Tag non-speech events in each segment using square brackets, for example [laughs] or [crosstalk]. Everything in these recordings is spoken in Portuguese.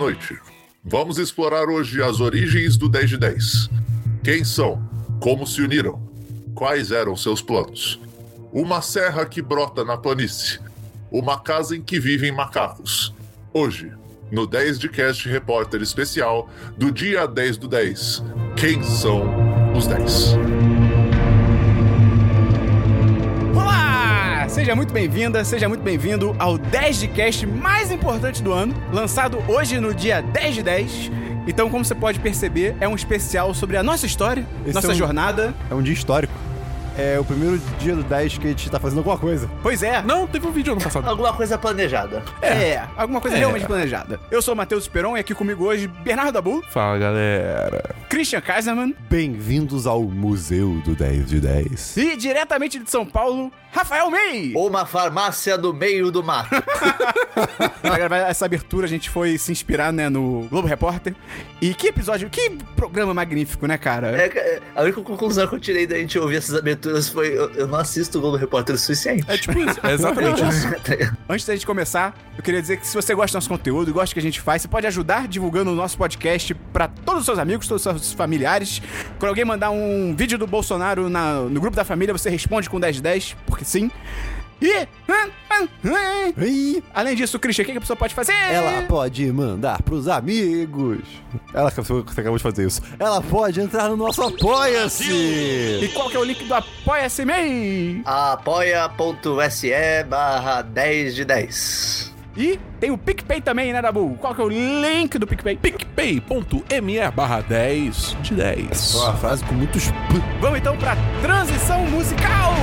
noite. Vamos explorar hoje as origens do 10 de 10. Quem são? Como se uniram? Quais eram seus planos? Uma serra que brota na planície. Uma casa em que vivem macacos. Hoje, no 10 de Cast Repórter Especial do dia 10 do 10. Quem são os 10? Seja muito bem-vinda, seja muito bem-vindo ao 10 de Cast mais importante do ano, lançado hoje no dia 10 de 10. Então, como você pode perceber, é um especial sobre a nossa história, Esse nossa é um- jornada. É um dia histórico. É o primeiro dia do 10 que a gente tá fazendo alguma coisa. Pois é, Não, teve um vídeo ano passado. Alguma coisa planejada. é, alguma coisa É. realmente planejada. Eu sou o Matheus Esperon e aqui comigo hoje Bernardo Dabu, Fala, galera. Christian Kaiserman Bem-vindos ao Museu do 10 de 10. e diretamente de São Paulo, Rafael May. Uma farmácia no meio do mato. [laughs] Pra gravar essa abertura, a gente foi se inspirar, né, no Globo Repórter. E que episódio, que programa magnífico, né, cara? É, é, a única conclusão que eu tirei da gente ouvir essas aberturas foi: eu, eu não assisto o Globo Repórter o suficiente. É tipo isso. É exatamente isso. [laughs] Antes da gente começar, eu queria dizer que se você gosta do nosso conteúdo e gosta do que a gente faz, você pode ajudar divulgando o nosso podcast pra todos os seus amigos, todos os seus familiares. Quando alguém mandar um vídeo do Bolsonaro na- no grupo da família, você responde com 1010, porque sim. E. Ih, Além disso, Christian, o que a pessoa pode fazer? ela pode mandar pros amigos. Ela você acabou de fazer isso. Ela pode entrar no nosso E Apoia-se. qual que é o link do Apoia-se MEI? Apoia.se barra 10 de 10. E tem o PicPay também, né, Dabu? Qual que é o link do PicPay? PicPay.me barra 10 de 10. Uma frase com muitos. Vamos então pra transição musical!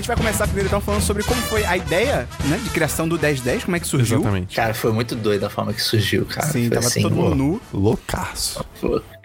Gente vai começar primeiro então falando sobre como foi a ideia, né, de criação do 1010, como é que surgiu. Exatamente. Cara, foi muito doido a forma que surgiu, cara. Sim, foi tava assim, todo mundo nu. Loucaço.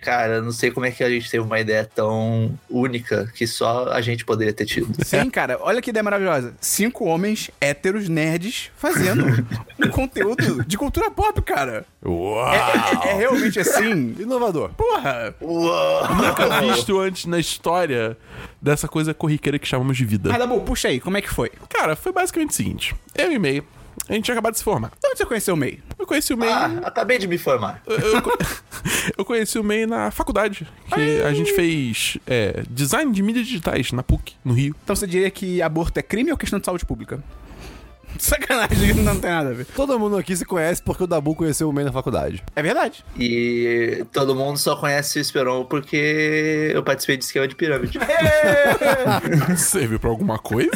Cara, não sei como é que a gente teve uma ideia tão única que só a gente poderia ter tido. [laughs] Sim, cara, olha que ideia maravilhosa. Cinco homens héteros nerds fazendo [laughs] um conteúdo de cultura pop, cara. Uau! É, é- é realmente assim. [laughs] Inovador. Porra! Uou! Nunca visto antes na história dessa coisa corriqueira que chamamos de vida. Mas, Dabu, puxa aí, como é que foi? Cara, foi basicamente o seguinte. Eu e May, a gente tinha acabado de se formar. De onde você conheceu o May? Eu conheci o May... Ah, acabei de me formar. Eu, eu eu conheci o May na faculdade, que a gente fez é, design de mídias digitais na PUC, no Rio. Então você diria que aborto é crime ou questão de saúde pública? [laughs] Sacanagem, não tem nada a ver. Todo mundo aqui se conhece porque o Dabu conheceu o meio na faculdade. É verdade. E todo mundo só conhece o Esperon porque eu participei de esquema de pirâmide. [laughs] [laughs] Serviu pra alguma coisa?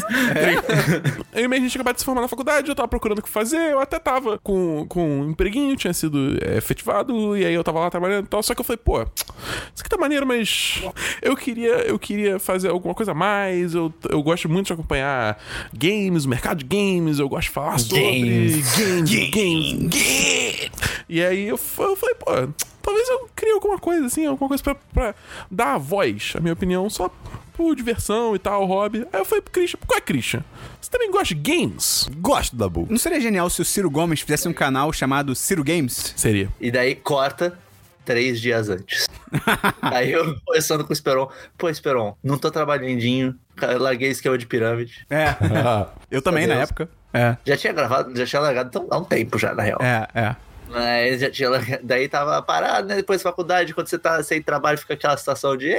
Eu e a gente acabou de se formar na faculdade, eu tava procurando o que fazer, eu até tava com, com um empreguinho, tinha sido é, efetivado, e aí eu tava lá trabalhando e tal, só que eu falei, pô, isso aqui tá maneiro, mas eu queria, eu queria fazer alguma coisa a mais, eu, eu gosto muito de acompanhar games, o mercado de games, eu gosto de falar sobre Games. games, games, games. E aí eu, eu falei, pô, talvez eu crie alguma coisa assim, alguma coisa pra, pra dar a voz, a minha opinião, só por diversão e tal, hobby. Aí eu falei pro Christian, qual é Christian? Você também gosta de games? Gosto do Dabu. Não seria genial se o Ciro Gomes fizesse um canal chamado Ciro Games? Seria. E daí corta três dias antes. [laughs] Aí eu conversando com o Esperon. Pô, Esperon, não tô trabalhandinho. Larguei esquema de pirâmide. É. [laughs] Eu também, na época. É. Já tinha gravado, já tinha largado há um tempo já, na real. É, é. Mas já tinha daí tava parado, né? Depois da faculdade, quando você tá sem trabalho, fica aquela situação de.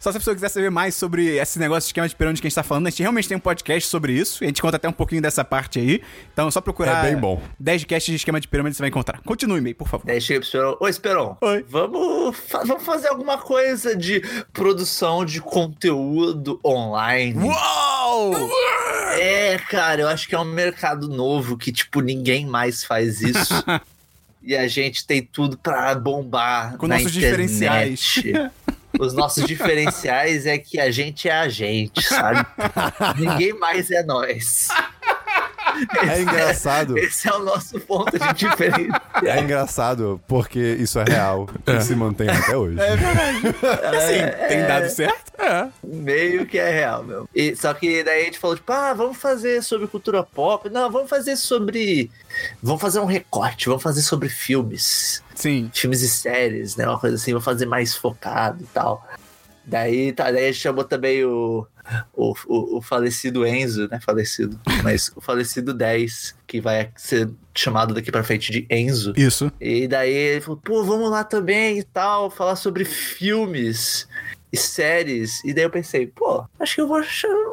Só se a pessoa quiser saber mais sobre esse negócio de esquema de pirâmide que a gente tá falando, a gente realmente tem um podcast sobre isso. E a gente conta até um pouquinho dessa parte aí. Então é só procurar. É bem bom. 10 casts de esquema de pirâmide você vai encontrar. Continue, May, por favor. Daí chega pro Esperon. Ô, Esperon, Oi. Vamos, fa- vamos fazer alguma coisa de produção de conteúdo online. Uou! É, cara, eu acho que é um mercado novo que, tipo, ninguém mais faz isso. [laughs] e a gente tem tudo pra bombar Com na nossos internet. diferenciais. Os nossos diferenciais é que a gente é a gente, sabe? Ninguém mais é nós. É engraçado. Esse é o nosso ponto de diferença. É engraçado porque isso é real e se mantém até hoje. Assim, tem dado certo? É. Meio que é real, meu. E, só que daí a gente falou, tipo, ah, vamos fazer sobre cultura pop. Não, vamos fazer sobre. Vamos fazer um recorte, vamos fazer sobre filmes. Sim. Filmes e séries, né? Uma coisa assim, vamos fazer mais focado e tal. Daí, tá, daí a gente chamou também o, o, o, o falecido Enzo, né? Falecido. [laughs] Mas o falecido 10, que vai ser chamado daqui pra frente de Enzo. Isso. E daí ele falou, pô, vamos lá também e tal, falar sobre filmes e séries. E daí eu pensei, pô, acho que eu vou,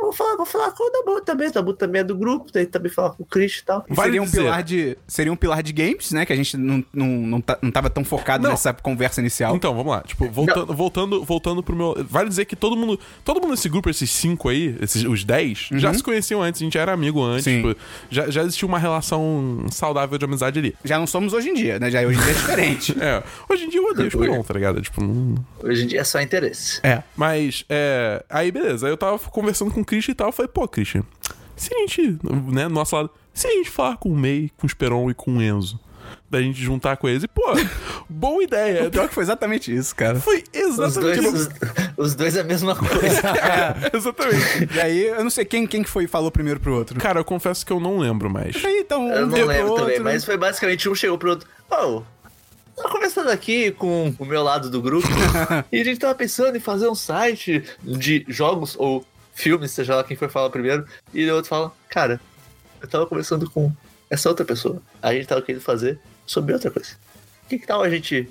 vou, falar, vou falar com o Dabu também. O Dabu também é do grupo, daí também falar com o Chris e tal. Vale seria, um dizer- pilar de, seria um pilar de games, né? Que a gente não, não, não, tá- não tava tão focado Não. nessa conversa inicial. Então, vamos lá. Tipo, voltando, voltando, voltando pro meu. Vale dizer que todo mundo. Todo mundo nesse grupo, esses cinco aí, esses, os 10, já se conheciam antes, a gente já era amigo antes. Tipo, já, já existia uma relação saudável de amizade ali. Já não somos hoje em dia, né? Já hoje em dia é diferente. [laughs] É. Hoje em dia eu odeio o Esperon, tá ligado? Tipo, não. Hoje em dia é só interesse. É. Mas, é. Aí, beleza. Aí eu tava conversando com o Christian e tal. Eu falei, pô, Christian, se a gente, né, do nosso lado, se a gente falar com o May, com o Esperon e com o Enzo, da gente juntar com eles, e, pô, [laughs] boa ideia. O pior que foi exatamente isso, cara. Foi exatamente. dois, os, os dois é a mesma coisa. [laughs] É, exatamente. E aí, eu não sei quem, quem que foi e falou primeiro pro outro. Cara, eu confesso que eu não lembro mais. Aí, então, Eu um não deu pro lembro também, outro. mas foi basicamente um chegou pro outro. Oh, tava conversando aqui com o meu lado do grupo [laughs] e a gente tava pensando em fazer um site de jogos ou filmes, seja lá quem foi falar primeiro. E o outro fala, cara, eu tava conversando com essa outra pessoa. A gente tava querendo fazer sobre outra coisa. Que, que tal a gente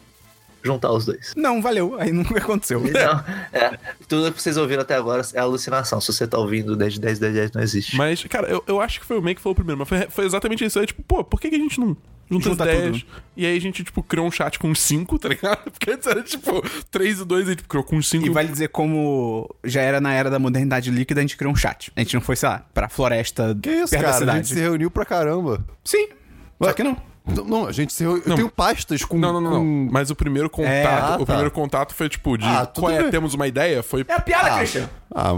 juntar os dois? Não, valeu. Aí nunca [laughs] aconteceu. Então, é, tudo que vocês ouviram até agora é alucinação. Se você tá ouvindo 10 de 10, 10 de 10 não existe. Mas, cara, eu, eu acho que foi o May que falou primeiro, mas foi, foi exatamente isso. Aí, tipo, pô, por que, que a gente não junta, Junta as ideias? tudo. E aí a gente, tipo, criou um chat com uns [laughs] 5, tá ligado? Porque antes era, tipo, 3 e 2, e tipo, criou com uns 5. E vale dizer como já era na era da modernidade líquida, a gente criou um chat. A gente não foi, sei lá, pra floresta Que isso, perto da cara? A cidade. gente se reuniu pra caramba. Sim. Só que não. Não, não, a gente se reuniu. Eu Não. tenho pastas com. Não, não, não, com- Mas o primeiro contato, É, ah, o tá. primeiro contato foi, tipo, de Ah, qual é, bem. temos uma ideia, foi... É a piada, Ah. Christian. Ah,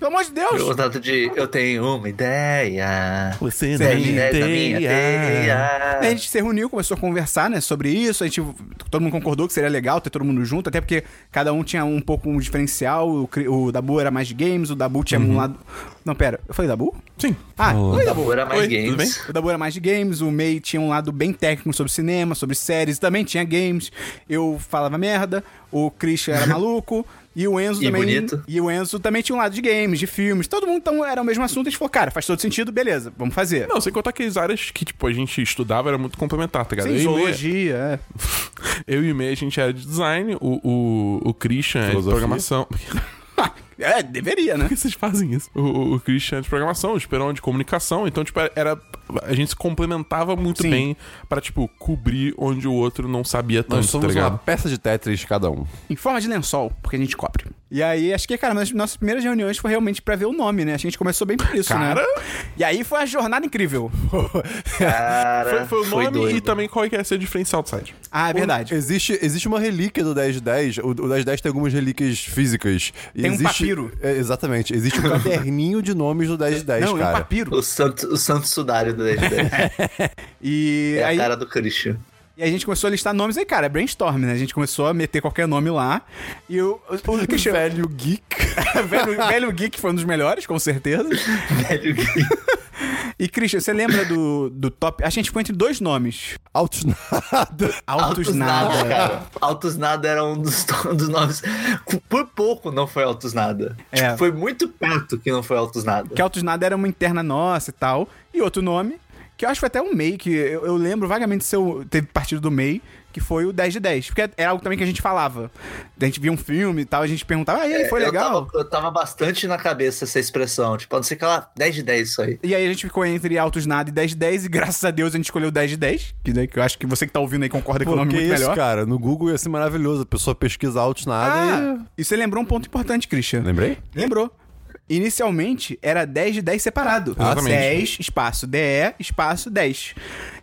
Pelo amor de Deus. O contato de eu tenho uma ideia. Você 10 de 10 da minha ideia. A gente se reuniu, começou a conversar, né, sobre isso. A gente, todo mundo concordou que seria legal ter todo mundo junto, até porque cada um tinha um pouco um diferencial. O, o Dabu era mais de games, o Dabu tinha um lado. Não, pera, eu falei Dabu? Sim. Ah, oi, Dabu. Dabu era mais Oi, tudo games. bem? O Dabu era mais de games, o May tinha um lado bem técnico sobre cinema, sobre séries, também tinha games. Eu falava merda, o Christian era [laughs] maluco. E o Enzo E também. bonito. E o Enzo também tinha um lado de games, de filmes. Todo mundo então era o mesmo assunto. A gente falou, cara, faz todo sentido, beleza, vamos fazer. Não, sem contar que as áreas que, tipo, a gente estudava era muito complementar, tá ligado? E zoologia, é. eu e o May, [laughs] a gente era de design, o, o, o Christian é de Filosofia. programação. [laughs] [laughs] É, deveria, né? Por que vocês fazem isso? O, o, Christian é de programação, o Esperão é de comunicação. Então, tipo, era. A gente se complementava muito Sim. bem pra, tipo, cobrir onde o outro não sabia tanto, nós tá somos uma ligado? peça de Tetris cada um. Em forma de lençol, porque a gente cobre. E aí, acho que, cara, nas nossas primeiras reuniões foi realmente pra ver o nome, né? A gente começou bem por isso, Cara. né? E aí foi uma jornada incrível. [laughs] Cara, Foi, foi o nome doido. e também qual é que ia ser o diferencial do site. Ah, é verdade. Existe, existe uma relíquia do 1010. O, o 1010 tem algumas relíquias físicas. E Tem um existe, papiro. É, exatamente. Existe um [laughs] caderninho de nomes do 1010, Não, é um cara. papiro. O santo, o santo sudário do 10 de 10. [laughs] E É aí, a cara do Christian. E a gente começou a listar nomes aí, cara, é brainstorm, né? A gente começou a meter qualquer nome lá. E o, o, o Christian- Velho geek. [laughs] velho, velho Geek foi um dos melhores, com certeza. Velho Gui. E, Christian, você lembra do, do top? A gente ficou entre dois nomes. Altos nada. Altos, nada. cara. Altos Nada era um dos, um dos nomes. Por pouco não foi Altos Nada. É. Tipo, foi muito perto que não foi Altos Nada. Que Altos Nada era uma interna nossa e tal. E outro nome, que eu acho que foi até um MEI, que eu, eu lembro vagamente se eu teve partido do MEI, que foi o 10 de 10. Porque era algo também que a gente falava. A gente via um filme e tal, a gente perguntava, ah, e aí, foi É, Eu legal? tava, eu tava bastante na cabeça essa expressão. Tipo, não ser que ela. 10 de 10 isso aí. E aí a gente ficou entre Altos Nada e 10 de 10, e graças a Deus a gente escolheu 10 de 10, que, daí, que eu acho que você que tá ouvindo aí concorda que é o nome que muito isso, melhor. cara? No Google ia ser maravilhoso. A pessoa pesquisa altos nada Ah, e você lembrou um ponto importante, Christian. e... Lembrei? Lembrou. Inicialmente era 10 de 10 separado. Exatamente. 10, espaço DE, espaço 10.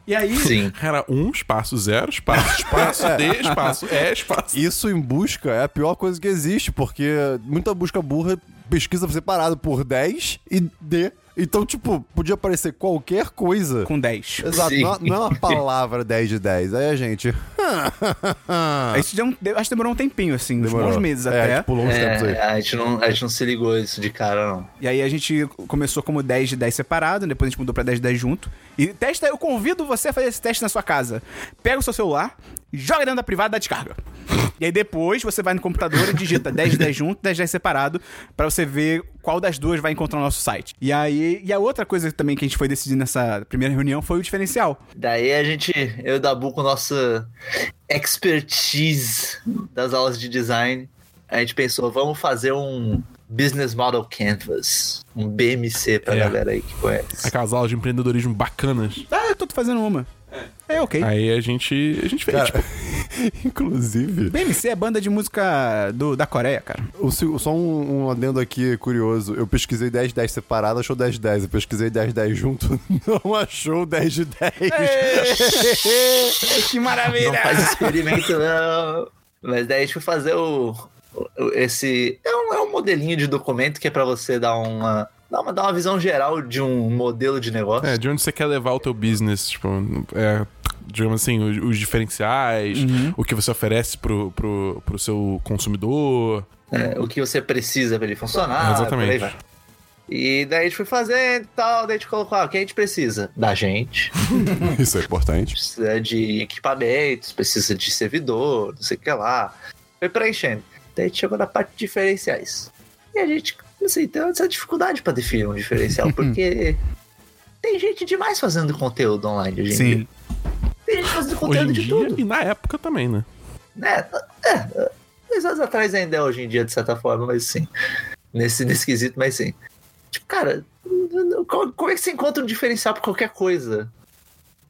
E aí, Sim. Era um espaço, zero espaço, espaço, D, [laughs] espaço, E, espaço. Isso em busca é a pior coisa que existe, porque muita busca burra pesquisa separado por 10 e D. Então, tipo, podia aparecer qualquer coisa. com 10. Exato, não, é- não é uma [laughs] palavra 10 de 10. Aí a gente. [laughs] Isso deu um- acho que demorou um tempinho, assim, uns Demorou. bons meses É, até. tipo, longos tempos aí. É, a, gente não, a gente não se ligou isso de cara, não. E aí a gente começou como 10 de 10 separado, depois a gente mudou pra 10 de 10 junto. E testa, eu convido você a fazer esse teste na sua casa. Pega o seu celular, joga dentro da privada e dá descarga. E aí depois você vai no computador e digita 10 de 10 junto, 10 de 10 separado, pra você ver qual das duas vai encontrar no nosso site. E aí, e a outra coisa também que a gente foi decidir nessa primeira reunião foi o diferencial. Daí a gente, eu e o Dabu, com nossa expertise das aulas de design, a gente pensou, vamos fazer um Business Model Canvas, um BMC pra É. galera aí que conhece. Aquelas aulas de empreendedorismo bacanas. Ah, eu tô fazendo uma. É, ok. Aí a gente, a gente fez, Cara, tipo, [laughs] inclusive, BMC é banda de música do, da Coreia, cara. o só um, um adendo aqui curioso. Eu pesquisei 10 10 separado, achou 10 10. Eu pesquisei 10 10 junto, [laughs] não achou 10 de 10. [laughs] que maravilha! Não faz experimento, não. Mas daí a gente foi fazer o. o- Esse. É um, é um modelinho de documento que é pra você dar uma. Dar uma, dar uma visão geral de um modelo de negócio. é, de onde você quer levar o teu business, tipo, é, digamos assim, os, os diferenciais, o que você oferece pro, pro, pro seu consumidor. É, o que você precisa pra ele funcionar. Exatamente. E daí a gente foi fazendo e tal, daí a gente colocou, ah, o que a gente precisa? Da gente. [laughs] Isso é importante. Precisa de equipamentos, precisa de servidor, não sei o que lá. Foi preenchendo. Daí a gente chegou na parte de diferenciais. E a gente, assim, tem essa dificuldade pra definir um diferencial, porque tem gente demais fazendo conteúdo online hoje em dia. Sim. Tem gente fazendo Hoje conteúdo em de dia tudo. e na época também, né? né? É, dois anos atrás ainda é hoje em dia, de certa forma, mas sim. Nesse, nesse quesito, mas sim. Tipo, cara, como, é que você encontra um diferencial pra qualquer coisa?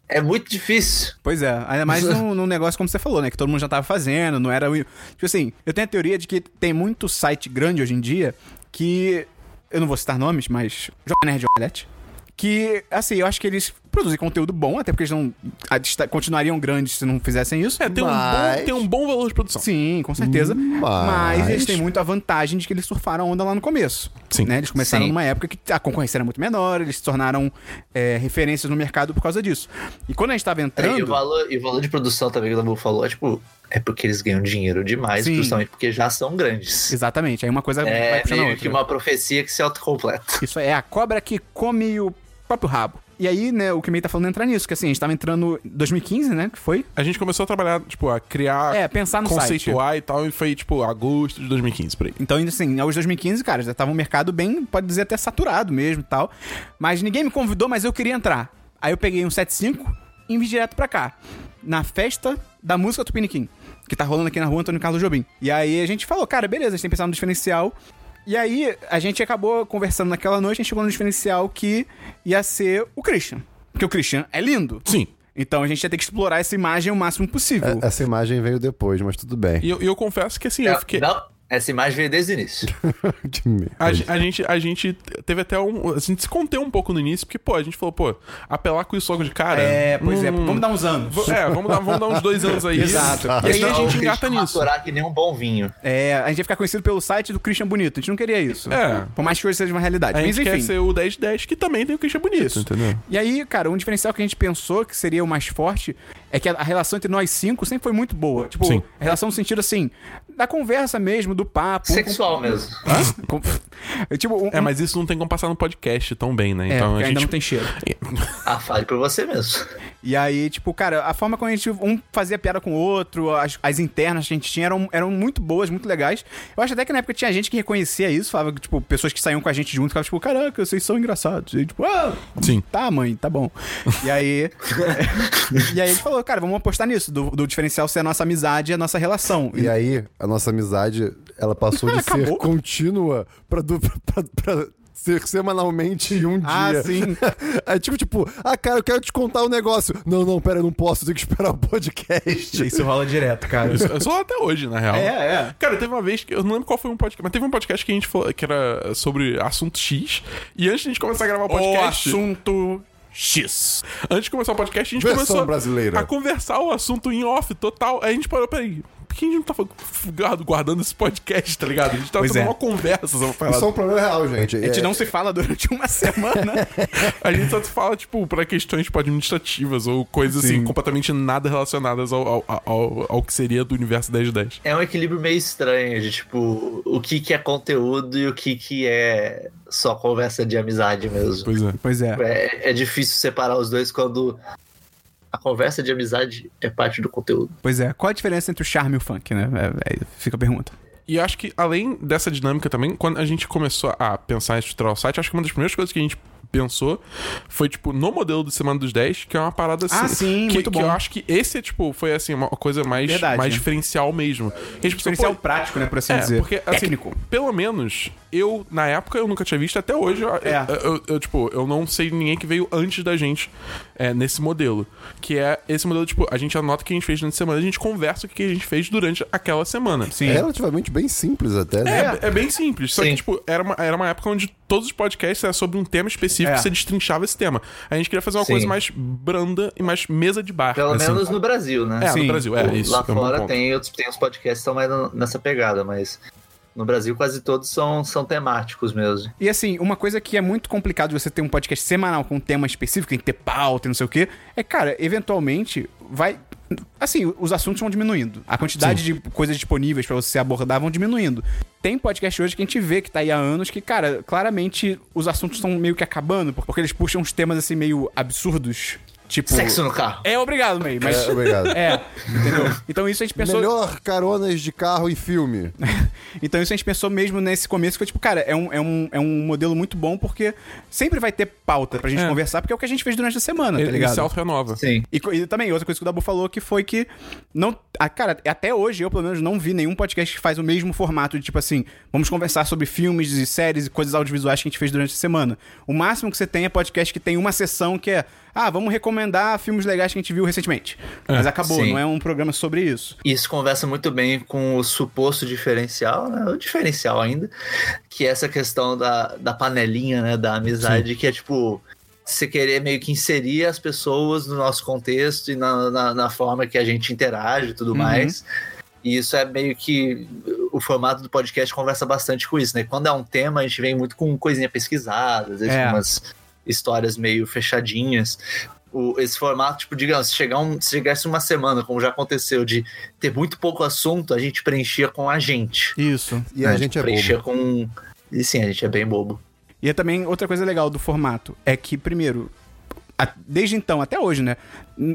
É muito difícil. Pois é, ainda mais [laughs] num, num negócio como você falou, né? Que todo mundo já tava fazendo, não era. o- Tipo assim, eu tenho a teoria de que tem muito site grande hoje em dia que. Eu não vou citar nomes, mas. Joga Nerd Omelete. Que, assim, eu acho que eles produzem conteúdo bom, até porque eles não. continuariam grandes se não fizessem isso. É, tem, um, Mas- bom, tem um bom valor de produção. Sim, com certeza. Mas- Mas eles têm muito a vantagem de que eles surfaram a onda lá no começo. Sim. Né? Eles começaram Sim. numa época que a concorrência era muito menor, eles se tornaram é, referências no mercado por causa disso. E quando a gente tava É, entrando. e, o valor, e o valor de produção também que o Dabu falou é tipo, é porque eles ganham dinheiro demais, Sim. justamente porque já são grandes. Exatamente, aí uma coisa vai É a meio outra. que uma profecia que se autocompleta. Isso é a cobra que come o próprio rabo. E aí, né, o que meio tá falando é entrar nisso, que assim, a gente tava entrando em 2015, né, que foi? A gente começou a trabalhar, tipo, a criar, É, pensar no site. conceituar e tal, e foi, tipo, agosto de 2015, por aí. Então, ainda assim, aos 2015, cara, já tava um mercado bem, pode dizer até saturado mesmo e tal. Mas ninguém me convidou, mas eu queria entrar. Aí eu peguei um 75 e vim direto pra cá. Na festa da música Tupiniquim, que tá rolando aqui na rua Antônio Carlos Jobim. E aí a gente falou, cara, beleza, a gente tem que pensar no diferencial. E aí a gente acabou conversando naquela noite, a gente chegou no diferencial que ia ser o Christian. Porque o Christian é lindo. Sim. Então a gente ia ter que explorar essa imagem o máximo possível. É- Essa imagem veio depois, mas tudo bem. E eu, eu confesso que, assim, eu fiquei... Não, essa imagem veio desde o início. [laughs] Que merda. A, a gente, a gente teve até um. A gente se conteu um pouco no início, porque, pô, a gente falou, pô, apelar com isso logo de cara. É, pois é, hum, vamos dar uns anos. É, vamos dar, vamos dar uns dois anos aí. [laughs] Exato. E aí a o gente engata nisso. maturar que nem um bom vinho. É, a gente ia ficar conhecido pelo site do Christian Bonito. A gente não queria isso. É. Por mais que hoje seja uma realidade. A Mas gente enfim. quer ser o 1010, que também tem o Christian Bonito, Isso. entendeu? E aí, cara, um diferencial que a gente pensou que seria o mais forte é que a, a relação entre nós cinco sempre foi muito boa. Tipo, Sim. a relação no sentido assim, da conversa mesmo, do papo. um Sexual mesmo. com- com- tipo, um, É, mas isso não tem como passar no podcast tão bem, né? é, Então a ainda gente. não tem cheiro. Ah, fale por você mesmo. E aí, tipo, cara, a forma como a gente um fazia piada com o outro, as, as internas que a gente tinha eram, eram muito boas, muito legais. Eu acho até que na época tinha gente que reconhecia isso, falava tipo, pessoas que saíam com a gente junto, ficavam tipo, caraca, vocês são engraçados. E tipo, ah, Sim. tá, mãe, tá bom. E aí. [laughs] e aí a gente falou, cara, vamos apostar nisso, do, do diferencial ser a nossa amizade e a nossa relação. E aí, a nossa amizade, ela passou de [laughs] ser contínua pra, du- [laughs] pra, pra ser semanalmente em um Ah, dia. sim. Aí, [laughs] tipo, tipo, ah, cara, eu quero te contar um negócio. Não, não, pera, eu não posso, eu tenho que esperar o podcast. Isso rola direto, cara. Isso é só até hoje, na real. É, é. Cara, teve uma vez que eu não lembro qual foi um podcast, mas teve um podcast que a gente falou que era sobre assunto X. E antes de a gente começar a gravar o O podcast. assunto X. Antes de começar o podcast, a gente Versão começou brasileira. a conversar o assunto em off total. Aí a gente parou, peraí. Por que a gente não tá guardando, guardando esse podcast, tá ligado? A gente tá Pois tendo é. uma conversa sobre Isso é um problema real, gente. A gente É- não se fala durante uma [laughs] semana. A gente só fala, tipo, pra questões tipo, administrativas ou coisas assim, Sim. completamente nada relacionadas ao, ao, ao, ao que seria do universo 1010. É um equilíbrio meio estranho de, tipo, o que, que é conteúdo e o que, que é só conversa de amizade mesmo. Pois é. Pois é. É, é difícil separar os dois quando a conversa de amizade é parte do conteúdo. Pois é. Qual a diferença entre o charme e o funk, né? É- é- fica a pergunta. E acho que, além dessa dinâmica também, quando a gente começou a pensar em estruturar o site, acho que uma das primeiras coisas que a gente pensou foi, tipo, no modelo do Semana dos 10, que é uma parada assim. Ah, sim, que, muito que bom. eu acho que esse, tipo, foi, assim, uma coisa mais, Verdade. mais diferencial mesmo. Gente pensou, Diferencial pô, prático, né? Por assim é, dizer. porque, assim, Técnico. pelo menos, eu, na época, eu nunca tinha visto, até hoje, eu, É. eu, eu- eu, tipo, eu não sei ninguém que veio antes da gente é, nesse modelo. Que é esse modelo, tipo, a gente anota o que a gente fez durante a semana, a gente conversa o que a gente fez durante aquela semana. Sim. É relativamente bem simples até, né? É, é bem simples. Só Sim. que, tipo, era uma, era uma época onde todos os podcasts eram sobre um tema específico É. e você destrinchava esse tema. A gente queria fazer uma Sim. coisa mais branda e mais mesa de bar. Pelo assim. menos no Brasil, né? É, Sim. no Brasil, é isso. Lá é um fora tem outros tem uns podcasts que estão mais nessa pegada, mas no Brasil quase todos são, são temáticos mesmo. E assim, uma coisa que é muito complicado de você ter um podcast semanal com um tema específico, tem que ter pauta e não sei o quê, é, cara, eventualmente vai. Assim, os assuntos vão diminuindo. A quantidade de coisas disponíveis pra você abordar vão diminuindo. Tem podcast hoje que a gente vê que tá aí há anos que, cara, claramente os assuntos estão meio que acabando, porque eles puxam uns temas assim meio absurdos. Tipo. Sexo no carro. É obrigado, May, mas. É, obrigado. [laughs] É, entendeu? Então isso a gente pensou. Melhor caronas de carro e filme. [laughs] Então isso a gente pensou mesmo nesse começo, que foi tipo, cara, é um, é um, é um modelo muito bom porque sempre vai ter pauta pra gente É. conversar, porque é o que a gente fez durante a semana, tá Ele, ele ligado? se auto-renova. Sim. E, e também, outra coisa que o Dabu falou que foi que não. Ah, cara, até hoje eu, pelo menos, não vi nenhum podcast que faz o mesmo formato de tipo assim, vamos conversar sobre filmes e séries e coisas audiovisuais que a gente fez durante a semana. O máximo que você tem é podcast que tem uma sessão que é. Ah, vamos recomendar filmes legais que a gente viu recentemente. Mas acabou, Sim. não é um programa sobre isso. Isso conversa muito bem com o suposto diferencial, né? O diferencial ainda, que é essa questão da, da panelinha, né? Da amizade, que é tipo. Você querer meio que inserir as pessoas no nosso contexto e na, na, na forma que a gente interage e tudo Uhum. mais. E isso é meio que. O formato do podcast conversa bastante com isso, né? Quando é um tema, a gente vem muito com coisinha pesquisada, às vezes É. com umas histórias meio fechadinhas. O, esse formato, tipo, digamos, se chegar um, se chegasse uma semana, como já aconteceu, de ter muito pouco assunto, a gente preenchia com a gente. Isso. E a né? gente é preenchia bobo. com. E sim, a gente é bem bobo. E é também outra coisa legal do formato é que, primeiro, a- desde então até hoje, né?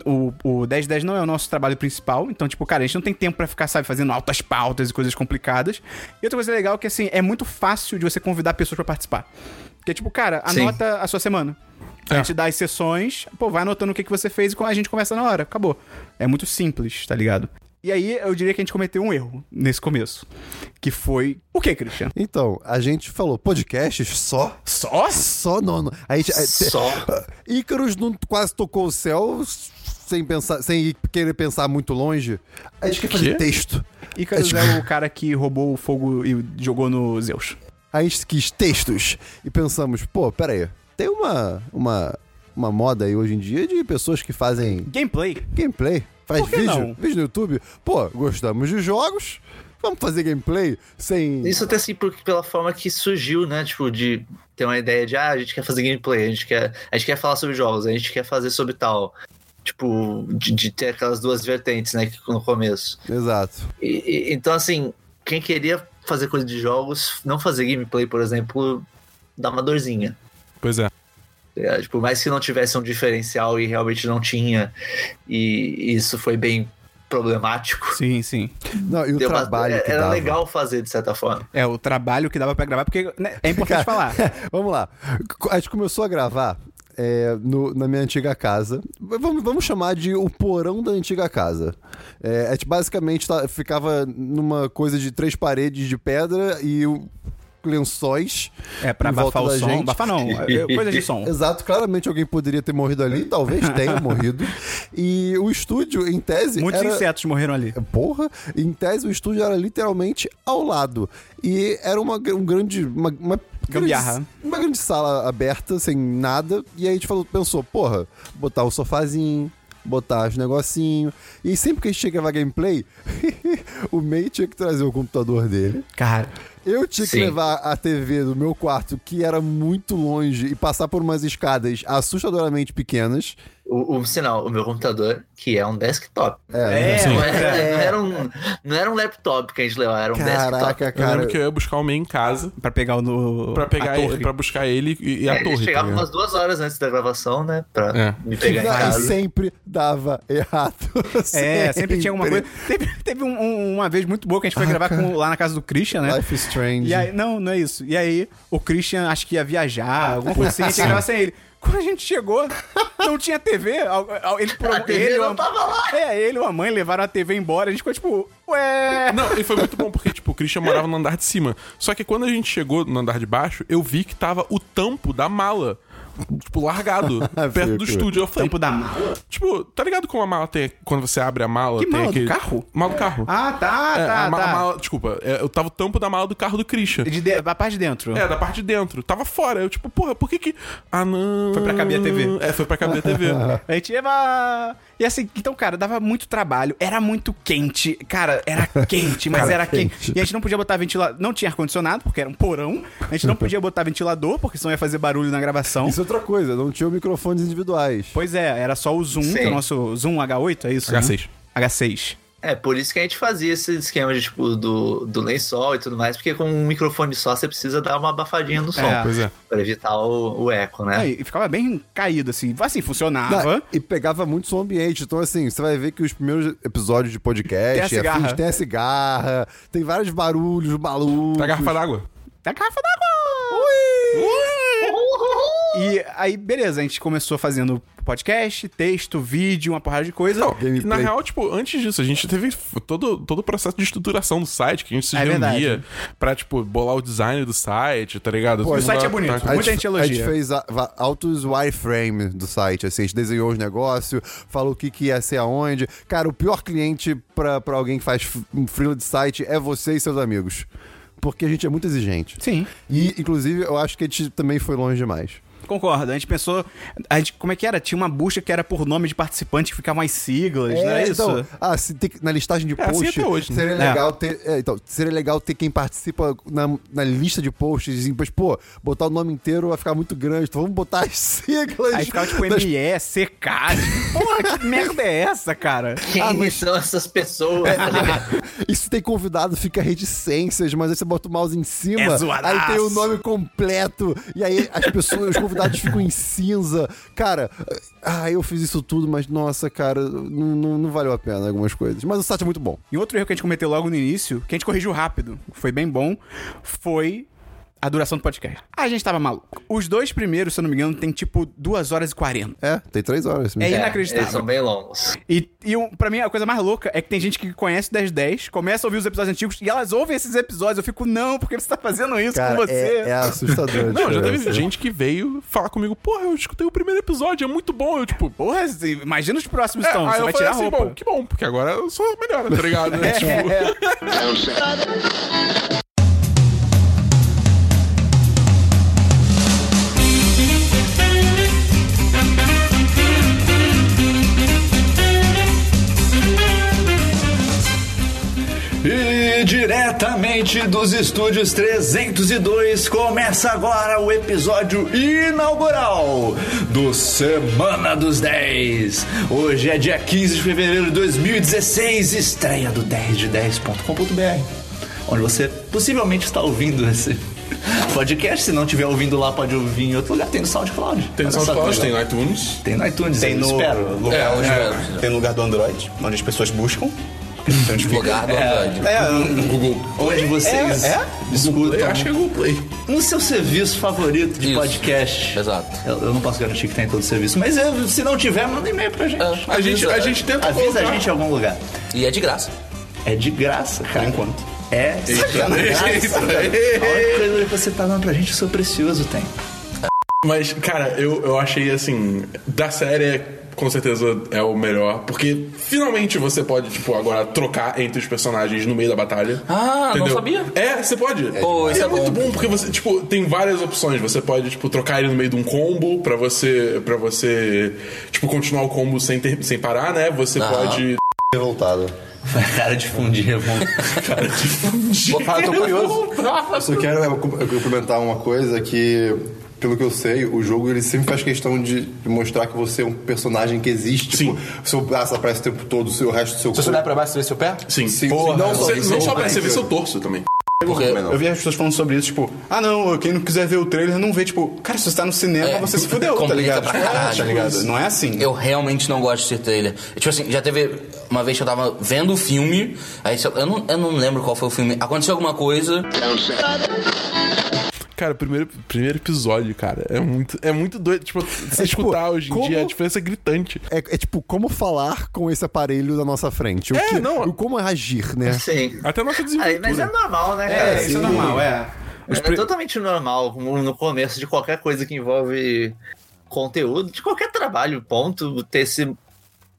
O, o 1010 não é o nosso trabalho principal. Então, tipo, cara, a gente não tem tempo pra ficar, sabe, fazendo altas pautas e coisas complicadas. E outra coisa legal é que, assim, é muito fácil de você convidar pessoas pra participar. Porque, tipo, cara, Sim. anota a sua semana. A É. gente dá as sessões, pô, vai anotando o que, que você fez e a gente conversa na hora. Acabou. É muito simples, tá ligado? E aí, eu diria que a gente cometeu um erro nesse começo. Que foi. O que, Christian? Então, a gente falou podcasts só? Só? Só não. não. A gente, é, Só. Ícaros não quase tocou o céu sem pensar, sem querer pensar muito longe. A gente quer fazer texto. Icarus é o cara que roubou o fogo e jogou no Zeus. A gente quis textos e pensamos, pô, pera aí, tem uma, uma, uma moda aí hoje em dia de pessoas que fazem Gameplay. gameplay, faz Por que vídeo, não? vídeo no YouTube. Pô, gostamos de jogos, vamos fazer gameplay sem... Isso até assim, por, pela forma que surgiu, né? Tipo, de ter uma ideia de, ah, a gente quer fazer gameplay, a gente quer, a gente quer falar sobre jogos, a gente quer fazer sobre tal. Tipo, de, de ter aquelas duas vertentes, né? que- No começo. Exato. E- e- então, assim, quem queria fazer coisa de jogos, não fazer gameplay, por exemplo, dá uma dorzinha. Pois é. É, tipo, mais que não tivesse um diferencial e realmente não tinha, e isso foi bem problemático. Sim, sim. Não, e o Deu uma- trabalho que era dava. legal fazer, de certa forma. É o trabalho que dava pra gravar, porque né, é importante falar. [laughs] Vamos lá. A gente começou a gravar é, no- na minha antiga casa. Vamos, vamos chamar de o porão da antiga casa. É, gente basicamente tá- ficava numa coisa de três paredes de pedra e o- lençóis. É, pra abafar o som. gente. Abafar não, é, [laughs] coisa de som. Exato, claramente alguém poderia ter morrido ali, talvez [laughs] tenha morrido. E o estúdio, em tese. Muitos era... insetos morreram ali. Porra, em tese o estúdio era literalmente ao lado. E era uma, um grande. Uma, uma Gambiarra. Uma grande sala aberta, sem nada. E aí a gente falou, pensou, porra, botar um sofazinho. Botar os negocinhos. E sempre que a gente chegava a gameplay, [laughs] o May tinha que trazer o computador dele. Cara, Eu tinha que Sim. levar a TV do meu quarto, que era muito longe, e passar por umas escadas assustadoramente pequenas. O, o sinal, o meu computador, que é um desktop. É, É, Não, mas era, é. não era um, não era um laptop que a gente levava, era um desktop. Caraca, Eu cara. lembro que eu ia buscar o meio em casa pra pegar o no. pra pegar ele, pra buscar ele e, e É, a torre. tá chegava ligado? umas duas horas antes da gravação, né? Pra É. me pegar em Não, e casa. sempre dava errado. É, sempre tinha alguma coisa. Teve, teve um- um- uma vez muito boa que a gente foi gravar com- lá na casa do Christian, né? Life is Strange. E aí, não, não é isso. E aí, o Christian acho que ia viajar, alguma coisa assim, a gente ia gravar sem ele. Quando a gente chegou, não tinha TV. Ele, A TV ele, não a- tava lá. É, ele e a mãe levaram a TV embora. A gente ficou tipo, ué. Não, e foi muito bom, porque, tipo, o Christian morava no andar de cima. Só que quando a gente chegou no andar de baixo, eu vi que tava o tampo da mala. Tipo, largado, [laughs] perto do estúdio. Eu falei, Tempo da mala. tipo, tá ligado como a mala tem. Quando você abre a mala. Que tem mala? Do aquele... carro? Mala do carro. Ah, tá, É, tá, a, ma- tá. mala, desculpa, é, eu tava o tampo da mala do carro do Christian. De, de, a parte de dentro. É, da parte de dentro. Tava fora. Eu, tipo, porra, por que que. Ah, não. Foi pra caber a TV. É, foi pra caber a TV. [laughs] A gente ia. E assim, então, cara, dava muito trabalho, era muito quente. Cara, era [laughs] quente, mas era quente. E a gente não podia botar ventilador. Não tinha ar-condicionado, porque era um porão. A gente não podia botar ventilador, porque senão ia fazer barulho na gravação. Isso outra coisa, não tinha microfones individuais. Pois é, era só o Zoom, Sim. que é o nosso Zoom H8, é isso? né? H6. H6. É, por isso que a gente fazia esse esquema de, tipo, do, do lençol e tudo mais, porque com um microfone só você precisa dar uma abafadinha no som, É. Pois é. pra evitar o, o eco, né? Aí, e ficava bem caído, assim. Assim, funcionava. Não, e pegava muito som ambiente. Então, assim, você vai ver que os primeiros episódios de podcast, Tem a cigarra. afins, tem a cigarra, tem vários barulhos malucos. Da garrafa d'água. Da garrafa d'água! E aí, beleza, a gente começou fazendo podcast, texto, vídeo, uma porrada de coisa. Não, Gameplay. na real, tipo, antes disso, a gente teve todo, todo o processo de estruturação do site, que a gente se É reunia verdade. pra, tipo, bolar o design do site, tá ligado? Pô, o site é bonito. Tá- Muita gente elogia. A gente fez a- altos wireframe do site, assim, a gente desenhou os negócios, falou o que, que ia ser aonde. Cara, o pior cliente pra, pra alguém que faz um freela de site é você e seus amigos. Porque a gente é muito exigente. Sim. E, inclusive, eu acho que a gente também foi longe demais. Concordo. A gente pensou. A gente, como é que era? Tinha uma busca que era por nome de participante que ficavam as siglas, não é isso? então, ah, se tem, que- na listagem de É assim post, até hoje, né? seria É. legal ter, é, então, seria legal ter quem participa na, na lista de posts, e depois, pô, botar o nome inteiro vai ficar muito grande, então vamos botar as [laughs] siglas. Aí ficava tipo das- ME, CK. tipo, Porra, que [laughs] merda é essa, cara? Quem são essas pessoas? tá ligado? [laughs] E se tem convidado, fica reticências, mas aí você bota o mouse em cima, É zoadaço. aí tem o nome completo, e aí as pessoas, os convidados ficam em cinza. Cara, ah, eu fiz isso tudo, mas nossa, cara, não, não, não valeu a pena algumas coisas. Mas o site é muito bom. E outro erro que a gente cometeu logo no início, que a gente corrigiu rápido, foi bem bom, foi a duração do podcast. A gente tava maluco. Os dois primeiros, se eu não me engano, tem tipo 2 horas e 40. É, tem três horas. É É, inacreditável. Eles são bem longos. E, e um, pra mim, a coisa mais louca é que tem gente que conhece o 1010, começa a ouvir os episódios antigos e elas ouvem esses episódios. Eu fico, não, porque você tá fazendo isso Cara, com você. é, é assustador. [laughs] Não, já diferença. teve gente que veio falar comigo, porra, eu escutei o primeiro episódio, é muito bom. Eu, tipo, Porra, assim, imagina os próximos, é, então. Você eu vai falei tirar assim, roupa. bom, que bom, porque agora eu sou melhor, tá ligado? né? [laughs] Tipo, É, E diretamente dos estúdios 302 começa agora o episódio inaugural do Semana dos 10. Hoje é dia 15 de fevereiro de 2016, estreia do 10de10.com.br, onde você possivelmente está ouvindo esse podcast. Se não estiver ouvindo lá, pode ouvir em outro lugar. Tem no SoundCloud. Tem que SoundCloud, tem no iTunes. Tem no iTunes, Tem eu no espero. lugar, É, onde- é. tem no lugar do Android, onde as pessoas buscam. Lugar do Android. É, Google. Onde vocês É, é? escutam Eu acho que é Google Play. no seu serviço favorito de Isso. podcast. Exato. Eu, eu não posso garantir que tem em todo serviço, mas eu- se não tiver, manda e-mail pra gente. É. A gente, a gente tenta Avisa a colocar- gente em algum lugar. E é de graça. É de graça, cara. Por enquanto. É sacanagem. A única coisa que você tá dando pra gente, o seu precioso tem. Mas, cara, eu, eu achei assim, da série com certeza é o melhor, porque finalmente você pode, tipo, agora trocar entre os personagens no meio da batalha. Ah, não sabia. É, você pode. Pô, E isso é, é muito bom. porque você, tipo, tem várias opções. Você pode, tipo, trocar ele no meio de um combo pra você, para você, tipo, continuar o combo sem, ter, sem parar, né? Você Aham. pode Revoltado. [laughs] Cara de fundir, [laughs] irmão. Vou falar, tô curioso. Eu [laughs] só quero é, complementar uma coisa que, pelo que eu sei, o jogo ele sempre faz questão de mostrar que você é um personagem que existe. Sim. Tipo, seu braço aparece o tempo todo, o seu o resto do seu Se você corpo. olhar pra baixo, você vê seu pé? Sim. Sim, Porra, sim, não não só não só não, você ver seu torso também. Porque não. eu vi as pessoas falando sobre isso, tipo, ah não, quem não quiser ver o trailer não vê, tipo, cara, se você tá no cinema, É, você se fudeu, tá ligado? pra Tipo, caralho, tá tipo ligado? Não é assim. Eu realmente não gosto de ser trailer. Tipo assim, já teve uma vez que eu tava vendo o filme, aí eu, eu não, eu não lembro qual foi o filme. Aconteceu alguma coisa. Cara, o primeiro, primeiro episódio, cara, é muito, é muito doido. Tipo, se É, tipo, escutar hoje em como- dia, a diferença é gritante. É, é tipo, como falar com esse aparelho da nossa frente. O É, que, não. o como agir, né? Sim. Até a nossa Aí, desenvoltura. mas é normal, né, cara? É, isso é normal, é. É totalmente normal no no começo de qualquer coisa que envolve conteúdo, de qualquer trabalho, ponto, ter esse,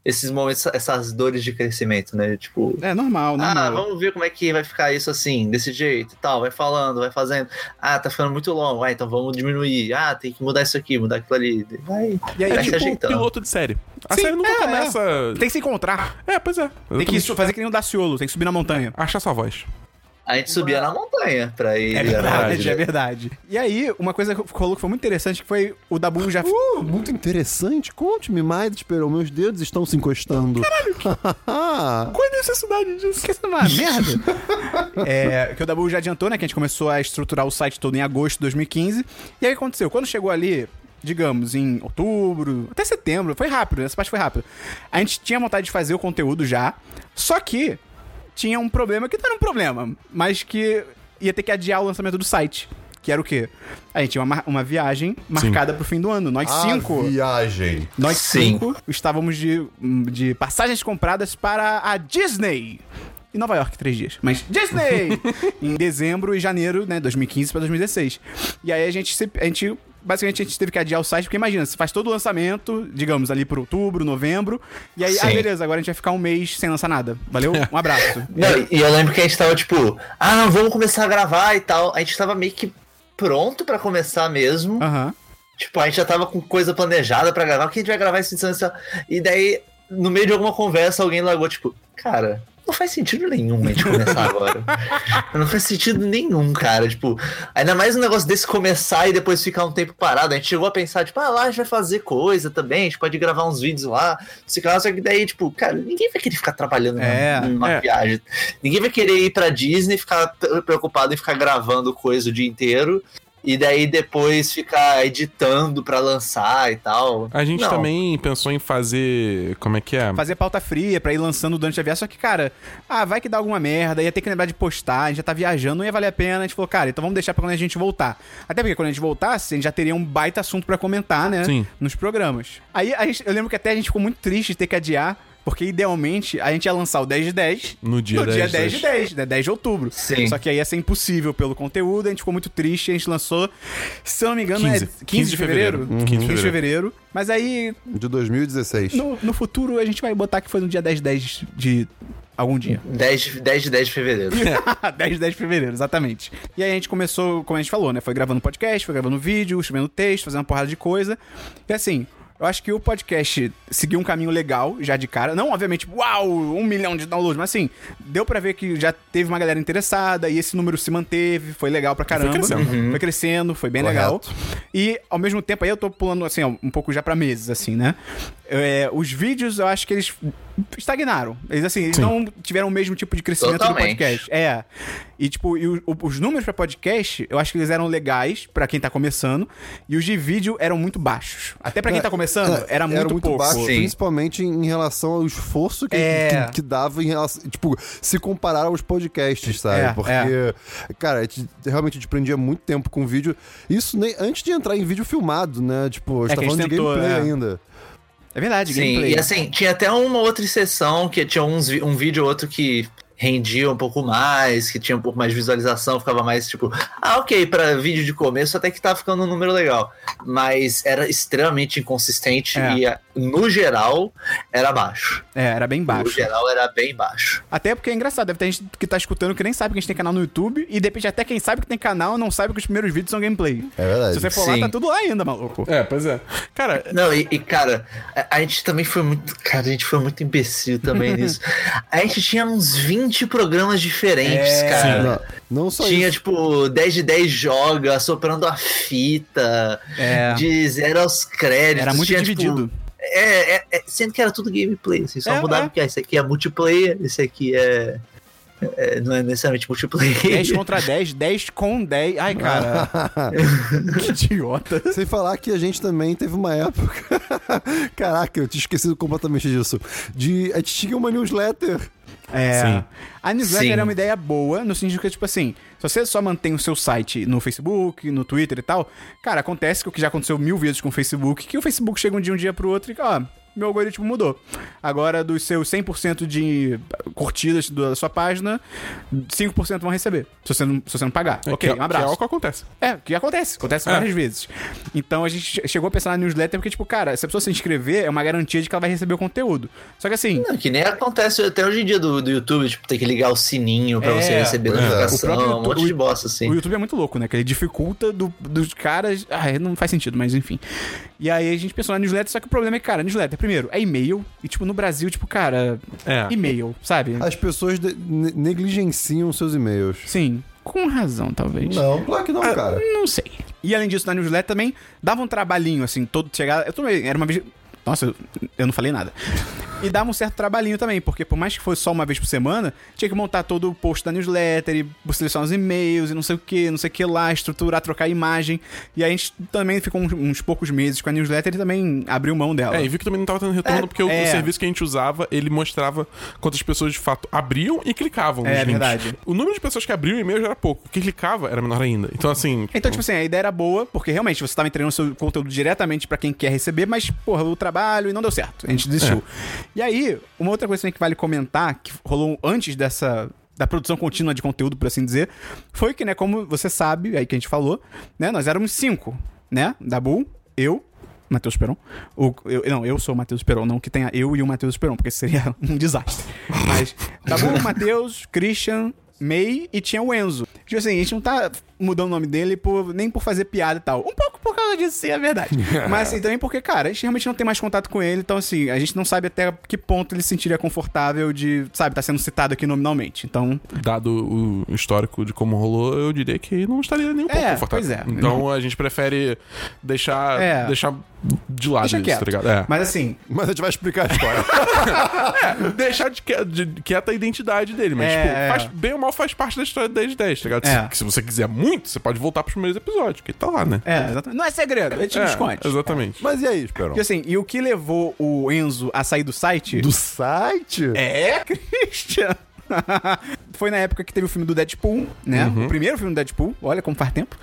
esses momentos, essas dores de crescimento, né? Tipo, É normal, ah, normal. vamos ver como é que vai ficar isso assim, desse jeito e tal. Vai falando, vai fazendo. Ah, tá ficando muito longo. Ah, então vamos diminuir. Ah, tem que mudar isso aqui, mudar aquilo ali. Vai, E aí, vai É se tipo um ajeitando. piloto de série. A Sim, série nunca é, começa. Tem que se encontrar. É, pois é. Tem que Exatamente. fazer que nem o Daciolo, tem que subir na montanha. Achar sua voz. A gente subia na montanha pra ir. É verdade, verdade. é verdade. E aí, uma coisa que rolou que foi muito interessante que foi o Dabu já. Uh, muito interessante. Conte-me mais, Esperou. Meus dedos estão se encostando. Caralho. [laughs] Qual é a necessidade disso? Que isso é uma merda. é, que o Dabu já adiantou, né? Que a gente começou a estruturar o site todo em agosto de 2015. E aí o que aconteceu? Quando chegou ali, digamos, em outubro, até setembro, foi rápido, essa parte foi rápido. A gente tinha vontade de fazer o conteúdo já, só que tinha um problema que não era um problema, mas que ia ter que adiar o lançamento do site. Que era o quê? A gente tinha uma, uma viagem marcada pro fim do ano. Nós cinco. A viagem. Nós Sim. cinco estávamos de, de passagens compradas para a Disney. Em Nova York, três dias. Mas Disney! [laughs] em dezembro e janeiro, né? 2015 para 2016. E aí a gente, se- a gente. Basicamente a gente teve que adiar o site, porque imagina, você faz todo o lançamento, digamos, ali por outubro, novembro, e aí, ah, Sim. beleza, agora a gente vai ficar um mês sem lançar nada. Valeu? [laughs] Um abraço. Não, e eu lembro que a gente tava tipo, ah, não, vamos começar a gravar e tal. A gente tava meio que pronto pra começar mesmo. Aham. Tipo, a gente já tava com coisa planejada pra gravar. O que a gente vai gravar esse edição? E daí, no meio de alguma conversa, alguém largou, tipo, cara, não faz sentido nenhum a gente começar [laughs] agora. não faz sentido nenhum, cara. Tipo, ainda mais um negócio desse começar e depois ficar um tempo parado. A gente chegou a pensar, tipo, ah, lá a gente vai fazer coisa também, a gente pode gravar uns vídeos lá. Sei lá, só que daí, tipo, cara, ninguém vai querer ficar trabalhando É, numa, é. viagem. Ninguém vai querer ir pra Disney e ficar pre- preocupado em ficar gravando coisa o dia inteiro. E daí depois ficar editando pra lançar e tal. A gente Não. também pensou em fazer. Como é que é? fazer pauta fria pra ir lançando durante a viagem. Só que, cara, ah, vai que dá alguma merda, ia ter que lembrar de postar, a gente já tá viajando, não ia valer a pena. A gente falou, cara, então vamos deixar pra quando a gente voltar. Até porque quando a gente voltasse, a gente já teria um baita assunto pra comentar, né? Sim. Nos programas. Aí a gente- eu lembro que até a gente ficou muito triste de ter que adiar. Porque idealmente a gente ia lançar o 10 de 10 No dia no 10 dia de 10 de 10, né? 10 de outubro. Sim. Só que aí ia ser impossível pelo conteúdo, a gente ficou muito triste, a gente lançou, se eu não me engano, 15. é 15 de fevereiro. 15 de 15 de fevereiro. fevereiro. Mas aí De 2016. no, no futuro a gente vai botar que foi no dia 10 de 10 de algum dia. 10 de, 10 de 10 de fevereiro. [laughs] 10 de 10 de fevereiro, exatamente. E aí a gente começou, como a gente falou, né? Foi gravando podcast, foi gravando vídeo, escrevendo texto, fazendo uma porrada de coisa. E assim, eu acho que o podcast seguiu um caminho legal já de cara. Não, obviamente, uau, um milhão de downloads, mas assim, deu pra ver que já teve uma galera interessada e esse número se manteve, foi legal pra caramba. crescendo. Foi crescendo, foi bem Correto. legal. E ao mesmo tempo aí eu tô pulando assim, ó, um pouco já pra meses, assim, né? É, os vídeos, eu acho que eles estagnaram. Eles assim, eles não tiveram o mesmo tipo de crescimento Totalmente. do podcast. É. E, tipo, e o- os números pra podcast, eu acho que eles eram legais pra quem tá começando. E os de vídeo eram muito baixos. Até pra quem tá começando, É, era muito, pouco. baixo, Sim. principalmente em relação ao esforço que, É. que, que dava em relação. Tipo, se comparar aos podcasts, sabe? É, Porque, é. cara, a gente, realmente a gente prendia muito tempo com vídeo. Isso nem antes de entrar em vídeo filmado, né? Tipo, a gente É tá falando gente de tentou, gameplay é. ainda. É verdade, Sim, gameplay. e assim, tinha até uma outra exceção que tinha uns, um vídeo ou outro que rendia um pouco mais, que tinha um pouco mais de visualização, ficava mais tipo, ah, ok, para vídeo de começo até que tá ficando um número legal. Mas era extremamente inconsistente É. e, no geral, era baixo. É, era bem No baixo. geral, era bem baixo. Até porque é engraçado, deve ter gente que tá escutando que nem sabe que a gente tem canal no YouTube, e de repente até quem sabe que tem canal não sabe que os primeiros vídeos são gameplay. É verdade. Se você for lá, Sim. tá tudo lá ainda, maluco. É, pois é. Cara, Não, e, e, cara, a, a gente também foi muito. Cara, a gente foi muito imbecil também [laughs] nisso. A gente tinha uns 20 programas diferentes, É, cara. Não, não só Tinha, isso. tipo, 10 de 10 joga, soprando a fita, É. de zero aos créditos. Era muito tinha, tipo, dividido. É, é, é, sendo que era tudo gameplay, assim, só É, mudava é. que ah, esse aqui é multiplayer, esse aqui é. é, não é necessariamente multiplayer. 10 [laughs] contra 10, 10 com 10. Ai, cara. [laughs] que idiota. Sem falar que a gente também teve uma época. [laughs] Caraca, eu tinha esquecido completamente disso. De. A gente tinha uma newsletter. É. Sim. A newsletter Sim. é uma ideia boa, no sentido que, tipo assim, se você só mantém o seu site no Facebook, no Twitter e tal, cara, acontece que o que já aconteceu mil vezes com o Facebook, que o Facebook chega um dia, um dia pro outro e, ó, meu algoritmo mudou. Agora, dos seus 100% de curtidas da sua página, 5% vão receber, se você não, se você não pagar. é ok, que, um Que é abraço. o que acontece. É, que acontece. Acontece É. várias vezes. Então a gente che- chegou a pensar na newsletter porque, tipo, cara, se a pessoa se inscrever, é uma garantia de que ela vai receber o conteúdo. Só que assim. Não, que nem acontece até hoje em dia do, do YouTube, tipo, tem que ligar o sininho pra É, você receber é. notificação, próprio um monte YouTube- de bosta, assim. O YouTube é muito louco, né? Que ele dificulta do- dos caras. Ah, não faz sentido, mas enfim. E aí a gente pensou na newsletter, só que o problema é que, cara, newsletter, primeiro, é e-mail. E, tipo, no Brasil, tipo, cara, É. e-mail, sabe? As pessoas negligenciam seus e-mails. Sim, com razão, talvez. Não, claro que não, cara. Não sei. E além disso, na newsletter também dava um trabalhinho, assim, todo chegar. Eu também, era uma vez. Nossa, eu não falei nada. E dava um certo trabalhinho também, porque por mais que fosse só uma vez por semana, tinha que montar todo o post da newsletter, e selecionar os e-mails e não sei o que, não sei o que lá, estruturar, trocar imagem. E a gente também ficou uns, uns poucos meses com a newsletter e também abriu mão dela. É, e vi que também não tava tendo retorno, porque o, é. o serviço que a gente usava, ele mostrava quantas pessoas de fato abriam e clicavam É, links. verdade. O número de pessoas que abriam e-mail já era pouco. O que clicava era menor ainda. Então, assim. Então, tipo assim, a ideia era boa, porque realmente você tava entregando seu conteúdo diretamente pra quem quer receber, mas, porra, o trabalho e não deu certo. A gente desistiu. E aí, uma outra coisa que vale comentar, que rolou antes dessa. Da produção contínua de conteúdo, por assim dizer, foi que, né, como você sabe, aí que a gente falou, né, nós éramos cinco, né? Dabu, eu, Matheus Peron. O, eu, não, eu sou o Matheus Peron, não que tenha eu e o Matheus Peron, porque seria [laughs] um desastre. Mas Dabu, Matheus, Christian, May e tinha o Enzo. Tipo assim, a gente não tá mudando o nome dele por, nem por fazer piada e tal. Um pouco por causa disso, sim, é verdade. [laughs] Mas assim, também porque, cara, a gente realmente não tem mais contato com ele, então assim, a gente não sabe até que ponto ele se sentiria confortável de, sabe, tá sendo citado aqui nominalmente. Então, Dado o histórico de como rolou, eu diria que não estaria nem um pouco É, confortável. pois é. Então a gente prefere deixar, É. deixar de lado deixa isso, quieto. tá ligado? É. Mas assim, Mas a gente vai explicar a história. [laughs] Deixar de, que- de quieta a identidade dele, mas, É, tipo, é. faz- bem ou mal faz parte da história do 10 de 10, tá ligado? É. Se, se você quiser muito, você pode voltar pros primeiros episódios, que tá lá, né? é, exatamente. Não é segredo, a gente É, desconte. exatamente. Mas e aí, Esperon? E assim, e o que levou o Enzo a sair do site? Do site? É, [laughs] Christian! Foi na época que teve o filme do Deadpool, né? O primeiro filme do Deadpool, olha como faz tempo.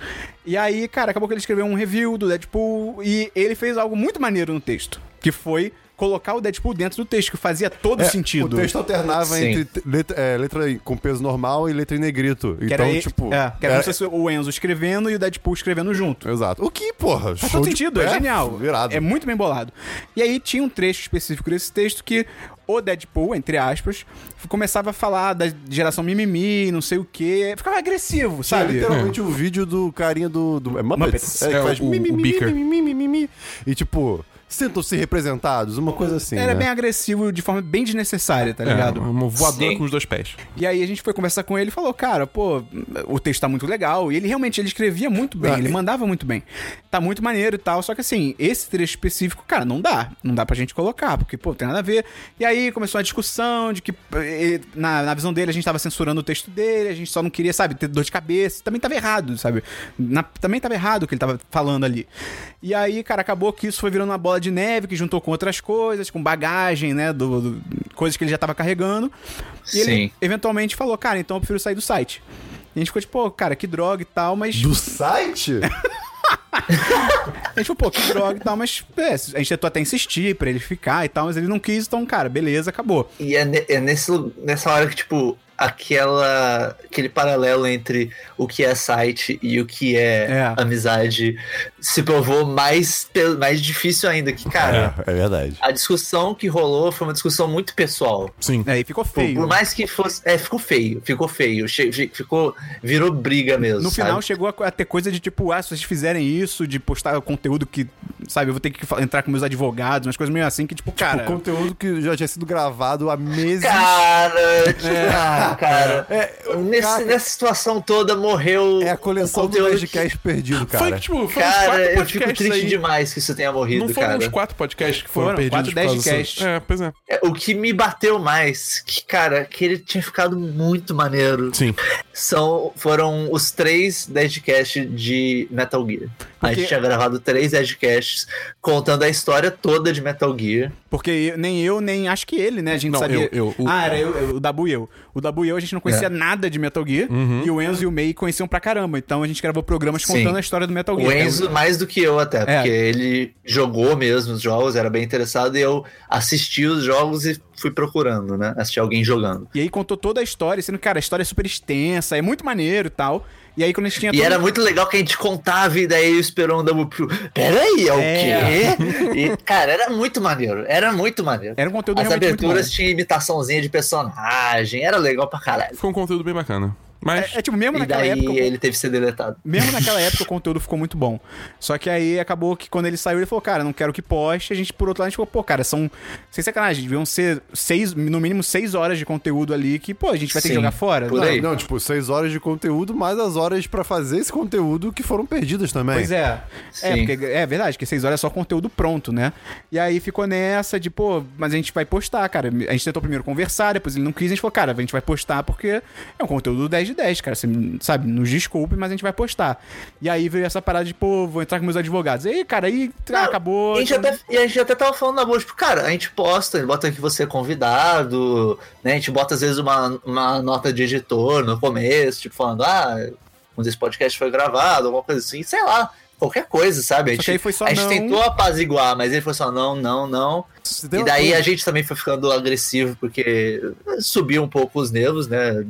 E aí, cara, acabou que ele escreveu um review do Deadpool e ele fez algo muito maneiro no texto, que foi colocar o Deadpool dentro do texto, que fazia todo É, sentido. O texto alternava Sim. entre letra, é, letra com peso normal e letra em negrito. que então, era, tipo. é, que era é- como se fosse o Enzo escrevendo e o Deadpool escrevendo junto. Exato. O que, porra? Faz todo sentido, é, genial. Virado. É muito bem bolado. E aí tinha um trecho específico desse texto que o Deadpool, entre aspas, começava a falar da geração mimimi, não sei o quê. Ficava agressivo, sabe? literalmente o vídeo do carinha do. do é Muppets? Muppets. É, que É, faz o- o mimimi, mimimi, mimimi. E tipo, sentam-se representados, uma coisa assim. Era né? bem agressivo de forma bem desnecessária, tá ligado? É, uma voadora Sim. com os dois pés. E aí a gente foi conversar com ele e falou, cara, pô, o texto tá muito legal. E ele realmente, ele escrevia muito bem, Ah, ele e- mandava muito bem. Tá muito maneiro e tal, só que assim, esse trecho específico, cara, não dá. Não dá pra gente colocar, porque, pô, tem nada a ver. E aí começou a discussão de que, eh, na, na visão dele, a gente tava censurando o texto dele, a gente só não queria, sabe, ter dor de cabeça. Também tava errado, sabe? Na- também tava errado o que ele tava falando ali. E aí, cara, acabou que isso foi virando uma bola de neve que juntou com outras coisas, com bagagem, né, do, do- coisas que ele já tava carregando. E ele Sim. eventualmente falou, cara, então eu prefiro sair do site. E a gente ficou tipo, pô, cara, que droga e tal, mas. Do site? [laughs] A gente falou, pô, que droga e tal, mas é, a gente tentou até insistir pra ele ficar e tal, mas ele não quis, então, cara, beleza, acabou. E é, ne- é nesse, nessa hora que, tipo, aquela aquele paralelo entre o que é site e o que é, É. amizade se provou mais, mais difícil ainda. Que, cara, É, é verdade. a discussão que rolou foi uma discussão muito pessoal. Sim. É, e ficou Por, feio. por mais que fosse. É, ficou feio, ficou feio. che- fi- ficou. Virou briga mesmo. No sabe? final chegou a, a ter coisa de tipo, ah, se vocês fizerem isso, de postar conteúdo que, sabe, eu vou ter que entrar com meus advogados, umas coisas meio assim que, tipo, cara. o conteúdo que já tinha sido gravado há meses. Cara, tipo, [laughs] [laughs] ah, cara. É, Nesse- cara, nessa situação toda morreu. é a coleção um do conteúdo Nerdcast perdido, Foi cara. que, tipo, uns Cara, quatro eu fico triste aí. demais que isso tenha morrido, Não foram cara. uns quatro podcasts que foram, Foram, perdidos quatro, dez cast. É, pois é. É, O que me bateu mais, que, cara, que ele tinha ficado muito maneiro, Sim. são, foram os três Deadcasts de Metal Gear. A Porque- gente tinha gravado três Deadcasts contando a história toda de Metal Gear. Porque eu- nem eu, nem acho que ele, né? A gente Não, sabia. eu- eu- o- Ah, era eu, eu- o Dabu e eu. O Dabu e eu, a gente não conhecia É. nada de Metal Gear. Uhum. E o Enzo e o May conheciam pra caramba. Então a gente gravou programas Sim. contando a história do Metal Gear. O que é Enzo, mais do que eu até, É. porque ele jogou mesmo os jogos, era bem interessado, e eu assisti os jogos e fui procurando, né? Assisti alguém jogando. E aí contou toda a história, sendo que, cara, a história é super extensa, é muito maneiro e tal. E aí quando a gente tinha E todo- era muito legal que a gente contava e daí esperou um double pill. Peraí, é o É. quê? E, cara, era muito maneiro. Era muito maneiro. Era um conteúdo As realmente muito aberturas bom. tinha imitaçãozinha de personagem, era legal pra caralho. Ficou um conteúdo bem bacana. Mas. É, é tipo, mesmo E naquela daí época. ele teve que ser deletado. Mesmo naquela [laughs] época o conteúdo ficou muito bom. Só que aí acabou que quando ele saiu, ele falou, cara, não quero que poste. A gente, por outro lado, a gente falou, pô, cara, são. Sem sacanagem, deviam ser seis, no mínimo seis horas de conteúdo ali que, pô, a gente vai ter que Sim, jogar fora. por Não, aí. Não, tipo, seis horas de conteúdo, mais as horas pra fazer esse conteúdo que foram perdidas também. Pois é. É, Sim. porque, é verdade, que seis horas é só conteúdo pronto, né? E aí ficou nessa de, pô, mas a gente vai postar, cara. A gente tentou primeiro conversar, depois ele não quis, a gente falou, cara, a gente vai postar porque é um conteúdo do 10 de 10, cara. Você, sabe, nos desculpe, mas a gente vai postar. E aí veio essa parada de, pô, vou entrar com meus advogados. E aí, cara, aí Não, acabou. A gente então- até, e a gente até tava falando na boa, tipo, cara, a gente posta, a gente bota que você é convidado, né? A gente bota às vezes uma, uma nota de editor no começo, tipo, falando, ah, um desse podcast foi gravado, alguma coisa assim, sei lá. Qualquer coisa, sabe? A gente, a gente tentou apaziguar, mas ele foi só não, não, não. E daí a gente também foi ficando agressivo, porque subiu um pouco os nervos, né?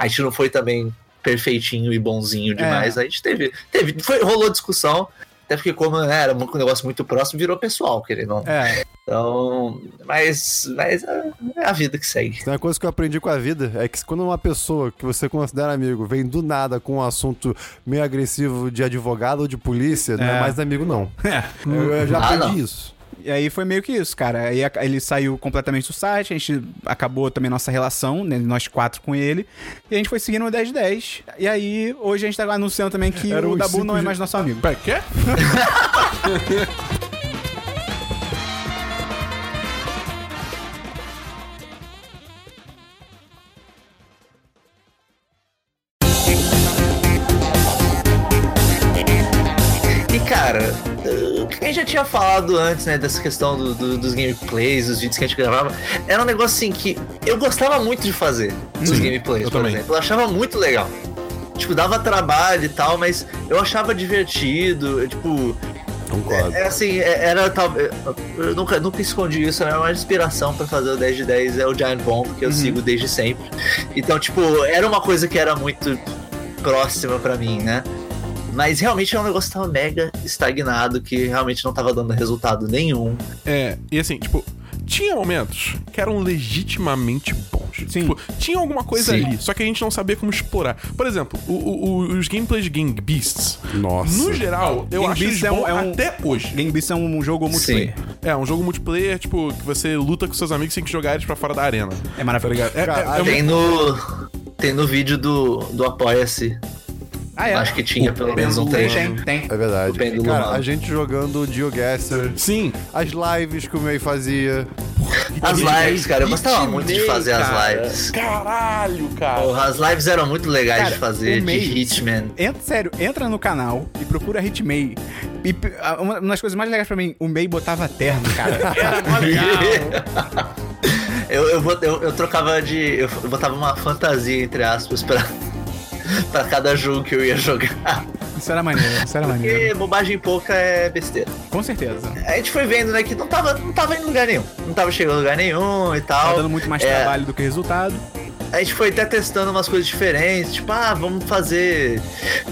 A gente não foi também perfeitinho e bonzinho demais. É. A gente teve. teve foi, rolou discussão. Até porque, como né, era um negócio muito próximo, virou pessoal, querendo ou não. É, Então. Mas, mas é é a vida que segue. Tem uma coisa que eu aprendi com a vida é que quando uma pessoa que você considera amigo vem do nada com um assunto meio agressivo de advogado ou de polícia, não é É. mais amigo, não. [laughs] é. Eu, eu já Ah, aprendi não. isso. E aí foi meio que isso, cara. Aí ele saiu completamente do site, a gente acabou também nossa relação, né, nós quatro com ele, e a gente foi seguindo o 10 de 10. E aí, hoje a gente tá anunciando também que Era o Dabu não é mais nosso amigo. Pera, quê? [laughs] tinha falado antes, né, dessa questão do- do- dos gameplays, dos vídeos que a gente gravava. Era um negócio assim que eu gostava muito de fazer, os gameplays, eu por também. exemplo. Eu achava muito legal. Tipo, dava trabalho e tal, mas eu achava divertido, eu, tipo, Concordo. é assim, é- era tal. Eu nunca, nunca escondi isso, era uma inspiração pra fazer o 10 de 10 é o Giant Bomb, que eu sigo desde sempre. Então, tipo, era uma coisa que era muito próxima pra mim, né? Mas realmente é um negócio que tava mega estagnado, que realmente não tava dando resultado nenhum. É, e assim, tipo, tinha momentos que eram legitimamente bons. Sim. Tipo, tinha alguma coisa Sim. ali, só que a gente não sabia como explorar. Por exemplo, o- o- o- os gameplays de Gang Beasts. Nossa. No geral, eu Gang acho Beasts é um- é um- até hoje. Game Beasts é um jogo multiplayer. É, um jogo multiplayer, tipo, que você luta com seus amigos sem que jogar eles pra fora da arena. É maravilhoso. É, Cara, é- é Tem no. Tem no vídeo do, do Apoia-se. Ah, é? Acho que tinha pelo menos um tem, trecho. tem, tem. É verdade. O Cara, humano. a gente jogando o GeoGuessr, Sim. as lives que o May fazia. As lives, cara, eu gostava muito de Hitman, fazer as cara. lives. Caralho, cara. Porra, as lives eram muito legais Cara, de fazer, o de Hitman. Entra, sério, entra no canal e procura Hitmay. E uma das coisas mais legais pra mim, o May botava terno, cara. Era [laughs] mó legal. [laughs] Eu, eu, eu, eu trocava de. Eu botava uma fantasia, entre aspas, pra, [laughs] pra cada jogo que eu ia jogar. Isso era maneiro, isso era maneiro. Porque bobagem pouca é besteira. Com certeza. A gente foi vendo, né, que não tava, não tava indo em lugar nenhum. Não tava chegando em lugar nenhum e tal. Tá dando muito mais É, trabalho do que resultado. a gente foi até testando umas coisas diferentes, tipo, ah, vamos fazer.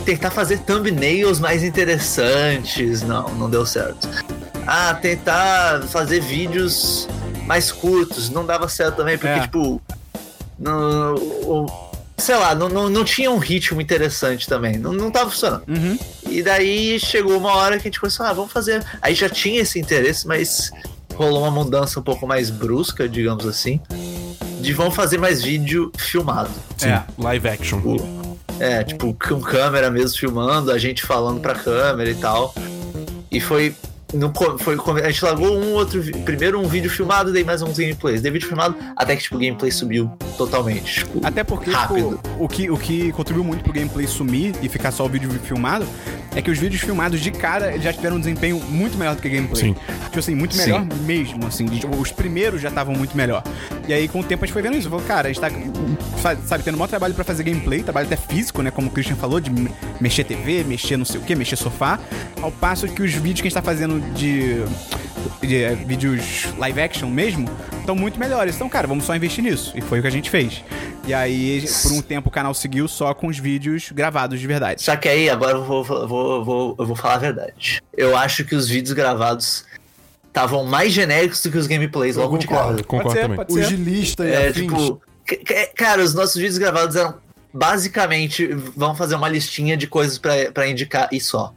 Tentar fazer thumbnails mais interessantes. Não, não deu certo. Ah, tentar fazer vídeos mais curtos. Não dava certo também, porque, É. tipo. Não, o- sei lá, não, não, não tinha um ritmo interessante também. Não, não tava funcionando. Uhum. E daí chegou uma hora que a gente começou, ah, vamos fazer. Aí já tinha esse interesse, mas rolou uma mudança um pouco mais brusca, digamos assim. De vamos fazer mais vídeo filmado. Sim, É. live action. É, tipo, com câmera mesmo filmando, a gente falando pra câmera e tal. E foi. No, foi a gente largou um outro. Primeiro um vídeo filmado, daí mais uns gameplays. Daí vídeo filmado, até que tipo, o gameplay subiu totalmente. Tipo, Até porque, Rápido. tipo, o que, o que contribuiu muito pro gameplay sumir e ficar só o vídeo filmado é que os vídeos filmados de cara já tiveram um desempenho muito melhor do que gameplay. Sim. Tipo assim, muito Sim. melhor mesmo, assim. de- tipo, os primeiros já estavam muito melhor. E aí, com o tempo, a gente foi vendo isso. Falou, cara, a gente tá, sabe, tendo maior trabalho pra fazer gameplay, trabalho até físico, né? Como o Christian falou, de me- mexer TV, mexer não sei o que, mexer sofá. Ao passo que os vídeos que a gente tá fazendo de, de eh, vídeos live action mesmo estão muito melhores. Então, cara, vamos só investir nisso. E foi o que a gente fez. E aí, por um tempo, o canal seguiu só com os vídeos gravados de verdade. Só que aí, agora eu vou, vou, vou, eu vou falar a verdade. Eu acho que os vídeos gravados estavam mais genéricos do que os gameplays Eu logo de cara. concordo. Concordo ser, também. pode O ser. gilista e É, tipo, cara, os nossos vídeos gravados eram basicamente, vamos fazer uma listinha de coisas pra indicar e só.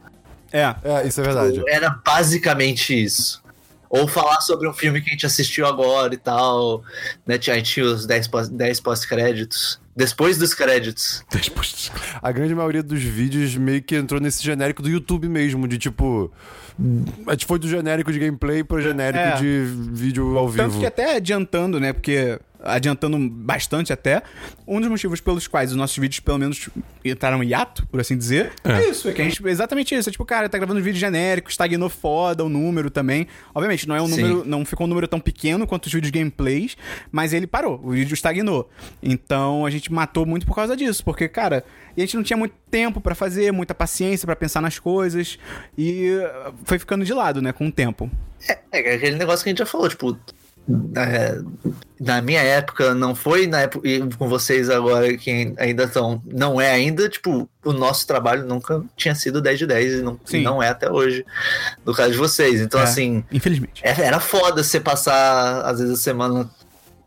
É. É, isso é verdade. Era basicamente isso. Ou falar sobre um filme que a gente assistiu agora e tal. Né? A gente tinha os 10 pós- 10 pós-créditos. Depois dos créditos. Depois- A grande maioria dos vídeos meio que entrou nesse genérico do YouTube mesmo, de tipo. A gente foi do genérico de gameplay pro genérico É. de vídeo ao Tanto vivo. que até adiantando, né? Porque adiantando bastante até, um dos motivos pelos quais os nossos vídeos, pelo menos, entraram em hiato, por assim dizer, é, isso. É que a gente, exatamente isso. É tipo, cara, tá gravando um vídeo genérico, estagnou foda o número também. Obviamente, não é um Sim. número, não ficou um número tão pequeno quanto os vídeos gameplays, mas ele parou, o vídeo estagnou. Então a gente matou muito por causa disso, porque, cara, e a gente não tinha muito tempo pra fazer, muita paciência pra pensar nas coisas, e uh, foi ficando de lado, né, com o tempo. É aquele negócio que a gente já falou, tipo. É, na minha época, não foi na época e com vocês agora que ainda estão. Não é ainda, tipo, o nosso trabalho nunca tinha sido 10 de 10 e não, e não é até hoje, no caso de vocês. Então, É, assim, Infelizmente. é- era foda você passar, às vezes, a semana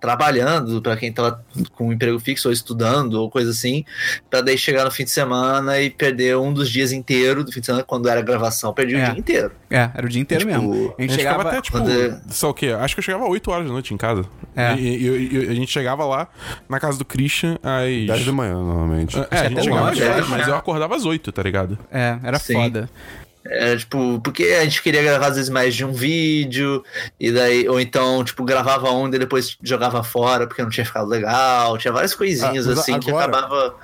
trabalhando, pra quem tava com um emprego fixo ou estudando ou coisa assim, pra daí chegar no fim de semana e perder um dos dias inteiros do fim de semana, quando era gravação, perdi É. o dia inteiro. É, era o dia inteiro Tipo, mesmo. A A gente, gente chegava. até, tipo, quando- só o quê? Acho que eu chegava 8 horas da noite em casa. É. E, e- e- e a gente chegava lá na casa do Christian às. 10 da manhã, normalmente. É, a gente chegava às nove, 10, é. mas eu acordava às 8, tá ligado? É, era Sim. foda. Era, tipo, porque a gente queria gravar às vezes mais de um vídeo, e daí, ou então, tipo, gravava um e depois jogava fora porque não tinha ficado legal. Tinha várias coisinhas Ah, assim que agora- acabava.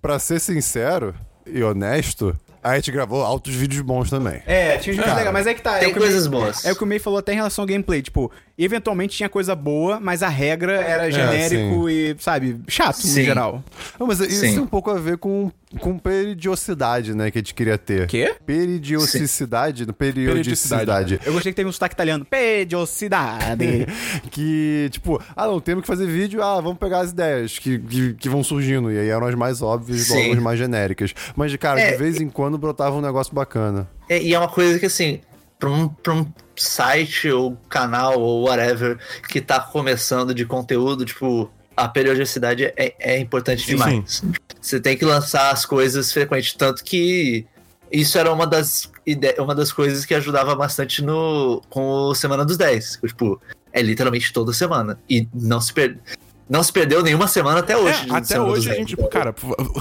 Pra ser sincero e honesto, a gente gravou altos vídeos bons também. É, tinha gente legal, mas é que tá. é Tem que o coisas May- boas. É o que o May falou até em relação ao gameplay. Tipo, eventualmente tinha coisa boa, mas a regra era genérico e, sabe, chato Sim. no geral. Não, mas isso Sim. tem um pouco a ver com, com periodicidade, né, que a gente queria ter. Quê? Periodicidade? Periodicidade. Eu gostei que teve um sotaque italiano. Pediosidade. [laughs] que, tipo, ah, não, temos que fazer vídeo, ah, vamos pegar as ideias que, que, que vão surgindo. E aí eram as mais óbvias, Sim. logo as mais genéricas. Mas, cara, É, de vez em quando brotava um negócio bacana. É, e é uma coisa que, assim, pra um, pra um site ou canal ou whatever que tá começando de conteúdo, tipo, a periodicidade é, é importante Sim, demais. Você tem que lançar as coisas frequente, tanto que isso era uma das, uma das coisas que ajudava bastante no com o Semana dos 10. Tipo, é literalmente toda semana. E não se perde. Não se perdeu nenhuma semana até hoje. É, até hoje a 10. gente, tipo, cara,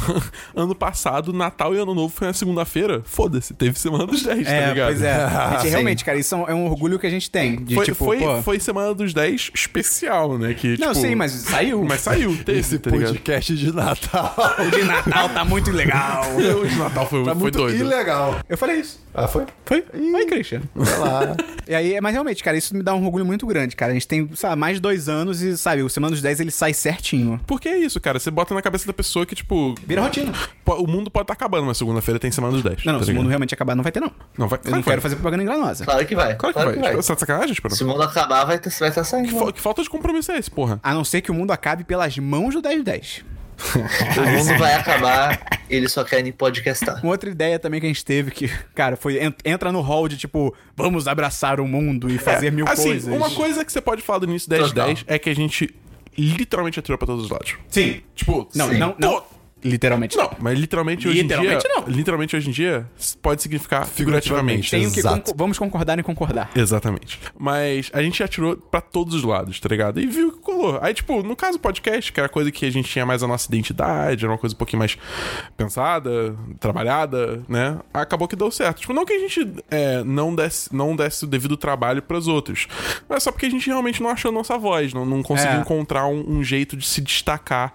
[laughs] ano passado, Natal e Ano Novo foi na segunda-feira. Foda-se, teve Semana dos 10, tá é, ligado? pois é. [laughs] A gente, realmente, cara, isso é um orgulho que a gente tem. De, Foi, tipo, foi, pô, foi Semana dos 10 especial, né? Que, Não, tipo, sim, mas saiu. Mas saiu, teve, Esse tá podcast de Natal [laughs] O de Natal tá muito legal. O de Natal foi, tá foi muito doido. ilegal. Eu falei isso. Ah, foi? Foi? Aí, Christian. Vai lá. E aí, mas realmente, cara, isso me dá um orgulho muito grande, cara. A gente tem, sabe, mais de dois anos e, sabe, o Semana dos 10 ele sai certinho. Porque é isso, cara. Você bota na cabeça da pessoa que, tipo. Vira rotina. O mundo pode estar acabando, mas segunda-feira tem semana dos 10. Não, não, tá se o mundo realmente acabar, não vai ter, não. Não vai. Eu claro não que quero vai. fazer propaganda enganosa. Claro que vai. Claro que vai. Você tá sacanagem, Esperão? Se o mundo acabar, vai estar vai tá saindo. Que, fa- que falta de compromisso é esse, porra? A não ser que o mundo acabe pelas mãos do 1010. O mundo vai acabar, eles só querem podcastar. Uma outra ideia também que a gente teve que, cara, foi en- entra no hall de tipo, vamos abraçar o mundo e fazer mil assim, coisas. uma coisa que você pode falar do início 10 Total. 10 é que a gente literalmente atirou pra todos os lados. Sim. Tipo, Não, Sim. não, não. Literalmente Não, mas literalmente hoje Literalmente em dia. não. Literalmente hoje em dia pode significar figurativamente. Tenho que Exato. vamos concordar em concordar. Exatamente. Mas a gente atirou pra todos os lados, tá ligado? E viu que colou. Aí, tipo, no caso do podcast, que era coisa que a gente tinha mais a nossa identidade, era uma coisa um pouquinho mais pensada, trabalhada, né? Acabou que deu certo. Tipo, não que a gente é, não, desse, não desse o devido trabalho pras outros. Mas só porque a gente realmente não achou nossa voz, não, não conseguiu É. encontrar um, um jeito de se destacar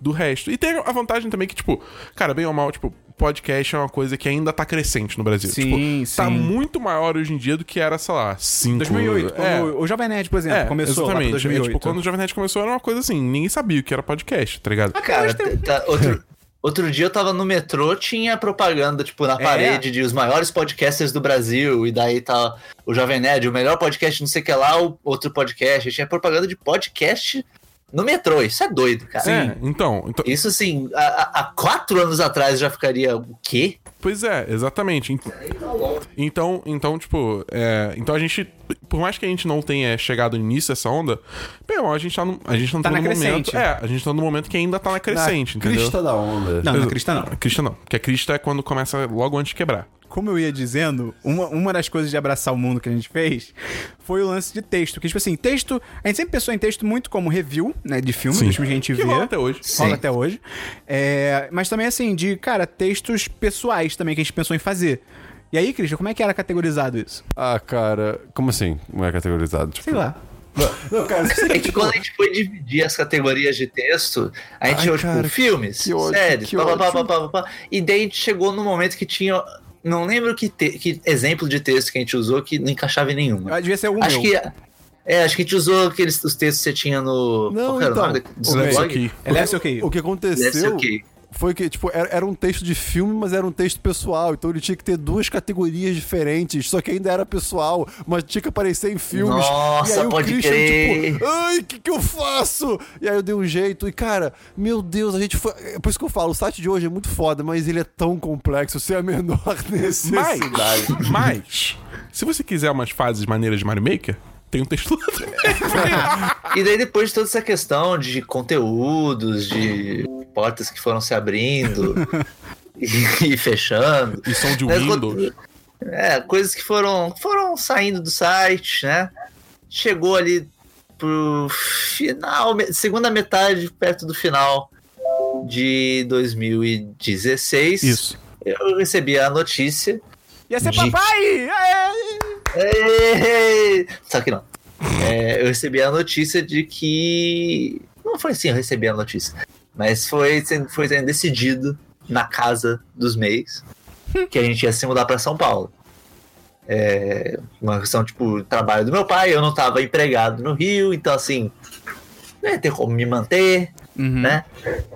do resto. E tem a vantagem também que, tipo, cara, bem ou mal, tipo, podcast é uma coisa que ainda tá crescente no Brasil. Sim, tipo, tá sim. muito maior hoje em dia do que era, sei lá, 5 2008, quando é, o Jovem Nerd, por exemplo, é, começou exatamente. 2008. É, tipo, quando o Jovem Nerd começou era uma coisa assim, ninguém sabia o que era podcast, tá ligado? Cara, tá- outro, outro dia eu tava no metrô, tinha propaganda, tipo, na parede de os maiores podcasters do Brasil, e daí tá o Jovem Nerd, o melhor podcast não sei o que lá, o outro podcast. Tinha propaganda de podcast no metrô. Isso é doido, cara. É, então, então, Isso, assim, há, quatro anos atrás já ficaria o quê? pois é, exatamente. Ent- Então, então, tipo, é, então a gente, por mais que a gente não tenha chegado no início dessa onda, bem, a gente tá no, a gente não Tá tá, no momento, é, a gente tá no momento que ainda tá na crescente, Na entendeu? crista da onda. Não, na crista não. Crista não, porque a crista é quando começa logo antes de quebrar. Como eu ia dizendo, uma, uma das coisas de abraçar o mundo que a gente fez foi o lance de texto. Que, tipo assim, texto. A gente sempre pensou em texto muito como review, né? De Sim. dos filmes que a gente Que vê. rola até hoje. Rola Sim. até hoje. É, mas também, assim, de, cara, textos pessoais também que a gente pensou em fazer. E aí, Christian, como é que era categorizado isso? Ah, cara, como assim? Não é categorizado? Tipo, Sei lá. Não, cara, É que quando a gente foi dividir as categorias de texto, a gente Ai, cara, tipo, filmes, ódio, séries, pá, pá, pá, pá, pá, e daí a gente chegou no momento que tinha. Não lembro que, te- que exemplo de texto que a gente usou que não encaixava em nenhuma. Ah, Devia ser o Acho meu. que. É, acho que a gente usou aqueles os textos que você tinha no. Não, qual que era então, o nome do o seu meu- Isso blog? aqui. É Left OK. O que aconteceu. Foi que, tipo, era, era um texto de filme, mas era um texto pessoal. Então ele tinha que ter duas categorias diferentes, só que ainda era pessoal, mas tinha que aparecer em filmes. Nossa, e aí pode o Christian, crer. tipo, ai, o que, que eu faço? E aí eu dei um jeito, e cara, meu Deus, a gente foi. É por isso que eu falo, o site de hoje é muito foda, mas ele é tão complexo, sem a menor [laughs] necessidade. Mas, mas, se você quiser umas fases maneiras de Mario Maker, tem um texto lá também. [laughs] E daí, depois de toda essa questão de conteúdos, de portas que foram se abrindo [laughs] e, e fechando. E som de Mas Windows. É, coisas que foram, foram saindo do site, né? Chegou ali pro final, segunda metade, perto do final de 2016. Isso. Eu recebi a notícia. Ia ser de- papai! Aê! Ei! Só que não. É, eu recebi a notícia de que. Não foi assim, eu recebi a notícia. Mas foi, sendo- foi sendo decidido na casa dos meios que a gente ia se mudar para São Paulo. É, uma questão, tipo, trabalho do meu pai, eu não estava empregado no Rio, então assim, não ia ter como me manter, Uhum. né?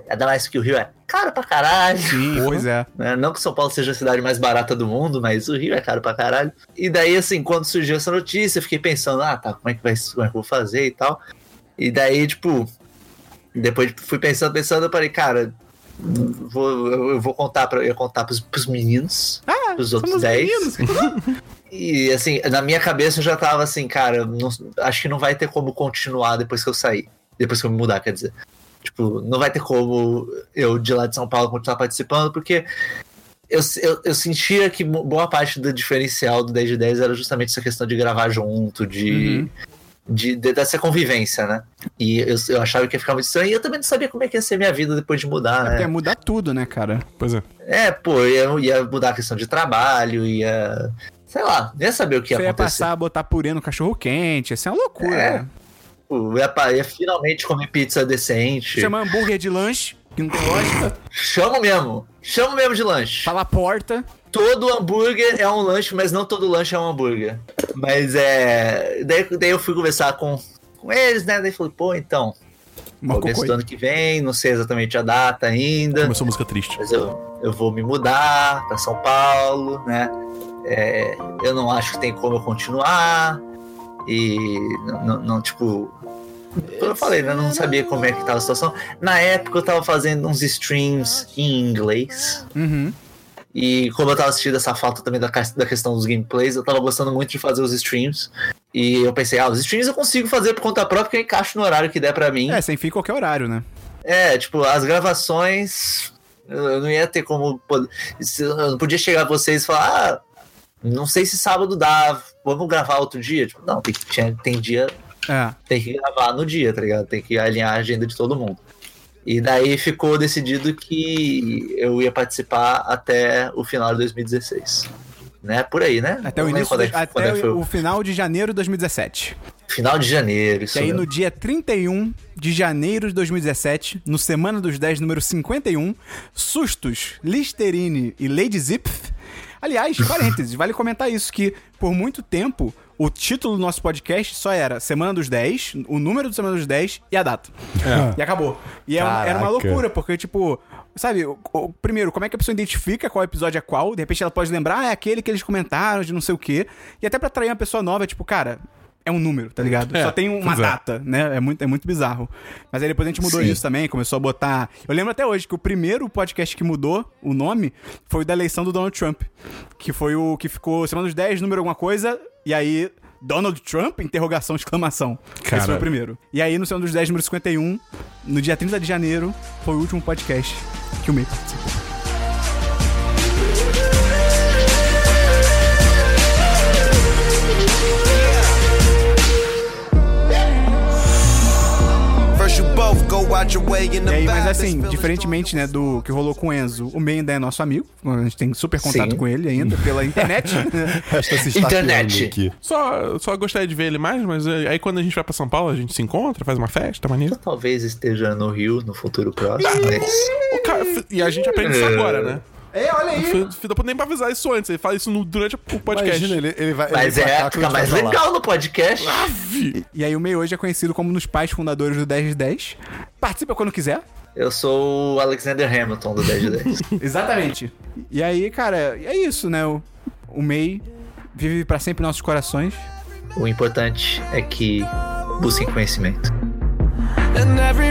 Ainda mais que o Rio é caro pra caralho. Sim, pois é. né? Não que São Paulo seja a cidade mais barata do mundo, mas o Rio é caro pra caralho. E daí, assim, quando surgiu essa notícia, eu fiquei pensando, ah, tá, como é que vai como é que eu vou fazer e tal. E daí, tipo, depois fui pensando, pensando, eu falei, cara, vou, eu vou contar para eu ia contar pros, pros meninos, Ah, pros outros somos 10. meninos. [laughs] E assim, na minha cabeça eu já tava assim, cara, não- acho que não vai ter como continuar depois que eu sair. Depois que eu me mudar, quer dizer. Tipo, não vai ter como eu de lá de São Paulo continuar participando, porque eu, eu, eu sentia que boa parte do diferencial do 10 de 10 era justamente essa questão de gravar junto, de. De, de- dessa convivência, né? E eu, eu achava que ia ficar muito estranho. E eu também não sabia como é que ia ser minha vida depois de mudar, né? Porque ia mudar tudo, né, cara? Pois é. É, pô, ia, ia mudar a questão de trabalho, ia. Sei lá, ia saber o que ia Você ia acontecer. passar a botar purê no cachorro quente. Ia ser uma loucura. É. né? Pô, ia, ia finalmente comer pizza decente. Chama hambúrguer de lanche, que não tem lógica. Chamo mesmo. Chamo mesmo de lanche. Fala porta. todo hambúrguer é um lanche, mas não todo lanche é um hambúrguer. Mas é. Daí, daí eu fui conversar com, com eles, né? Daí falei, pô, então. Talvez do ano que vem, não sei exatamente a data ainda. Começou música triste. Mas eu, eu vou me mudar para São Paulo, né? É, eu não acho que tem como eu continuar. E não, tipo. Eu falei, né? Não sabia como é que tava a situação. Na época eu tava fazendo uns streams em inglês. Uhum. E como eu tava assistindo essa falta também da, da questão dos gameplays, eu tava gostando muito de fazer os streams. E eu pensei, ah, os streams eu consigo fazer por conta própria, porque eu encaixo no horário que der pra mim. É, sem fim qualquer horário, né? É, tipo, as gravações. Eu não ia ter como. Eu não podia chegar a vocês e falar, ah, não sei se sábado dá, vamos gravar outro dia. Tipo, não, tem, que, tem dia, É. tem que gravar no dia, tá ligado? Tem que alinhar a agenda de todo mundo. E daí ficou decidido que eu ia participar até o final de 2016. Né? Por aí, né? Até o início, é é até que foi o final de janeiro de 2017. Final de janeiro, isso E aí, mesmo. no dia 31 de janeiro de 2017, no Semana dos 10, número 51, Sustos, Listerine e Lady Zip. Aliás, [laughs] parênteses, vale comentar isso, que por muito tempo o título do nosso podcast só era Semana dos 10, o número do Semana dos 10 e a data. E acabou. E é era uma loucura, porque, tipo, sabe, o- o- primeiro, como é que a pessoa identifica qual episódio é qual? De repente ela pode lembrar, ah, é aquele que eles comentaram, de não sei o quê. E até pra atrair uma pessoa nova, é tipo, cara, é um número, tá ligado? É, Só tem uma é. data, né? É muito, é muito bizarro. Mas aí depois a gente mudou Sim. isso também, começou a botar. Eu lembro até hoje que o primeiro podcast que mudou o nome foi o da eleição do Donald Trump. Que foi o que ficou semana dos 10, número alguma coisa, e aí. Donald Trump? Interrogação, exclamação. Esse foi o primeiro. E aí, no Semana dos 10, número 51, no dia 30 de janeiro, foi o último podcast que o Meio participou. E aí, mas assim, diferentemente, né, do que rolou com o Enzo, o Meio ainda é nosso amigo. A gente tem super contato Sim. com ele ainda, pela internet. [laughs] Internet. Só, só gostaria de ver ele mais, mas é, aí quando a gente vai pra São Paulo, a gente se encontra, faz uma festa, maneiro. Talvez esteja no Rio no futuro próximo, mas. O cara- e a gente aprende isso agora, né? É, olha aí. Filho da puta nem pra avisar isso antes, ele fala isso no- durante o podcast. Imagina, ele, ele vai. Mas ele é, fica a mais legal no podcast. E aí o Meio hoje é conhecido como um dos pais fundadores do 10 de 10. Participa quando quiser. Eu sou o Alexander Hamilton do 10 de 10. [laughs] Exatamente. E aí, cara, é isso, né? O, o Mei vive pra sempre em nossos corações. o importante é que busquem conhecimento. And every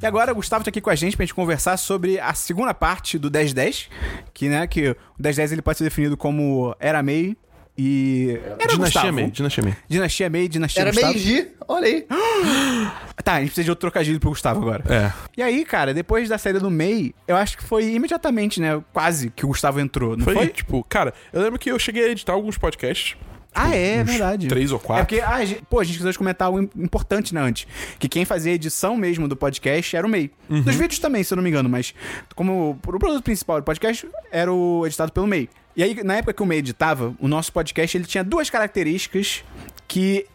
E agora o Gustavo tá aqui com a gente pra gente conversar sobre a segunda parte do 1010, que, né, que o 1010 ele pode ser definido como Era Mei e... Era Dinastia Gustavo. Mei, Dinastia Mei. Dinastia Mei, Dinastia Era Gustavo. meio-dia, olha aí. [gasps] Tá, a gente precisa de outro trocadilho pro Gustavo agora. É. E aí, cara, depois da saída do Mei, eu acho que foi imediatamente, né, quase que o Gustavo entrou, não Foi, foi? tipo, cara, eu lembro que eu cheguei a editar alguns podcasts. Ah, é, é uns verdade. três ou quatro. É porque, ah, a gente- pô, a gente de comentar algo im- importante, né, antes. Que quem fazia a edição mesmo do podcast era o MEI. Uhum. Dos vídeos também, se eu não me engano, mas como o produto principal do podcast era o editado pelo MEI. E aí, na época que o MEI editava, o nosso podcast, ele tinha duas características que,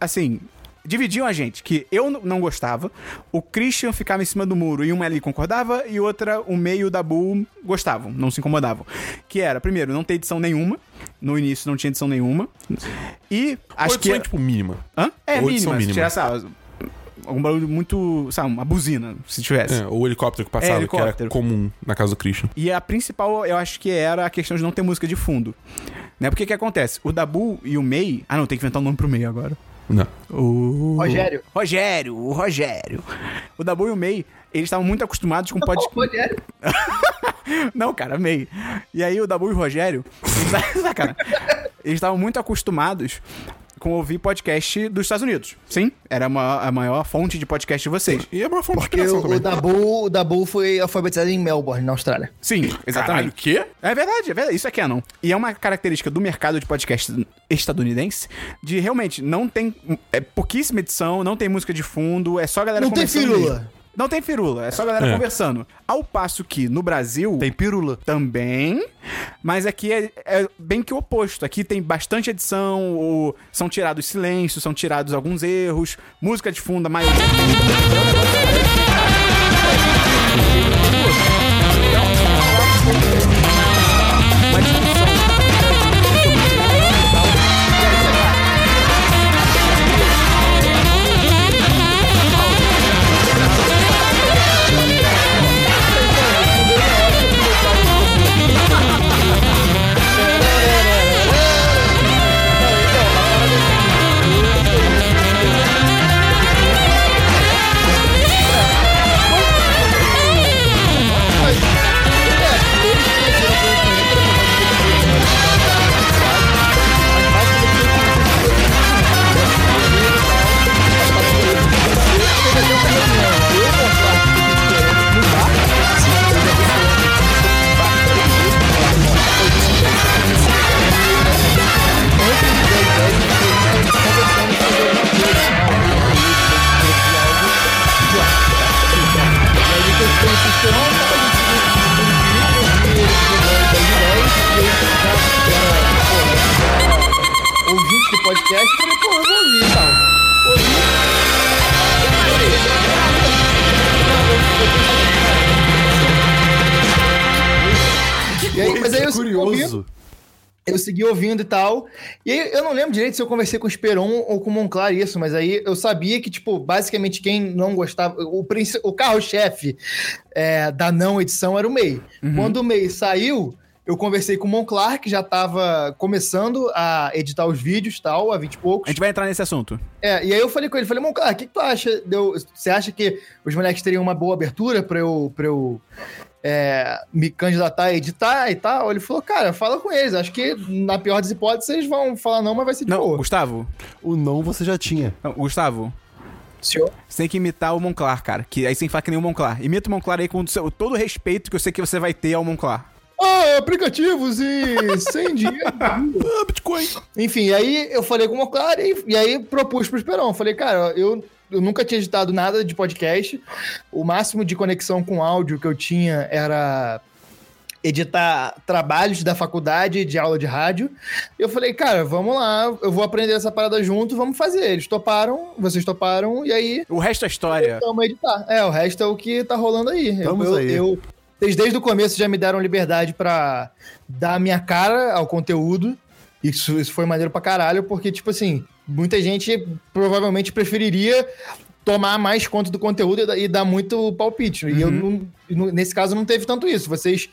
assim... Dividiam a gente, que eu não gostava, o Christian ficava em cima do muro e uma ali concordava, e outra, o meio e o Dabu gostavam, não se incomodavam. Que era, primeiro, não ter edição nenhuma, no início não tinha edição nenhuma, e acho Ou que... edição é, tipo, mínima. Hã? É, Ou edição mínima. Mínima. tivesse, ah, algum barulho muito, sabe, uma buzina, se tivesse. É, o helicóptero que passava, É, que helicóptero. era comum na casa do Christian. E a principal, eu acho que era a questão de não ter música de fundo. Né? Porque o que acontece? O Dabu e o Mei... Ah, não, tem que inventar um nome pro Mei agora. Não. O... Rogério. Rogério, o Rogério. O Dabu e o Mei, eles estavam muito acostumados com podcast... Rogério. [laughs] Não, cara, amei. E aí o Dabu e o Rogério, eles [laughs] estavam muito acostumados com ouvir podcast dos Estados Unidos. Sim, era uma, a maior fonte de podcast de vocês. E é uma fonte de Porque inspiração o, também. o Dabu, o Dabu foi alfabetizado em Melbourne, na Austrália. Sim, Caralho, exatamente. o quê? É verdade, é verdade. Isso é canon. E é uma característica do mercado de podcast estadunidense de realmente não tem. É pouquíssima edição, não tem música de fundo, é só a galera Não tem firula. mesmo. Não tem firula, é só a galera É. conversando. Ao passo que no Brasil. Tem pirula. Também, mas aqui é, é bem que o oposto. Aqui tem bastante edição, o- são tirados silêncios, são tirados alguns erros, música de fundo, a maioria. Eu segui ouvindo e tal. E aí eu não lembro direito se eu conversei com o Esperon ou com o Monclar isso, mas aí eu sabia que, tipo, basicamente quem não gostava. O, o carro-chefe é, da não edição era o MEI. Quando o MEI saiu. Eu conversei com o Monclar, que já tava começando a editar os vídeos e tal, há 20 e poucos. A gente vai entrar nesse assunto. É, e aí eu falei com ele, falei, Monclar, o que, que tu acha? Deu, você acha que os moleques teriam uma boa abertura pra eu, pra eu é, me candidatar a editar e tal? Ele falou, cara, fala com eles. Acho que, na pior das hipóteses, eles vão falar não, mas vai ser de Não, boa. Gustavo. O não você já tinha. Não, Gustavo. Senhor? Você tem que imitar o Monclar, cara. Que aí que falar que nem o Monclar. Imita o Monclar aí com o seu- todo o respeito que eu sei que você vai ter ao Monclar. Ah, aplicativos e [laughs] sem dinheiro. Ah, Bitcoin. Enfim, e aí eu falei com o Monclar e, e aí propus pro Esperão. Falei, cara, eu, eu nunca tinha editado nada de podcast. O máximo de conexão com áudio que eu tinha era editar trabalhos da faculdade de aula de rádio. Eu falei, cara, vamos lá, eu vou aprender essa parada junto, vamos fazer. Eles toparam, vocês toparam, e aí O resto é história. vamos editar. É, o resto é o que tá rolando aí. Eu- Estamos eu, aí. eu- vocês desde o começo já me deram liberdade pra dar minha cara ao conteúdo. Isso, isso foi maneiro pra caralho, porque, tipo assim, muita gente provavelmente preferiria tomar mais conta do conteúdo e dar- e dar muito palpite. E eu, não, e no- nesse caso, não teve tanto isso. Vocês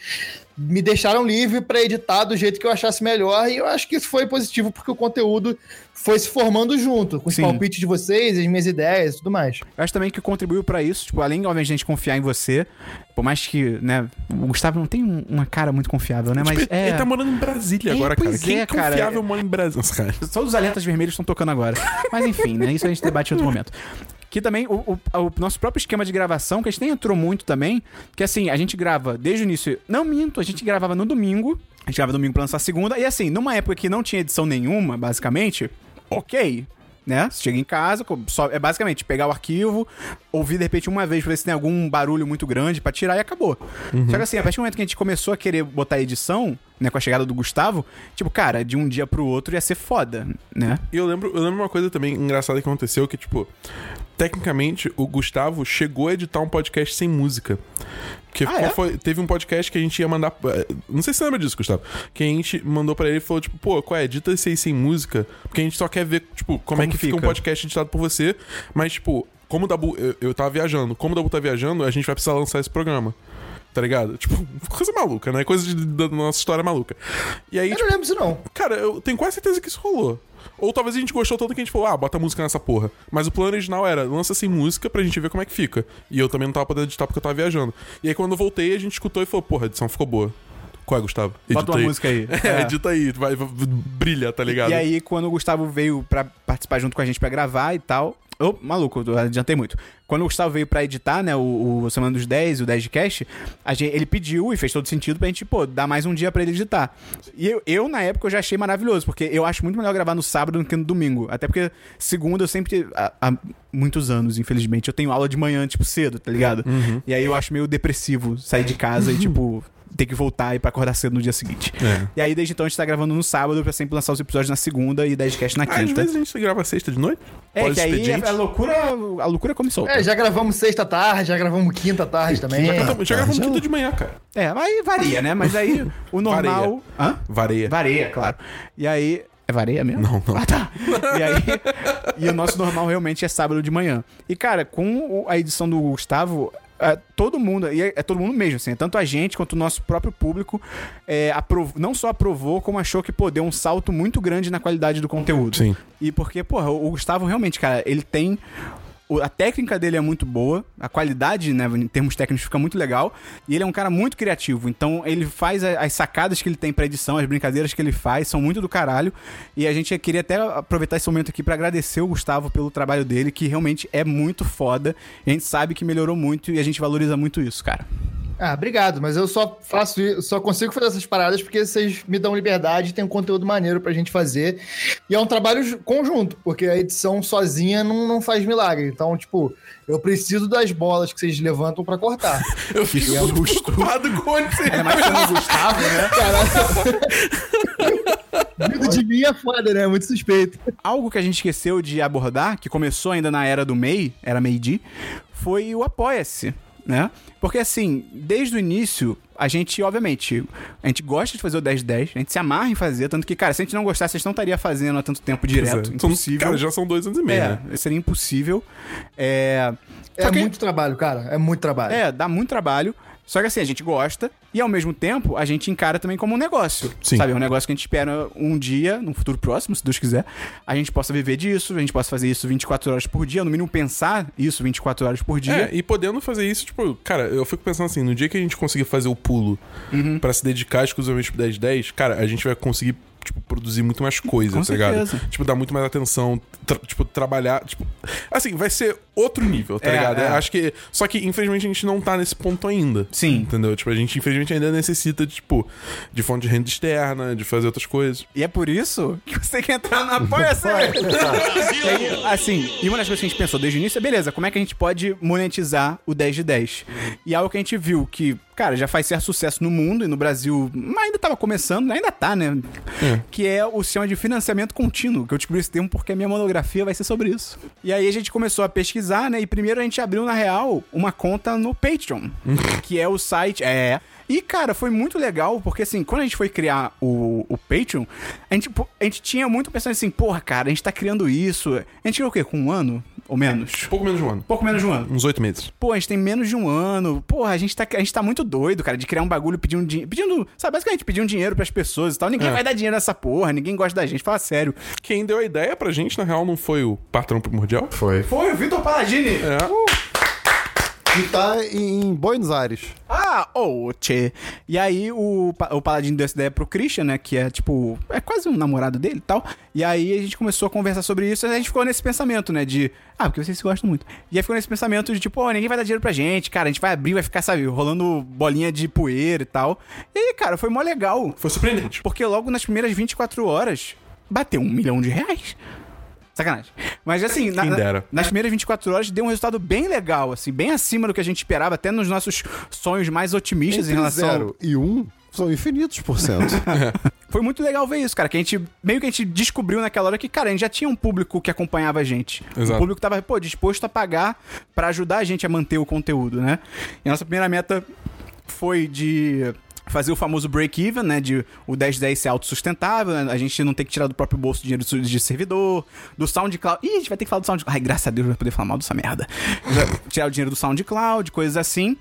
me deixaram livre pra editar do jeito que eu achasse melhor, e eu acho que isso foi positivo, porque o conteúdo foi se formando junto, com os Sim. palpites de vocês, as minhas ideias e tudo mais. Eu acho também que contribuiu pra isso, tipo, além, obviamente, de a gente confiar em você, por mais que, né, o Gustavo não tem um- uma cara muito confiável, né, mas Tipo, é... Ele tá morando em Brasília É, agora, cara. pois Quem é, cara. confiável mora em Brasília? Cara. Todos os alertas vermelhos estão tocando agora. Mas enfim, né? Isso a gente debate em outro momento. Que também, o, o- o nosso próprio esquema de gravação, que a gente nem entrou muito também, que assim, a gente grava desde o início. Não minto, a gente gravava no domingo. A gente grava domingo pra lançar segunda. E assim, numa época que não tinha edição nenhuma, basicamente, ok. Né? Você chega em casa, só, é basicamente pegar o arquivo, ouvir de repente uma vez pra ver se tem algum barulho muito grande pra tirar e acabou. Só que assim, a partir do momento que a gente começou a querer botar edição, né, com a chegada do Gustavo, tipo, cara, de um dia pro outro ia ser foda, né? E eu lembro, eu lembro uma coisa também engraçada que aconteceu, que, tipo, tecnicamente, o Gustavo chegou a editar um podcast sem música. Porque Ah, é? foi- teve um podcast que a gente ia mandar. eh, Não sei se você lembra disso, Gustavo. Que a gente mandou pra ele e falou, tipo, pô, qual é? Edita esse aí sem música. Porque a gente só quer ver, tipo, como, é Como que fica um fica. podcast editado por você. Mas, tipo, como o Dabu. Eu, eu tava viajando. Como o Dabu tá viajando, a gente vai precisar lançar esse programa. Tá ligado? Tipo, [laughs] coisa maluca, né? Coisa de- da nossa história maluca. E aí, Eu tipo, não lembro disso, não. Cara, eu tenho quase certeza que isso rolou. Ou talvez a gente gostou tanto que a gente falou, ah, bota música nessa porra. Mas o plano original era, lança sem música pra gente ver como é que fica. E eu também não tava podendo editar porque eu tava viajando. E aí quando eu voltei, a gente escutou e falou, porra, a edição ficou boa. Qual é, Gustavo? Bota uma música aí. É, [laughs] É. edita aí, vai, vai- brilha, tá ligado? E aí, quando o Gustavo veio pra participar junto com a gente pra gravar e tal. Ô, maluco, eu adiantei muito. Quando o Gustavo veio pra editar, né, o, o Semana dos 10 e o 10 de Cast, a gente, ele pediu e fez todo sentido pra gente, pô, dar mais um dia pra ele editar. E eu, eu, na época, eu já achei maravilhoso, porque eu acho muito melhor gravar no sábado do que no domingo. Até porque segunda eu sempre, há, há muitos anos, infelizmente, eu tenho aula de manhã, tipo, cedo, tá ligado? E aí eu acho meio depressivo sair de casa e, [laughs] tipo, ter que voltar e pra acordar cedo no dia seguinte. É. E aí, desde então, a gente tá gravando no sábado pra sempre lançar os episódios na segunda e 10 de cast na Às quinta. vezes a gente grava sexta de noite. É, que aí expediente. a loucura, a loucura come solta. É, já gravamos sexta tarde, já gravamos quinta tarde também. Já, gravamos- já gravamos quinta de manhã, cara. É, mas aí varia, né? Mas aí o normal. Hã? Vareia. Vareia, claro. E aí. É vareia mesmo? Não, não. Ah, tá. E aí. e o nosso normal realmente é sábado de manhã. E, cara, com a edição do Gustavo. É, todo mundo, e é, é todo mundo mesmo, assim, é tanto a gente quanto o nosso próprio público é, não só aprovou, como achou que pô, deu um salto muito grande na qualidade do conteúdo. Sim. E porque, porra, o Gustavo realmente, cara, ele tem. A técnica dele é muito boa, a qualidade, né, em termos técnicos, fica muito legal. E ele é um cara muito criativo. Então, ele faz as sacadas que ele tem pra edição, as brincadeiras que ele faz, são muito do caralho. E a gente queria até aproveitar esse momento aqui pra agradecer o Gustavo pelo trabalho dele, que realmente é muito foda. A gente sabe que melhorou muito e a gente valoriza muito isso, cara. Ah, obrigado, mas eu só faço só consigo fazer essas paradas porque vocês me dão liberdade, tem um conteúdo maneiro pra gente fazer. E é um trabalho ju- conjunto, porque a edição sozinha não, não faz milagre. Então, tipo, eu preciso das bolas que vocês levantam pra cortar. [laughs] Eu fico muito preocupado com você Ainda mais sendo o Gustavo, né? [laughs] Vindo [laughs] de mim é foda, né? Muito suspeito. Algo que a gente esqueceu de abordar, que começou ainda na era do MEI, era Meiji, foi o Apoia-se, né? Porque assim, desde o início, a gente, obviamente, a gente gosta de fazer o 10-10, a gente se amarra em fazer, tanto que, cara, se a gente não gostasse, vocês não estaria fazendo há tanto tempo direto. São- Impossível. Cara, já são dois anos e meio, né? é, seria impossível. É, É que- muito trabalho, cara. É muito trabalho. é, dá muito trabalho. Só que assim, a gente gosta e ao mesmo tempo a gente encara também como um negócio. Sim. Sabe? É um negócio que a gente espera um dia, num futuro próximo, se Deus quiser, a gente possa viver disso, a gente possa fazer isso 24 horas por dia, no mínimo pensar isso 24 horas por dia. É, e podendo fazer isso, tipo, cara, eu fico pensando assim, no dia que a gente conseguir fazer o pulo Uhum. pra se dedicar exclusivamente pro 1010, cara, a gente vai conseguir, tipo, produzir muito mais coisa, Com tá ligado? certeza. Tipo, dar muito mais atenção, tra- tipo, trabalhar, tipo... Assim, vai ser outro nível, tá É, ligado? é. Acho que... Só que, infelizmente, a gente não tá nesse ponto ainda. Sim. Entendeu? Tipo, a gente, infelizmente, ainda necessita, tipo, de fonte de renda externa, de fazer outras coisas. E é por isso que você [laughs] tem que entrar no Apoia-se. Aí, assim, e uma das coisas que a gente pensou desde o início é, beleza, como é que a gente pode monetizar o 10 de 10? E algo que a gente viu que, cara, já faz certo sucesso no mundo e no Brasil, mas ainda tava começando, ainda tá, né? Que é o sistema de financiamento contínuo, que eu descobri esse termo porque a minha monografia vai ser sobre isso. E aí a gente começou a pesquisar, né? E primeiro a gente abriu, na real, uma conta no Patreon, [laughs] que é o site... É... E, cara, foi muito legal, porque assim, quando a gente foi criar o, o Patreon, a gente, a gente tinha muito pensando assim, porra, cara, a gente tá criando isso. A gente criou o quê? Com um ano? Ou menos? Pouco menos de um ano. Pouco menos de um ano. Uns oito meses. Pô, a gente tem menos de um ano. Porra, a gente tá, a gente tá muito doido, cara, de criar um bagulho pedindo dinheiro. Pedindo, sabe, basicamente pedindo dinheiro pras pessoas e tal. Ninguém É. vai dar dinheiro nessa porra, ninguém gosta da gente, fala sério. Quem deu a ideia pra gente, na real, não foi o patrão primordial? Foi. Foi o Vitor Paladini. É. E tá em Buenos Aires. Ah, ô, tchê. E aí o, o Paladino deu essa ideia pro Christian, né? Que é tipo, é quase um namorado dele e tal. E aí a gente começou a conversar sobre isso e a gente ficou nesse pensamento, né? De, ah, porque vocês se gostam muito. E aí ficou nesse pensamento de tipo, ó, ninguém vai dar dinheiro pra gente, cara. A gente vai abrir, vai ficar, sabe, rolando bolinha de poeira e tal. E aí, cara, foi mó legal. Foi surpreendente. Porque logo nas primeiras 24 horas, bateu um milhão de reais. Sacanagem. Mas assim, na- dera. nas primeiras 24 horas deu um resultado bem legal, assim, bem acima do que a gente esperava, até nos nossos sonhos mais otimistas em Entre relação. zero e um são infinitos por cento. [laughs] Foi muito legal ver isso, cara. Que a gente meio que a gente descobriu naquela hora que, cara, a gente já tinha um público que acompanhava a gente. Exato. Um público tava, pô, disposto a pagar pra ajudar a gente a manter o conteúdo, né? E a nossa primeira meta foi de fazer o famoso break-even, né? De o 1010 ser autossustentável, né? a gente não ter que tirar do próprio bolso dinheiro de servidor, do SoundCloud. Ih, a gente vai ter que falar do SoundCloud. Ai, graças a Deus vai poder falar mal dessa merda. tirar o dinheiro do SoundCloud, coisas assim.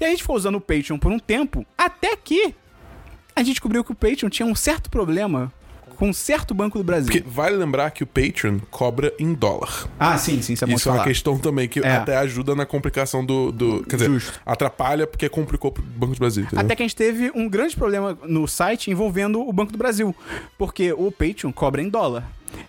E a gente ficou usando o Patreon por um tempo, até que a gente descobriu que o Patreon tinha um certo problema com um certo Banco do Brasil. Porque vale lembrar que o Patreon cobra em dólar. Ah, sim, sim, isso é bom Isso é uma falar. questão também que É. até ajuda na complicação do. do quer dizer, Justo. atrapalha porque complicou pro Banco do Brasil. Entendeu? Até que a gente teve um grande problema no site envolvendo o Banco do Brasil. Porque o Patreon cobra em dólar.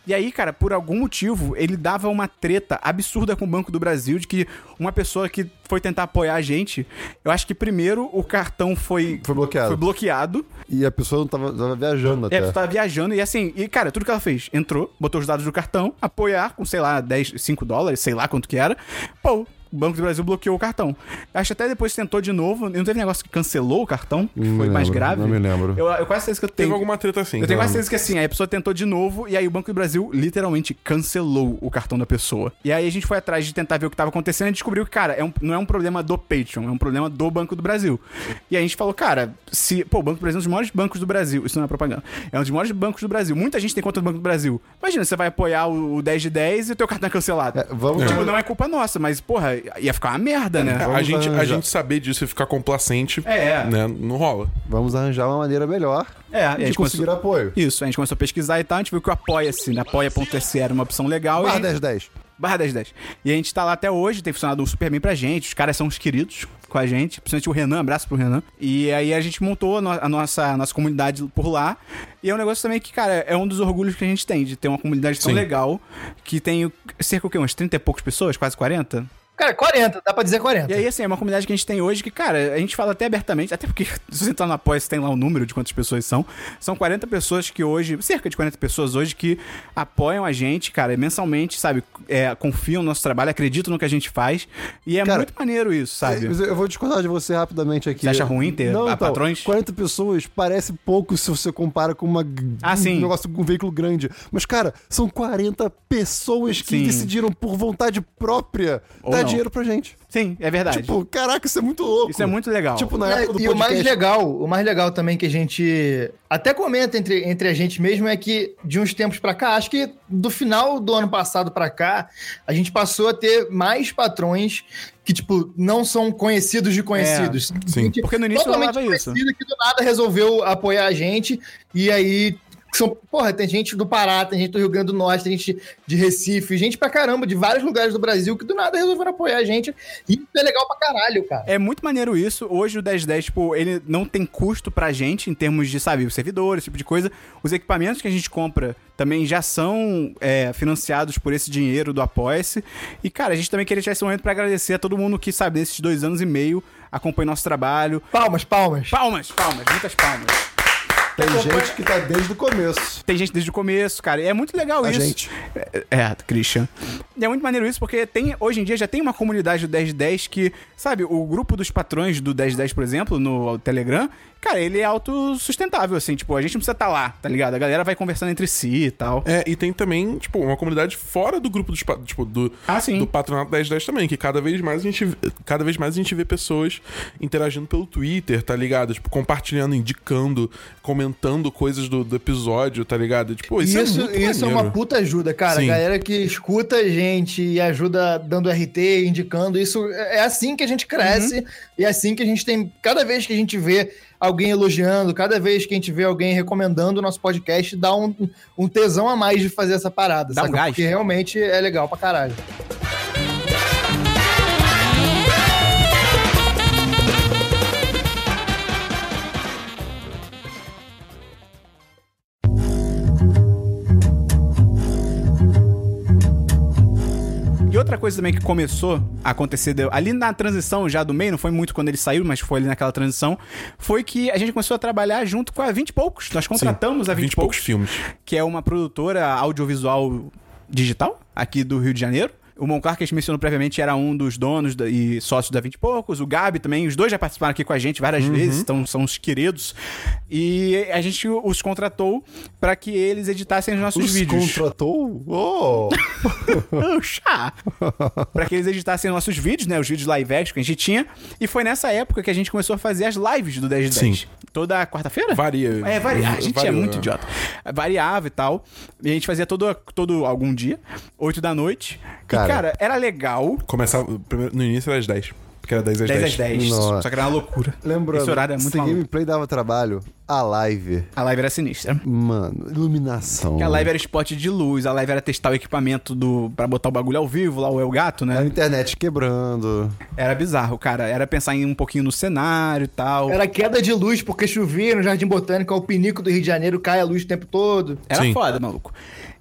E aí, cara, por algum motivo, ele dava uma treta absurda com o Banco do Brasil de que uma pessoa que foi tentar apoiar a gente, eu acho que primeiro o cartão foi, Foi bloqueado. foi bloqueado. E a pessoa não tava, tava viajando É, até. tu tava viajando e assim, e cara, tudo que ela fez, entrou, botou os dados do cartão, apoiar com, sei lá, 10, 5 dólares, sei lá quanto que era. Pô, Banco do Brasil bloqueou o cartão. Acho que até depois tentou de novo, não teve negócio que cancelou o cartão, que Não foi mais lembro, grave. não me lembro. Eu, eu quase certeza que eu Teve tenho. alguma treta assim. Eu tenho quase então- certeza que assim, aí a pessoa tentou de novo e aí o Banco do Brasil literalmente cancelou o cartão da pessoa. E aí a gente foi atrás de tentar ver o que tava acontecendo e descobriu que, cara, é um- não é um problema do Patreon, é um problema do Banco do Brasil. E aí a gente falou, cara, se. Pô, o Banco do Brasil é um dos maiores bancos do Brasil. Isso não é propaganda. É um dos maiores bancos do Brasil. Muita gente tem conta do Banco do Brasil. Imagina, você vai apoiar o, o 10 de 10 e o teu cartão é cancelado. É, vamos- Tipo, não é culpa nossa, mas, porra, ia ficar uma merda, né? A Vamos gente, a arranjar. gente saber disso e ficar complacente, É. né, não rola. Vamos arranjar uma maneira melhor É, a de gente conseguir começou... apoio. Isso, a gente começou a pesquisar e tal, a gente viu que o Apoia-se, né? Apoia.se era uma opção legal. a Barra gente- 1010. Barra 1010. E a gente tá lá até hoje, tem funcionado super bem pra gente. Os caras são uns queridos com a gente, principalmente o Renan, abraço pro Renan. E aí a gente montou a, no- a nossa, a nossa comunidade por lá. E é um negócio também que, cara, é um dos orgulhos que a gente tem, de ter uma comunidade tão Sim. legal, que tem cerca o quê? Umas 30 e poucas pessoas, quase 40? Cara, 40, dá pra dizer 40. E aí, assim, é uma comunidade que a gente tem hoje que, cara, a gente fala até abertamente, até porque [laughs] se você entrar no apoia, você tem lá o número de quantas pessoas são. São 40 pessoas que hoje, cerca de 40 pessoas hoje que apoiam a gente, cara, mensalmente, sabe? É, confiam no nosso trabalho, acreditam no que a gente faz. E é Cara, muito maneiro isso, sabe? Mas eu vou discordar de você rapidamente aqui. Você acha ruim ter Não, então, patrões? 40 pessoas parece pouco se você compara com uma, Ah, um negócio com um veículo grande. Mas, cara, são 40 pessoas que Sim. decidiram por vontade própria Ou não. Dinheiro pra gente. Sim, é verdade. Tipo, caraca, isso é muito louco. isso é muito legal. Tipo, na É, época do e o mais podcast. legal, o mais legal também que a gente até comenta entre, entre a gente mesmo é que de uns tempos pra cá, acho que do final do ano passado pra cá, a gente passou a ter mais patrões que tipo não são conhecidos de conhecidos. sim. Gente Porque no início totalmente rolava isso. que do nada resolveu apoiar a gente e aí são, porra, tem gente do Pará, tem gente do Rio Grande do Norte, tem gente de Recife, gente pra caramba, de vários lugares do Brasil que do nada resolveram apoiar a gente. E isso é legal pra caralho, cara. É muito maneiro isso. Hoje o 1010, tipo, ele não tem custo pra gente em termos de, sabe, servidores, esse tipo de coisa. Os equipamentos que a gente compra também já são é, financiados por esse dinheiro do Apoia-se. E, cara, a gente também queria tirar esse momento pra agradecer a todo mundo que, sabe, nesses dois anos e meio acompanha nosso trabalho. Palmas, palmas. Palmas, palmas, muitas palmas. Tem gente que tá desde o começo. Tem gente desde o começo, cara. E é muito legal A isso. gente. É, é, Christian. E é muito maneiro isso, porque tem, hoje em dia já tem uma comunidade do 1010 que, sabe, o grupo dos patrões do 1010, por exemplo, no Telegram, cara, ele é autossustentável, assim, tipo, a gente não precisa estar lá, tá ligado? A galera vai conversando entre si e tal. É, e tem também, tipo, uma comunidade fora do grupo dos, tipo, do, Ah, sim. do Patronato 1010 também, que cada vez mais a gente cada vez mais a gente vê pessoas interagindo pelo Twitter, tá ligado? Tipo, compartilhando, indicando, comentando coisas do, do episódio, tá ligado? Tipo, isso, Isso, é muito isso é uma maneiro. puta ajuda, cara. Sim. A galera que escuta a gente e ajuda dando RT, indicando, isso é assim que a gente cresce Uhum. e é assim que a gente tem. Cada vez que a gente vê alguém elogiando, cada vez que a gente vê alguém recomendando o nosso podcast, dá um, um tesão a mais de fazer essa parada, Dá um saca? gás. Porque realmente é legal pra caralho. E outra coisa também que começou a acontecer ali na transição já do meio, não foi muito quando ele saiu, mas foi ali naquela transição, foi que a gente começou a trabalhar junto com a 20 e poucos. Nós contratamos a 20, 20 e e poucos poucos, filmes. que é uma produtora audiovisual digital aqui do Rio de Janeiro. O Monclar, que a gente mencionou previamente, era um dos donos da- e sócios da 20 e poucos. O Gabi também, os dois já participaram aqui com a gente várias vezes, então são os queridos. E a gente os contratou para que eles editassem os nossos Os vídeos. contratou? [laughs] Oh! Puxa! pra que eles editassem nossos vídeos, né? Os vídeos live action que a gente tinha. E foi nessa época que a gente começou a fazer as lives do 10 de 10. Sim. Toda quarta-feira? Varia. É, varia. A gente é muito é. idiota. Variava e tal. E a gente fazia todo, todo algum dia, 8 da noite. Cara. E, cara, era legal. Começava, no início era às 10. Porque era 10 às 10. 10 às 10. Nossa. Só que era uma loucura. Lembrando, Esse horário é muito se maluco. gameplay dava trabalho, a live, A live era sinistra. mano, iluminação. Porque a live era spot de luz, a live era testar o equipamento do pra botar o bagulho ao vivo, lá o El Gato, A né? internet quebrando. Era bizarro, cara. Era pensar em um pouquinho no cenário e tal. Era queda de luz porque chovia no Jardim Botânico, ao pinico do Rio de Janeiro, cai a luz o tempo todo. Era Sim. foda, maluco.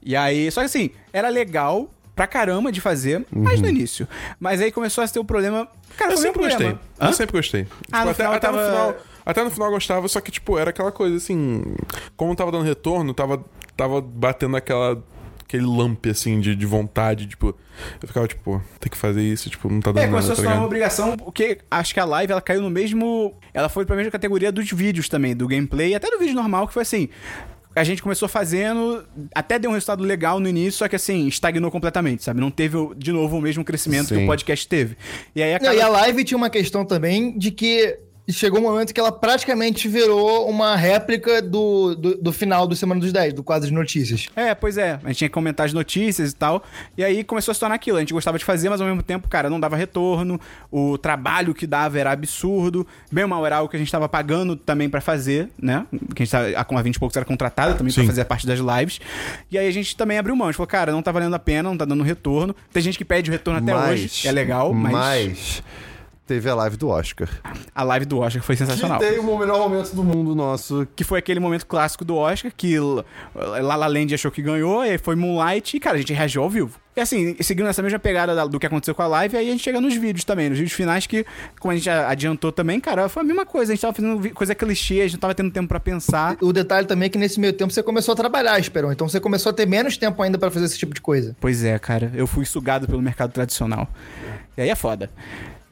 E aí, só que assim, era legal pra caramba de fazer, mas no início. Mas aí começou a ter o problema. Cara, Eu sempre problema. gostei. Hã? Eu sempre gostei. Ah, no até, até no tava- final. Até no final eu gostava, só que, tipo, era aquela coisa assim. Como tava dando retorno, tava, tava batendo aquela. Aquele lamp, assim, de, de vontade, tipo... Eu ficava, tipo, pô, tem que fazer isso, tipo, não tá dando É, nada, começou a tá tornar uma obrigação, porque acho que a live ela caiu no mesmo. Ela foi pra mesma categoria dos vídeos também, do gameplay, até do vídeo normal, que foi assim. A gente começou fazendo, até deu um resultado legal no início, só que assim, estagnou completamente, sabe? Não teve de novo o mesmo crescimento que Sim. o podcast teve. E aí Não, acaba... e a live tinha uma questão também de que chegou um momento que ela praticamente virou uma réplica do, do, do final do Semana dos 10, do quadro de notícias. É, pois é. A gente tinha que comentar as notícias e tal. E aí começou a se tornar aquilo. A gente gostava de fazer, mas ao mesmo tempo, cara, não dava retorno. O trabalho que dava era absurdo. Bem mal era algo que a gente tava pagando também pra fazer, né? Que a gente tava, a com a 20 e poucos era contratada também pra Sim. fazer a parte das lives. E aí a gente também abriu mão. A gente falou, cara, não tá valendo a pena, não tá dando retorno. Tem gente que pede o retorno até Mas- hoje. É legal, mas, Mas teve a live do Oscar. a live do Oscar foi sensacional. Que tem o melhor momento do mundo nosso. Que foi aquele momento clássico do Oscar, que La La Land achou que ganhou, e aí foi Moonlight, e, cara, a gente reagiu ao vivo. E assim, seguindo essa mesma pegada da- do que aconteceu com a live, aí a gente chega nos vídeos também, nos vídeos finais, que, como a gente adiantou também, cara, foi a mesma coisa, a gente tava fazendo coisa clichê, a gente não tava tendo tempo pra pensar. O detalhe também é que nesse meio tempo você começou a trabalhar, Esperão. Então você começou a ter menos tempo ainda pra fazer esse tipo de coisa. Pois é, cara, eu fui sugado pelo mercado tradicional. E aí é foda.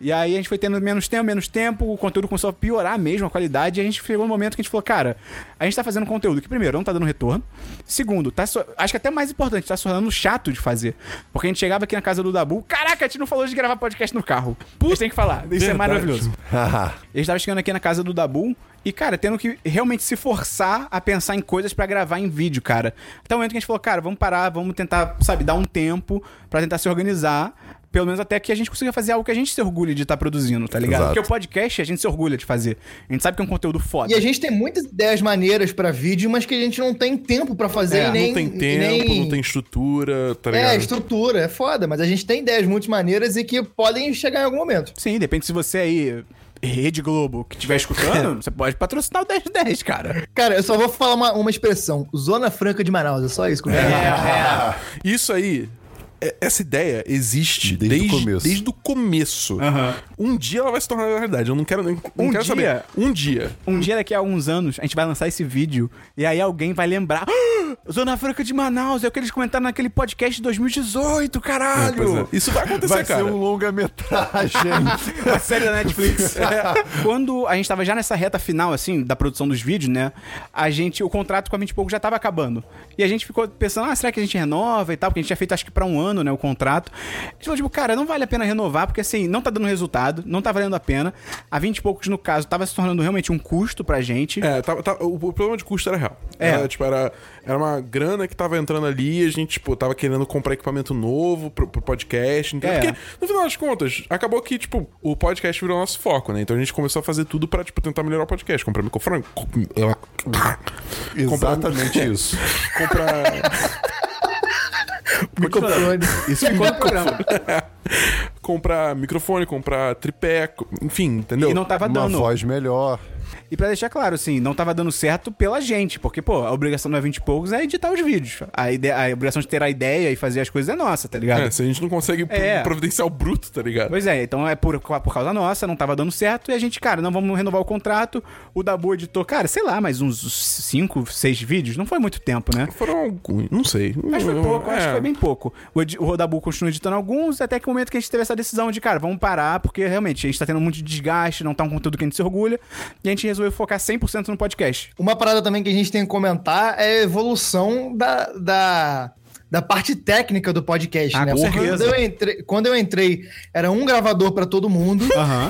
E aí a gente foi tendo menos tempo, menos tempo, o conteúdo começou a piorar mesmo, a qualidade, e a gente chegou no momento que a gente falou, cara, a gente tá fazendo conteúdo que, primeiro, não tá dando retorno. Segundo, tá so- acho que até mais importante, tá se tornando chato de fazer. Porque a gente chegava aqui na casa do Dabu, caraca, a gente não falou de gravar podcast no carro. A gente tem que falar, isso é maravilhoso. [laughs] Ele estava chegando aqui na casa do Dabu e, cara, tendo que realmente se forçar a pensar em coisas pra gravar em vídeo, cara. Até o momento que a gente falou, cara, vamos parar, vamos tentar, sabe, dar um tempo pra tentar se organizar. Pelo menos até que a gente consiga fazer algo que a gente se orgulhe de estar produzindo, tá ligado? Exato. Porque o podcast a gente se orgulha de fazer. A gente sabe que é um conteúdo foda. E a gente tem muitas ideias maneiras pra vídeo, mas que a gente não tem tempo pra fazer É, e nem. não tem tempo, nem- não tem estrutura, tá É, ligado? estrutura, é foda, mas a gente tem ideias muito maneiras e que podem chegar em algum momento. Sim, depende se você aí, Rede Globo, que estiver escutando, [laughs] você pode patrocinar o 1010, cara. Cara, eu só vou falar uma, uma expressão: Zona Franca de Manaus, é só isso que eu quero falar. [laughs] Isso aí, é- essa ideia existe Desde desde, o começo. desde o começo. Um dia ela vai se tornar realidade. Eu não quero nem. Não Um quero dia? saber. Um dia. Um dia daqui a alguns anos, a gente vai lançar esse vídeo e aí alguém vai lembrar. "Ah, Zona Franca de Manaus, é o que eles comentaram naquele podcast de 2018, Pois caralho! é. Isso vai acontecer, Vai cara. ser um longa-metragem. [laughs] A série da Netflix. [laughs] Quando a gente tava já nessa reta final, assim, da produção dos vídeos, né? A gente, o contrato com a 20 e pouco já tava acabando. E a gente ficou pensando, ah, será que a gente renova e tal? Porque a gente tinha feito acho que pra um ano, né, o contrato. A gente falou, tipo, cara, não vale a pena renovar, porque assim, não tá dando resultado, não tá valendo a pena. A 20 e poucos, no caso, tava se tornando realmente um custo pra gente. É, tá- tá- o, o problema de custo era real. É. Era, tipo, era, era uma grana que tava entrando ali, a gente, tipo, tava querendo comprar equipamento novo pro, pro podcast, entendeu? É. Porque, no final das contas, acabou que, tipo, o podcast virou nosso foco, né? Então a gente começou a fazer tudo pra, tipo, tentar melhorar o podcast. Comprar microfone. Exatamente isso. [laughs] Comprar. [laughs] Microfone. Isso ficou no programa. comprar microfone, comprar tripé, co- enfim, entendeu? E não tava Uma dando. voz melhor. E pra deixar claro, assim, não tava dando certo pela gente, porque, pô, a obrigação não é 20 e poucos, é editar os vídeos. A, ide- a obrigação de ter a ideia e fazer as coisas é nossa, tá ligado? É, se a gente não consegue É. providenciar o bruto, tá ligado? Pois é, então é por, por causa nossa, não tava dando certo, e a gente, cara, não vamos renovar o contrato. O Dabu editou, cara, sei lá, mais uns 5, 6 vídeos, não foi muito tempo, né? Foram alguns, não sei. Mas foi pouco, acho É. que foi bem pouco. O, o Rodabu continuou editando alguns, até que o momento que a gente teve essa decisão de, cara, vamos parar, porque realmente a gente tá tendo muito desgaste, não tá um conteúdo que a gente se orgulha, e a gente resolveu focar 100% no podcast. Uma parada também que a gente tem que comentar é a evolução da, da, da parte técnica do podcast, Ah, né? com certeza. Quando eu, entrei, quando eu entrei, era um gravador pra todo mundo.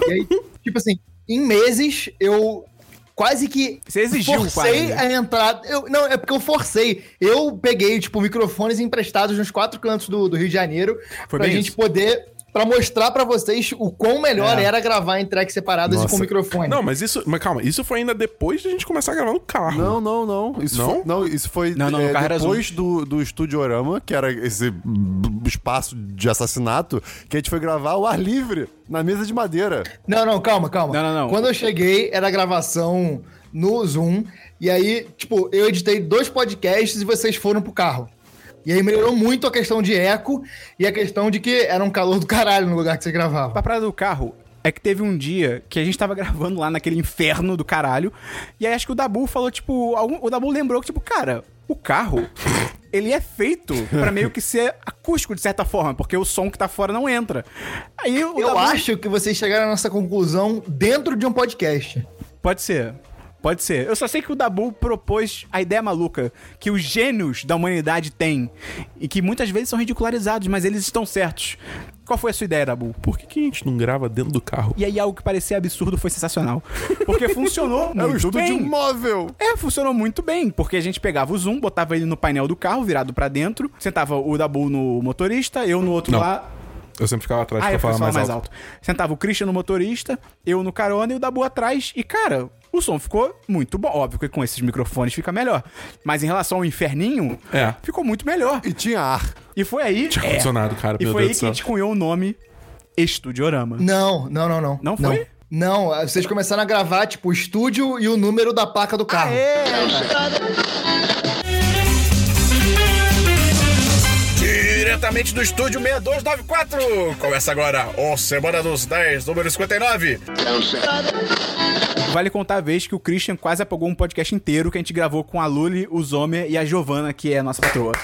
E aí, tipo assim, em meses, eu quase que Você exigiu forcei quase. a entrada. Eu, não, é porque eu forcei. Eu peguei, tipo, microfones emprestados nos quatro cantos do, do Rio de Janeiro Foi pra gente isso. poder pra mostrar pra vocês o quão melhor É. era gravar em tracks separadas e Nossa. com microfone. Não, mas isso. Mas calma, isso foi ainda depois de a gente começar a gravar no carro. Não, não, não. Isso Não? foi, não, isso foi Não, não, no é, carro era depois do, do Studiorama, que era esse espaço de assassinato, que a gente foi gravar ao ar livre, na mesa de madeira. Não, não, calma, calma. Não, não, não. Quando eu cheguei, era gravação no Zoom. E aí, tipo, eu editei dois podcasts e vocês foram pro carro. E aí melhorou muito a questão de eco e a questão de que era um calor do caralho no lugar que você gravava. Pra parada do carro, é que teve um dia que a gente tava [laughs] gravando lá naquele inferno do caralho. E aí acho que o Dabu falou, tipo. algum- o Dabu lembrou que, tipo, cara, o carro. [laughs] Ele é feito pra meio que ser acústico, de certa forma, porque o som que tá fora não entra. Aí Eu Dabu- acho que vocês chegaram nessa conclusão dentro de um podcast. Pode ser. Pode ser. Eu só sei que o Dabu propôs a ideia maluca que os gênios da humanidade têm e que muitas vezes são ridicularizados, mas eles estão certos. Qual foi a sua ideia, Dabu? Por que, que a gente não grava dentro do carro? E aí algo que parecia absurdo foi sensacional. Porque funcionou [laughs] É o muito estudo de bem. um móvel. É, funcionou muito bem, porque a gente pegava o zoom, botava ele no painel do carro, virado pra dentro, sentava o Dabu no motorista, eu no outro Não. lá. Eu sempre ficava atrás Ah, pra eu falar falar mais, alto. Sentava o Christian no motorista, eu no carona e o Dabu atrás. E, cara, o som ficou muito bom. Óbvio que com esses microfones fica melhor. Mas em relação ao inferninho, É. ficou muito melhor. E tinha ar. E foi aí. Tinha é, ar-condicionado, cara, E meu foi Deus aí que a gente cunhou o nome Estudiorama. Não, não, não, não. Não foi? Não, vocês começaram a gravar, tipo, o estúdio e o número da placa do carro. Diretamente do estúdio 6294. Começa agora o Semana dos 10, número 59. Vale contar a vez que o Christian quase apagou um podcast inteiro que a gente gravou com a Luli, o Zomer e a Giovana, que é a nossa patroa.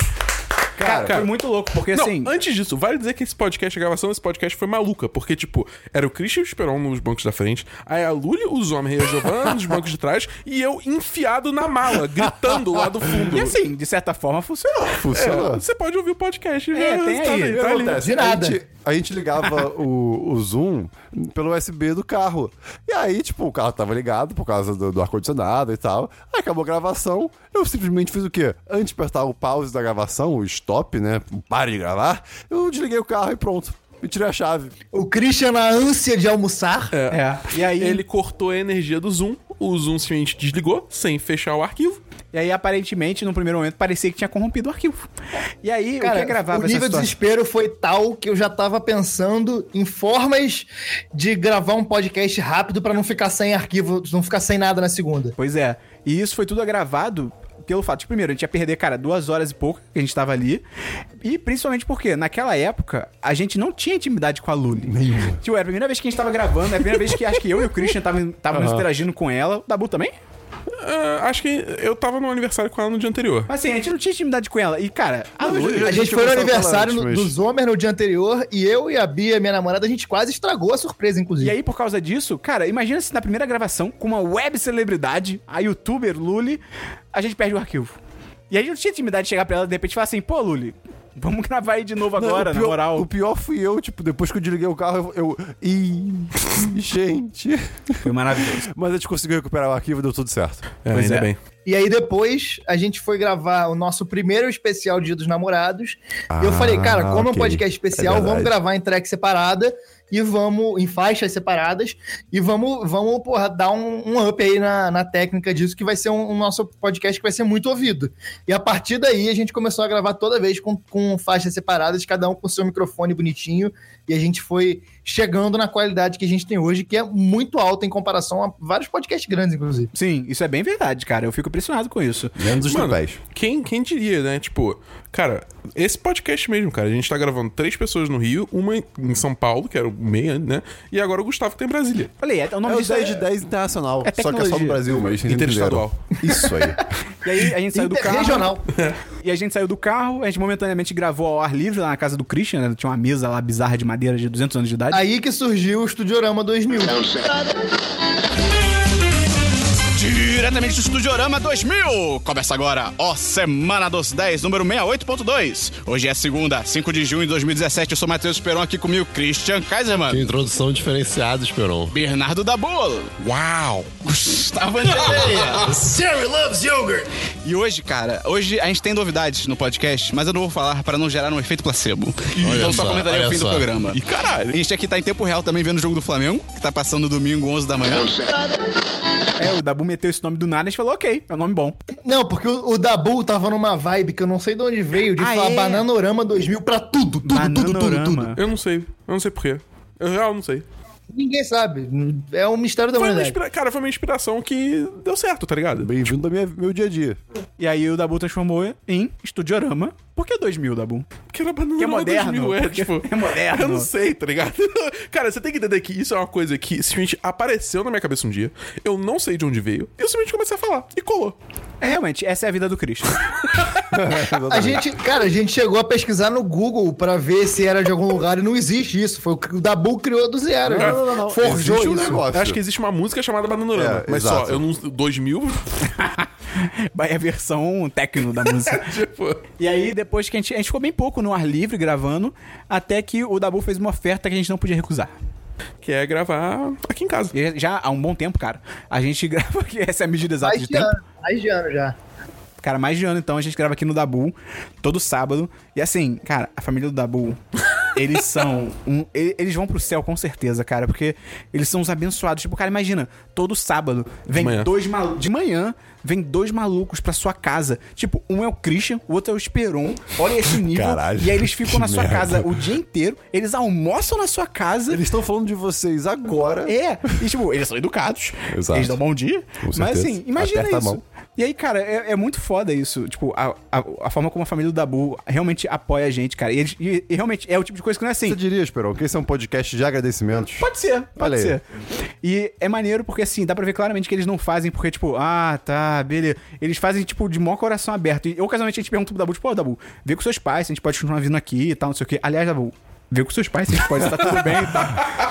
Cara, foi muito louco, porque Não, assim. antes disso, vale dizer que esse podcast, a gravação desse podcast foi maluca, porque, tipo, era o Christian Esperon nos bancos da frente, aí a Luli, o Zomer e a Giovanna nos bancos de trás, e eu enfiado na mala, gritando lá do fundo. E assim, de certa forma, funcionou. É, Funcionou. você pode ouvir o podcast. É, né? tem Tá aí. O que tá ali. De nada. A gente, ligava o, o Zoom pelo USB do carro. E aí, tipo, o carro tava ligado por causa do, do ar-condicionado e tal. Aí acabou a gravação. Eu simplesmente fiz o quê? Antes de apertar o pause da gravação, o stop, né? Pare de gravar, eu desliguei o carro e pronto. E tirei a chave. O Christian, na ânsia de almoçar, É. E aí, Ele cortou a energia do Zoom, o Zoom simplesmente desligou, sem fechar o arquivo. e aí, aparentemente, no primeiro momento, parecia que tinha corrompido o arquivo. E aí, o cara, que gravava o essa nível de desespero foi tal que eu já tava pensando em formas de gravar um podcast rápido pra não ficar sem arquivo, não ficar sem nada na segunda. Pois é. E isso foi tudo gravado pelo fato de, primeiro, a gente ia perder, cara, duas horas e pouco que a gente tava ali. E principalmente porque, naquela época, a gente não tinha intimidade com a Luli. Nenhuma. Tipo, era a primeira vez que a gente tava gravando, é a primeira vez que acho que eu e o Christian estávamos interagindo com ela. O Dabu também? Ah, acho que eu tava no aniversário com ela no dia anterior. Mas assim, a gente não tinha intimidade com ela. E, cara, a Luli. A gente foi no aniversário antes, no- mas- do Zomer no dia anterior e eu e a Bia, minha namorada, a gente quase estragou a surpresa, inclusive. E aí, por causa disso, cara, imagina se na primeira gravação, com uma web celebridade, a youtuber Luli, a gente perde o arquivo. E aí a gente não tinha intimidade de chegar pra ela e de repente falar assim, pô, Luli, vamos [laughs] gravar aí de novo Não, agora, o na pior, moral. O pior fui eu, tipo, depois que eu desliguei o carro, eu. eu Ih, gente. Foi maravilhoso. [laughs] Mas a gente conseguiu recuperar o arquivo e deu tudo certo. É, Pois ainda é. bem. E aí depois a gente foi gravar o nosso primeiro especial Dia dos Namorados. e eu falei, cara, como é um ok. podcast especial, É vamos gravar em track separada e vamos, em faixas separadas, e vamos, vamos porra, dar um, um up aí na, na técnica disso, que vai ser um, um nosso podcast que vai ser muito ouvido. E a partir daí a gente começou a gravar toda vez com, com faixas separadas, cada um com seu microfone bonitinho, e a gente foi chegando na qualidade que a gente tem hoje, que é muito alta em comparação a vários podcasts grandes, inclusive. Sim, isso é bem verdade, cara. Eu fico impressionado com isso. Menos os Mano, quem, quem diria, né? Tipo, cara, esse podcast mesmo, cara, a gente tá gravando três pessoas no Rio, uma em- São Paulo, que era o meia, né? E agora o Gustavo que tá em Brasília. Falei, é, o É nome o disso 10 de é... 10 internacional. é só que é só no Brasil, mas Interestadual. Isso aí. [laughs] E aí a gente saiu do carro. Regional. [laughs] E a gente saiu do carro, a gente momentaneamente gravou ao ar livre lá na casa do Christian, né? Tinha uma mesa lá bizarra de madeira de 200 anos de idade. Aí que surgiu o Studiorama 2000. Diretamente do Estudiorama 2000! Começa agora, ó, Semana dos 10, número 68.2. Hoje é segunda, 5 de junho de 2017. Eu sou Matheus Esperon, aqui comigo, Christian Kaiserman. Que introdução diferenciada, Esperon. Bernardo Dabolo. Uau! Gustavo Andréia. Sarah [laughs] loves yogurt. E hoje, cara, hoje a gente tem novidades no podcast, mas eu não vou falar para não gerar um efeito placebo. então só só, comentarei ao olha fim do só. programa. E caralho! A gente aqui tá em tempo real também vendo o jogo do Flamengo, que tá passando domingo, 11 da manhã. É, o Dabu meteu esse nome do nada a gente falou, ok, é um nome bom. Não, porque o, o Dabu tava numa vibe que eu não sei de onde veio, de Ah, falar é? Bananorama 2000 pra tudo, tudo, tudo, tudo, tudo. Bananarama. Eu não sei. Eu não sei porquê. Eu real não sei. Ninguém sabe. É um mistério da Foi uma humanidade. inspira... Cara, foi uma inspiração que deu certo, tá ligado? Bem-vindo ao minha- meu dia a dia. E aí o Dabu transformou em Estudiorama. Por que 2000, Dabu? Porque era banana Que é moderno, 2000, é, tipo... é moderno. [laughs] Eu não sei, tá ligado? [laughs] Cara, você tem que entender que isso é uma coisa que simplesmente apareceu na minha cabeça um dia. Eu não sei de onde veio. E eu simplesmente comecei a falar. E colou. É, realmente, essa é a vida do Christian. [laughs] A gente, cara, a gente chegou a pesquisar no Google pra ver se era de algum lugar e não existe isso. Foi o que o Dabu criou do zero. Não, não, não, não. Forjou Existe um isso. negócio. Eu acho que existe uma música chamada Bananorama. É, mas exato. só, eu não... 2000... É a versão techno da música. tipo... E aí, depois que a gente, a gente ficou bem pouco no ar livre gravando, até que o Dabu fez uma oferta que a gente não podia recusar. Que é gravar aqui em casa. E já há um bom tempo, cara, a gente [laughs] grava aqui, essa é a medida exata Mais de de tempo. ano, mais de ano já. Cara, mais de ano, então, a gente grava aqui no Dabu, todo sábado. E assim, cara, a família do Dabu, eles são. Um, eles vão pro céu com certeza, cara, porque eles são os abençoados. Tipo, cara, imagina, todo sábado vem manhã. dois malucos. De manhã, vem dois malucos pra sua casa. Tipo, um é o Christian, o outro é o Esperon. Olha esse nível. Caralho, e aí eles ficam na sua merda. casa o dia inteiro, eles almoçam na sua casa. Eles estão falando de vocês agora. É, e tipo, eles são educados. Exato. Eles dão bom dia. Com Mas certeza. assim, imagina Aperta a isso. E aí, cara, é, é muito foda isso. Tipo, a, a, a forma como a família do Dabu realmente apoia a gente, cara. E, eles, e, e realmente é o tipo de coisa que não é assim. Você diria, Esperon, que esse é um podcast de agradecimentos? Pode ser, pode Olha aí. ser. E é maneiro porque, assim, dá pra ver claramente que eles não fazem porque, tipo, ah, tá, beleza. Eles fazem, tipo, de maior coração aberto. E ocasionalmente a gente pergunta pro Dabu, tipo, pô, Dabu, vê com seus pais, se a gente pode continuar vindo aqui e tal, não sei o quê. Aliás, Dabu, vê com seus pais, se pode estar tudo bem e tal.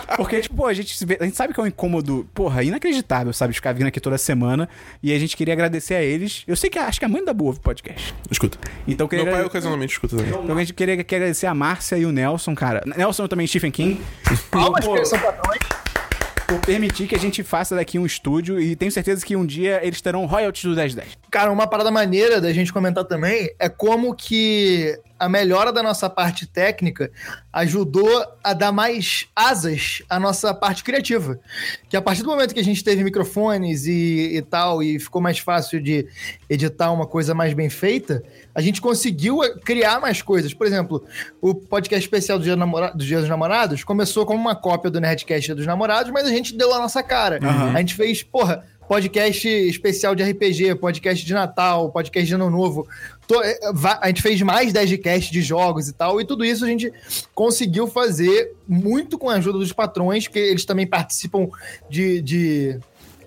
[laughs] Porque, tipo, pô, a gente, se vê- a gente sabe que é um incômodo, porra, inacreditável, sabe, ficar vindo aqui toda semana. E a gente queria agradecer a eles. Eu sei que a- acho que a mãe da Dabu ouve o podcast. Escuta. Então, eu queria Meu pai ocasionalmente escuta também. então a gente queria, queria agradecer a Márcia e o Nelson, cara. Nelson também Stephen King. [laughs] Palmas Pô, que eles são patrões. por permitir que a gente faça daqui um estúdio e tenho certeza que um dia eles terão royalties do 1010. Cara, uma parada maneira da gente comentar também é como que a melhora da nossa parte técnica ajudou a dar mais asas à nossa parte criativa. Que a partir do momento que a gente teve microfones e, e tal, e ficou mais fácil de editar uma coisa mais bem feita, a gente conseguiu eh, criar mais coisas. Por exemplo, o podcast especial do Dia, do Namora- do Dia dos Namorados começou como uma cópia do Nerdcast dos Namorados, mas a gente deu a nossa cara. A gente fez, porra, podcast especial de RPG, podcast de Natal, podcast de Ano Novo. Va- A gente fez mais 10 de cast de jogos e tal, e tudo isso a gente conseguiu fazer muito com a ajuda dos patrões, que eles também participam de. de-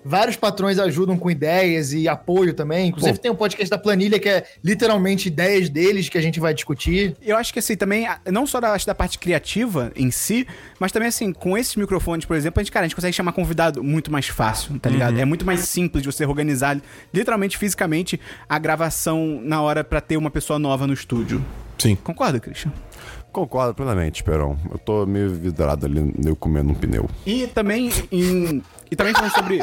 Vários patrões ajudam com ideias e apoio também. Inclusive, tem um podcast da planilha que é literalmente ideias deles que a gente vai discutir. Eu acho que assim, também, não só da, acho da parte criativa em si, mas também assim, com esses microfones, por exemplo, a gente, cara, a gente consegue chamar convidado muito mais fácil, tá ligado? É muito mais simples de você organizar, literalmente, fisicamente, a gravação na hora pra ter uma pessoa nova no estúdio. Sim. Concorda, Christian? Concordo plenamente, Esperon. Eu tô meio vidrado ali, eu comendo um pneu. E também em. E também falando sobre.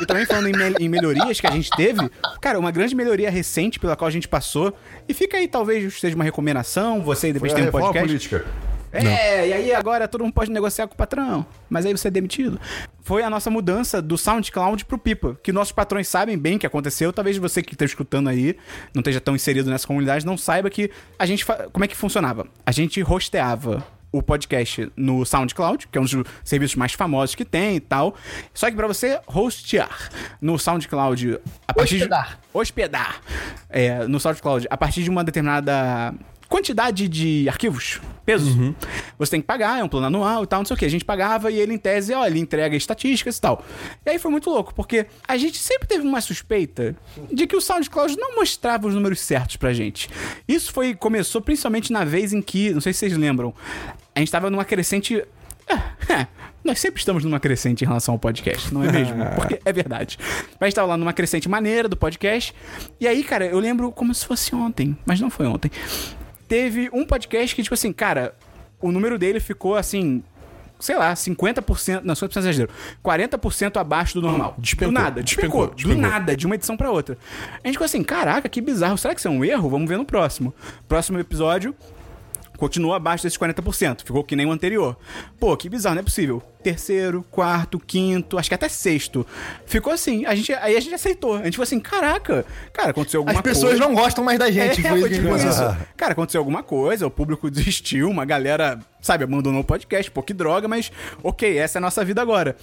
E também falando em, mel- em melhorias que a gente teve, cara, uma grande melhoria recente pela qual a gente passou. E fica aí, talvez seja uma recomendação, você depois Foi a tem um podcast. política. É, e aí agora todo mundo pode negociar com o patrão, mas aí você é demitido. Foi a nossa mudança do SoundCloud pro Pipa, que nossos patrões sabem bem que aconteceu. Talvez você que está escutando aí, não esteja tão inserido nessa comunidade, não saiba que a gente. fa- Como é que funcionava? A gente hosteava o podcast no SoundCloud, que é um dos serviços mais famosos que tem e tal. Só que para você hostear no SoundCloud a partir Hospedar. de hospedar é, no SoundCloud a partir de uma determinada quantidade de arquivos, pesos, você tem que pagar, é um plano anual e tal, não sei o que. A gente pagava e ele, em tese, ó, ele entrega estatísticas e tal. E aí foi muito louco, porque a gente sempre teve uma suspeita de que o SoundCloud não mostrava os números certos pra gente. Isso foi começou principalmente na vez em que, não sei se vocês lembram, a gente tava numa crescente. é, Nós sempre estamos numa crescente em relação ao podcast, não é [laughs] mesmo? Porque é verdade. Mas a gente tava lá numa crescente maneira do podcast. E aí, cara, eu lembro como se fosse ontem, mas não foi ontem. Teve um podcast que, tipo assim, cara, o número dele ficou assim. Sei lá, 50%, não, 50% exagero, 40% abaixo do normal. Despencou, do nada, despencou, despencou, do nada, de uma edição pra outra. A gente ficou assim, caraca, que bizarro, será que isso é um erro? Vamos ver no próximo. Próximo episódio, continua abaixo desses 40%. Ficou que nem o anterior. Pô, que bizarro, não é possível. Terceiro, quarto, quinto, acho que até sexto. Ficou assim. A gente, aí a gente aceitou. A gente falou assim: caraca, cara, aconteceu alguma As coisa. pessoas não gostam mais da gente. É, foi foi tipo isso. Cara, aconteceu alguma coisa, o público [laughs] desistiu, uma galera, sabe, abandonou o podcast, pô, que droga, mas ok, essa é a nossa vida agora.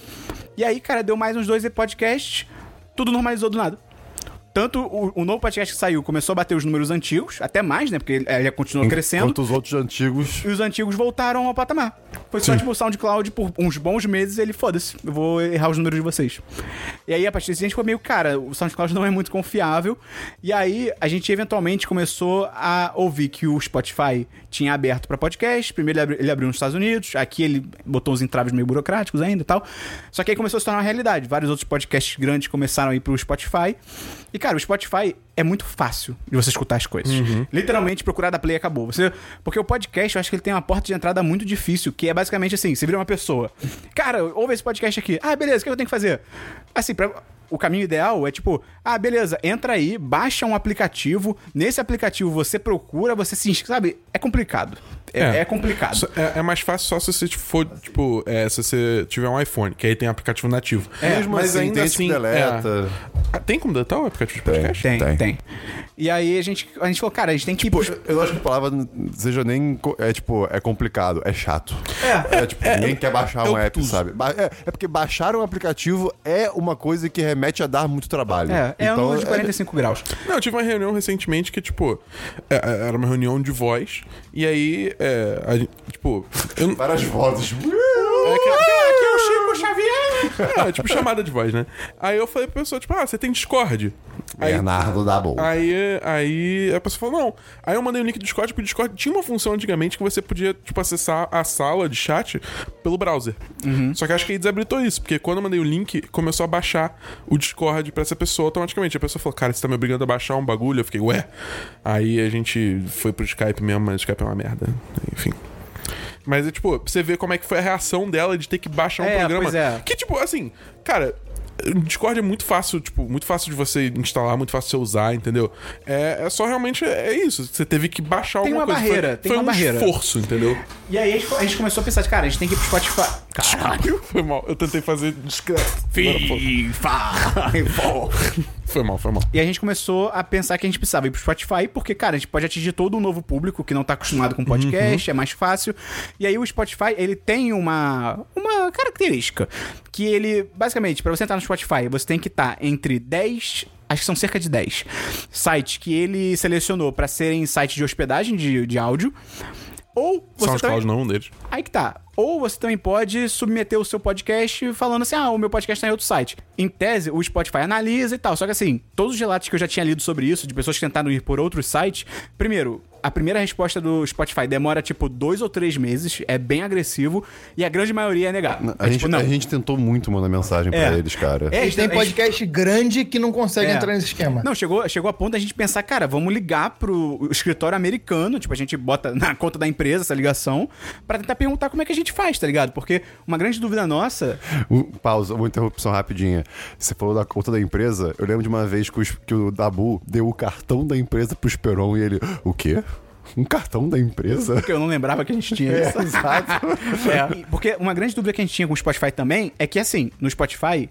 E aí, cara, deu mais uns dois podcasts, tudo normalizou do nada. Tanto o, o novo podcast que saiu começou a bater os números antigos, até mais, né? Porque ele, ele continuou crescendo. Enquanto os outros antigos. E os antigos voltaram ao patamar. Foi só, tipo, o SoundCloud por uns bons meses, ele, foda-se, eu vou errar os números de vocês. E aí, a partir disso, a gente ficou meio, cara, o SoundCloud não é muito confiável. E aí, a gente eventualmente começou a ouvir que o Spotify tinha aberto pra podcast. Primeiro ele, abri- ele abriu nos Estados Unidos, aqui ele botou uns entraves meio burocráticos ainda e tal. Só que aí começou a se tornar uma realidade. Vários outros podcasts grandes começaram a ir pro Spotify. E, cara, o Spotify é muito fácil de você escutar as coisas. Literalmente, procurar da play acabou. Você, porque o podcast, eu acho que ele tem uma porta de entrada muito difícil, que é basicamente assim: você vira uma pessoa. Cara, ouve esse podcast aqui. Ah, beleza, o que eu tenho que fazer? Assim, pra, o caminho ideal é tipo, ah, beleza, entra aí, baixa um aplicativo. Nesse aplicativo você procura, você se inscreve. Sabe? É complicado. É, é complicado. Só- É, é mais fácil só se você for, tipo, é, se você tiver um iPhone, que aí tem aplicativo nativo. Mesmo assim, tem gente que deleta. é. Ah, Tem como deletar o aplicativo de podcast? Tem, tem, Tem. E aí a gente, a gente falou, cara, a gente tem que pro- eu eu acho que a palavra não seja nem. É tipo, é complicado, é chato. É, tipo, ninguém quer baixar é um app, sabe? É, é porque baixar um aplicativo é uma coisa que remete a dar muito trabalho. É, é então, ângulo de 45 graus. Não, eu tive uma reunião recentemente que, tipo, é, é, era uma reunião de voz, e aí, é, a tipo, eu, Várias vozes. É que, aqui é o Chico Xavier. É, tipo, chamada de voz, né? Aí eu falei pra pessoa, tipo, ah, você tem Discord? Aí, Bernardo Double. aí, aí a pessoa falou, não. Aí eu mandei o link do Discord, porque o Discord tinha uma função antigamente que você podia, tipo, acessar a sala de chat pelo browser. Só que acho que aí desabilitou isso, porque quando eu mandei o link, começou a baixar o Discord pra essa pessoa automaticamente. A pessoa falou, cara, você tá me obrigando a baixar um bagulho? Eu fiquei, ué. Aí a gente foi pro Skype mesmo, mas o Skype é uma merda. Enfim. Mas é tipo, pra você ver como é que foi a reação dela de ter que baixar um É, programa. pois é. Que, tipo, assim, cara. O Discord é muito fácil, tipo, muito fácil de você instalar, muito fácil de você usar, entendeu? É, é só realmente é isso. Você teve que baixar Tem alguma uma coisa. barreira, foi, tem foi uma um barreira. esforço, entendeu? E aí a gente, a gente começou a pensar, cara, a gente tem que ir pro Spotify. Caralho. Foi mal. Eu tentei fazer discreto. FIFA. [laughs] Foi mal, foi mal. E a gente começou a pensar que a gente precisava ir pro Spotify, porque, cara, a gente pode atingir todo um novo público que não tá acostumado com podcast, é mais fácil. E aí o Spotify, ele tem uma, uma característica, que ele, basicamente, pra você entrar no Spotify, você tem que estar entre 10 acho que são cerca de 10 sites que ele selecionou pra serem sites de hospedagem de, de áudio. Ou você SoundCloud também, não é um deles. Aí que tá. Ou você também pode submeter o seu podcast falando assim: ah, o meu podcast tá em outro site. Em tese, o Spotify analisa e tal. Só que assim, todos os relatos que eu já tinha lido sobre isso, de pessoas que tentaram ir por outros sites, primeiro. A primeira resposta do Spotify demora tipo dois ou três meses, é bem agressivo, e a grande maioria é negar. A, É, gente, tipo, a gente tentou muito mandar mensagem pra É. eles, cara. É, Eles têm a gente- podcast grande que não consegue É. entrar nesse esquema. Não, chegou, chegou a ponto da gente pensar, cara, vamos ligar pro escritório americano, tipo, a gente bota na conta da empresa essa ligação, pra tentar perguntar como é que a gente faz, tá ligado? Porque uma grande dúvida nossa. Um- pausa, uma interrupção rapidinha. Você falou da conta da empresa. Eu lembro de uma vez que, os- que o Dabu deu o cartão da empresa pro Esperon e ele. O quê? Um cartão da empresa? Que eu não lembrava que a gente tinha É, isso. exato. [laughs] É, porque uma grande dúvida que a gente tinha com o Spotify também é que, assim, no Spotify,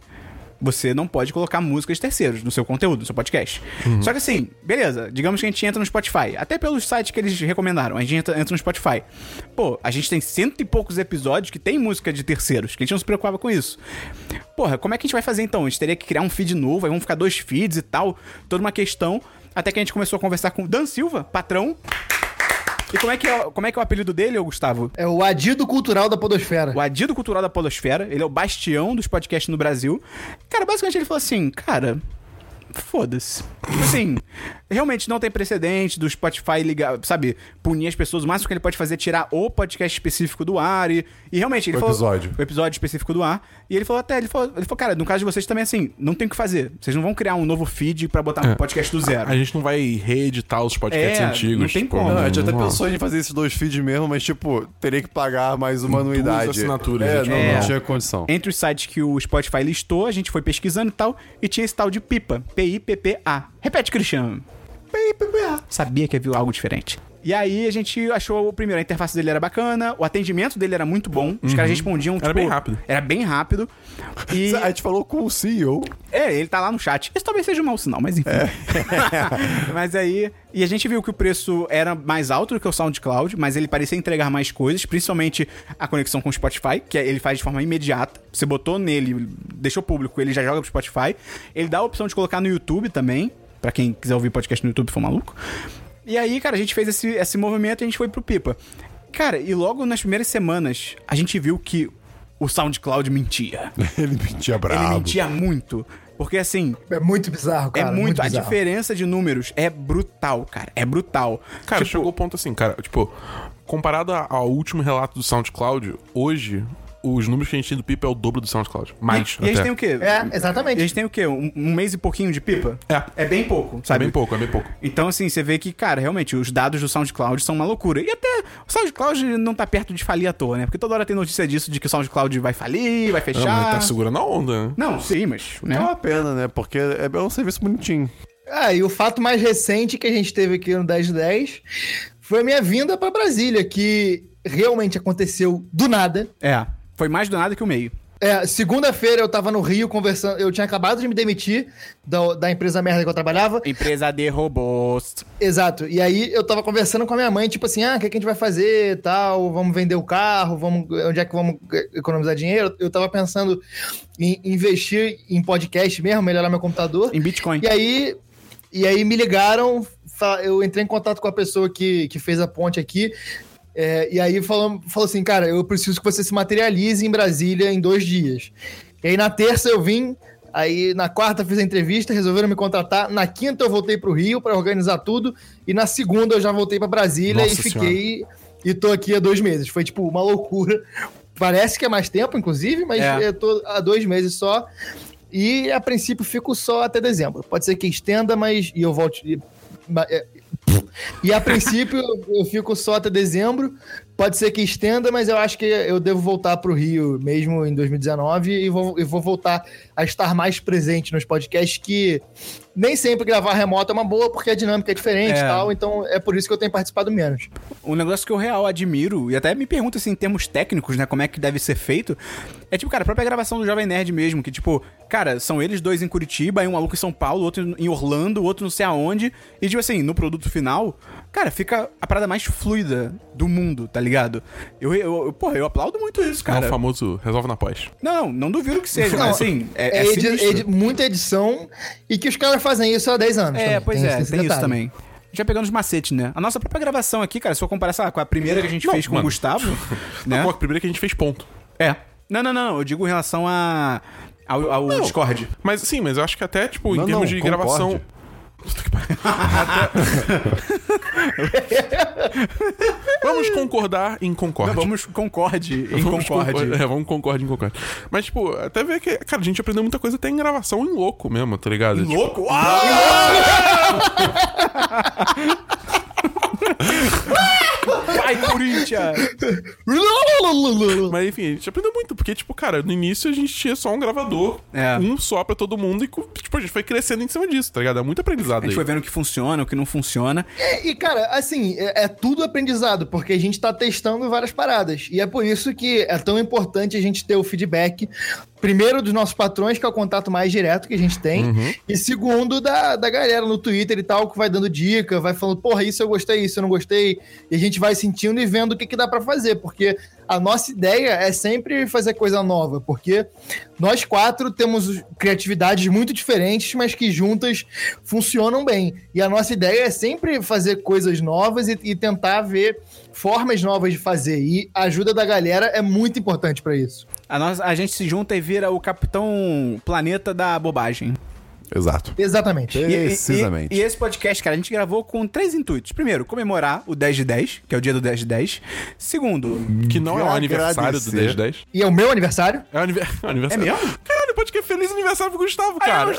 você não pode colocar músicas de terceiros no seu conteúdo, no seu podcast. Só que assim, beleza, digamos que a gente entra no Spotify, até pelos sites que eles recomendaram, a gente entra, entra no Spotify. Pô, a gente tem cento e poucos episódios que tem música de terceiros, que a gente não se preocupava com isso. Porra, como é que a gente vai fazer então? A gente teria que criar um feed novo, aí vão ficar dois feeds e tal, toda uma questão. Até que a gente começou a conversar com o Dan Silva, patrão. E como é que é, como é, que é o apelido dele, Gustavo? É o adido cultural da podosfera. O Adido Cultural da Podosfera, ele é o bastião dos podcasts no Brasil. Cara, basicamente ele falou assim, cara, foda-se. Assim, [laughs] realmente não tem precedente do Spotify ligar, sabe, punir as pessoas. O máximo que ele pode fazer é tirar o podcast específico do ar. E, e realmente, ele O falou. episódio. O episódio específico do ar. E ele falou até, ele falou, ele falou, cara, no caso de vocês também, assim, não tem o que fazer. Vocês não vão criar um novo feed pra botar um É. podcast do zero. A gente não vai reeditar os podcasts É, antigos. não tem tipo, como. Não, a gente até não- pensou em fazer esses dois feeds mesmo, mas, tipo, teria que pagar mais uma anuidade. assinaturas, É, né, não, é. não tinha condição. Entre os sites que o Spotify listou, a gente foi pesquisando e tal, e tinha esse tal de Pipa, P-I-P-P-A. Repete, Cristiano. Sabia que havia algo diferente. E aí a gente achou, primeiro, a interface dele era bacana, o atendimento dele era muito bom, os caras respondiam, tipo... Era bem rápido. Era bem rápido. E... [laughs] A gente falou com o CEO. É, ele tá lá no chat. Isso talvez seja um mau sinal, mas enfim. [laughs] mas aí. E a gente viu que o preço era mais alto do que o SoundCloud, mas ele parecia entregar mais coisas, principalmente a conexão com o Spotify, que ele faz de forma imediata. Você botou nele, deixou público, ele já joga pro Spotify. Ele dá a opção de colocar no YouTube também, pra quem quiser ouvir podcast no YouTube for maluco. E aí, cara, a gente fez esse, esse movimento e a gente foi pro Pipa. Cara, e logo nas primeiras semanas, a gente viu que o SoundCloud mentia. [laughs] Ele mentia bravo. Ele mentia muito. Porque assim, É muito bizarro, cara. é muito. a bizarro. diferença de números é brutal, cara. É brutal. Cara, Tipo, chegou o ponto assim, cara, tipo, comparado a- ao último relato do SoundCloud, hoje, os números que a gente tem do Pipa é o dobro do SoundCloud. Mais. E a gente tem o quê? É, E exatamente. a gente tem o quê? Um, um mês e pouquinho de pipa? É. É bem pouco, É sabe? bem pouco, é bem pouco. Então, assim, você vê que, cara, realmente, os dados do SoundCloud são uma loucura. E até o SoundCloud não tá perto de falir à toa, né? Porque toda hora tem notícia disso, de que o SoundCloud vai falir, vai Não, mas fechar. tá segurando a onda, né? Não, sim, mas. É Né? uma pena, né? Porque é é um serviço bonitinho. Ah, e o fato mais recente que a gente teve aqui no 1010 foi a minha vinda pra Brasília, que realmente aconteceu do nada. É. Foi mais do nada que o meio. É, segunda-feira eu tava no Rio conversando, eu tinha acabado de me demitir da, da empresa merda que eu trabalhava. Empresa de robôs. Exato. E aí eu tava conversando com a minha mãe, tipo assim, ah, o que, que a gente vai fazer tal, vamos vender o carro, vamos, onde é que vamos economizar dinheiro? Eu tava pensando em investir em podcast mesmo, melhorar meu computador. Em Bitcoin. E aí, e aí me ligaram, eu entrei em contato com a pessoa que, que fez a ponte aqui, é, e aí falou, falou assim, cara, eu preciso que você se materialize em Brasília em dois dias. E aí na terça eu vim, aí na quarta fiz a entrevista, resolveram me contratar, na quinta eu voltei pro Rio para organizar tudo, e na segunda eu já voltei para Brasília Nossa e fiquei, e tô aqui há dois meses. Foi tipo uma loucura. Parece que é mais tempo, inclusive, mas É. eu tô há dois meses só. E a princípio fico só até dezembro. Pode ser que estenda, mas. E eu volte. E, a princípio eu fico só até dezembro. Pode ser que estenda, mas eu acho que eu devo voltar pro Rio mesmo em 2019 e vou, e vou voltar a estar mais presente nos podcasts que nem sempre gravar remoto é uma boa porque a dinâmica é diferente e É. tal, então é por isso que eu tenho participado menos. Um negócio que eu real admiro, e até me pergunto assim, em termos técnicos, né, como é que deve ser feito, é tipo, cara, a própria gravação do Jovem Nerd mesmo, que tipo, cara, são eles dois em Curitiba, aí um maluco em São Paulo, outro em Orlando, outro não sei aonde, e tipo assim, no produto final, cara, fica a parada mais fluida do mundo, tá ligado? Eu, eu, eu porra, eu aplaudo muito isso, É cara. o famoso resolve na pós. Não, não duvido que seja, [laughs] Não, mas assim, é, É, é edi- edi- muita edição e que os caras fazem isso há 10 anos. É, também. pois é, esse tem isso detalhe. também. Já pegando os macetes, né? A nossa própria gravação aqui, cara, se eu comparar, sei lá, com a primeira que a gente Não, fez com mano. o Gustavo, [laughs] né? Pô, a primeira que a gente fez ponto. É. Não, não, não, eu digo em relação a ao, ao Não. Discord. Mas sim, mas eu acho que até, tipo, em Não, termos não, de concorde. gravação. Puta que pariu. Vamos concordar em concorde. Não, vamos concorde em Vamos concorde. concor- É, vamos concorde em concorde. Mas, tipo, até ver que, cara, a gente aprendeu muita coisa até em gravação em louco mesmo, tá ligado? Tipo, Louco? Ah! [laughs] [laughs] [laughs] Vai, Corinthians! [laughs] Mas enfim, a gente aprendeu muito, porque, tipo, cara, no início a gente tinha só um gravador, É. um só pra todo mundo, e, tipo, a gente foi crescendo em cima disso, tá ligado? É muito aprendizado A gente aí. foi vendo o que funciona, o que não funciona. É, e, cara, assim, é, é tudo aprendizado, porque a gente tá testando várias paradas. E é por isso que é tão importante a gente ter o feedback, primeiro, dos nossos patrões, que é o contato mais direto que a gente tem, e segundo, da, da galera no Twitter e tal, que vai dando dica, vai falando, porra, isso eu gostei, isso eu não gostei, e a gente vai sentindo e vendo o que, que dá pra fazer, porque a nossa ideia é sempre fazer coisa nova, porque nós quatro temos criatividades muito diferentes, mas que juntas funcionam bem. E a nossa ideia é sempre fazer coisas novas e, e tentar ver formas novas de fazer. E a ajuda da galera é muito importante pra isso. A, nossa, a gente se junta e vira o Capitão Planeta da bobagem. Exato. Exatamente. E- e- Precisamente. E, e esse podcast, cara, a gente gravou com três intuitos. Primeiro, comemorar o 10 de 10, que é o dia do 10 de 10. Segundo, Que não é o aniversário do Agradecer. 10 10. E é o meu aniversário. É o anive- é o aniversário. É mesmo? Caralho, pode que feliz aniversário pro Gustavo, cara.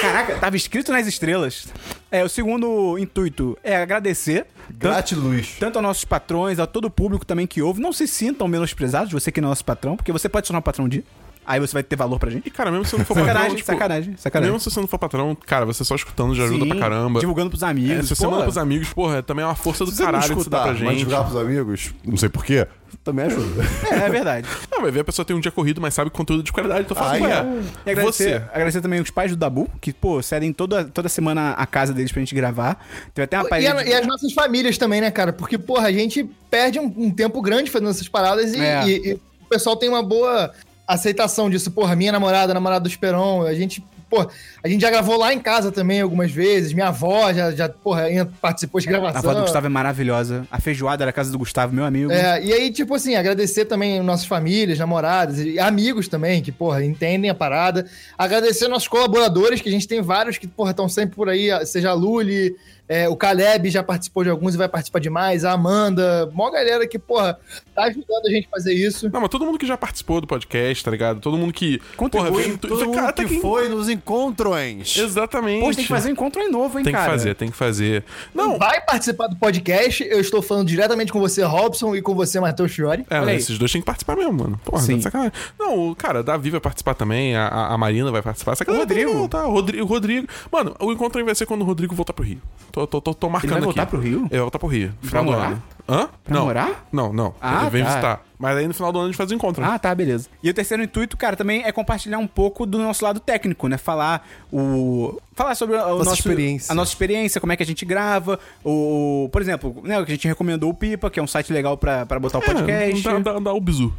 Caraca, tava escrito nas estrelas. É, o segundo intuito é agradecer. tanto- Gratiluz. Tanto aos nossos patrões, a todo o público também que ouve. Não se sintam menosprezados, você que não é nosso patrão, porque você pode se tornar um patrão dia. Aí você vai ter valor pra gente. E, cara, mesmo se você não for Sacanagem, patrão, tipo, sacanagem, sacanagem. Mesmo se você não for patrão, cara, você só escutando já ajuda Sim, pra caramba. Divulgando pros amigos. É, se você manda pros amigos, porra, também é uma força do caralho que você dá escutar, pra mas gente. jogar pros amigos, não sei porquê, também ajuda. É, é verdade. [laughs] Não, vai ver a pessoa tem um dia corrido, mas sabe conteúdo de qualidade. Então fala, Ai, ué, é. E agradecer, você. agradecer também os pais do Dabu, que, pô, cedem toda, toda semana a casa deles pra gente gravar. Teve até uma E, parede... a- e as nossas famílias também, né, cara? Porque, porra, a gente perde um, um tempo grande fazendo essas paradas e, É. e- e o pessoal tem uma boa aceitação disso. Porra, minha namorada, namorada do Esperon, a gente, porra, a gente já gravou lá em casa também algumas vezes. Minha avó já, já porra, participou de A gravação. avó do Gustavo é maravilhosa. A feijoada da casa do Gustavo, meu amigo. É, e aí, tipo assim, agradecer também nossas famílias, namoradas e amigos também, que, porra, entendem a parada. Agradecer nossos colaboradores, que a gente tem vários que, porra, estão sempre por aí, seja a Luli, é, o Caleb já participou de alguns e vai participar de mais, a Amanda, mó galera que, porra, tá ajudando a gente a fazer isso. Não, mas todo mundo que já participou do podcast, tá ligado? Todo mundo que. Contribui, porra, vem- Todo mundo cara, que quem- foi nos encontrões. Exatamente. Pô, tem que fazer um encontro aí novo, hein, Tem que cara? fazer, tem que fazer. Não, Vai participar do podcast, eu estou falando diretamente com você, Robson, e com você, Matheus Fiore. É, Olha aí. esses dois têm que participar mesmo, mano. Porra, Sim. tá de sacanagem. Não, o cara, Davi vai participar também, a, a- Marina vai participar. Sacanagem, O Rodrigo? Não, tá, o Rodrigo, Rodrigo. Mano, o encontro aí vai ser quando o Rodrigo voltar pro Rio. Tô, tô, tô, tô marcando vai aqui. voltar pro Rio? Ele vai voltar pro Rio. Pra final do morar? ano. Hã? Pra não. morar? Não, não. Ah, Ele vem tá. visitar. Mas aí no final do ano a gente faz o encontro. né? Ah, tá, beleza. E o terceiro intuito, cara, também é compartilhar um pouco do nosso lado técnico, né? Falar o. Falar sobre o nosso, experiência. A nossa experiência, como é que a gente grava. O. Por exemplo, né, o que a gente recomendou o Pipa, que é um site legal pra, pra botar o podcast. É, dá, dá, dá o bizu.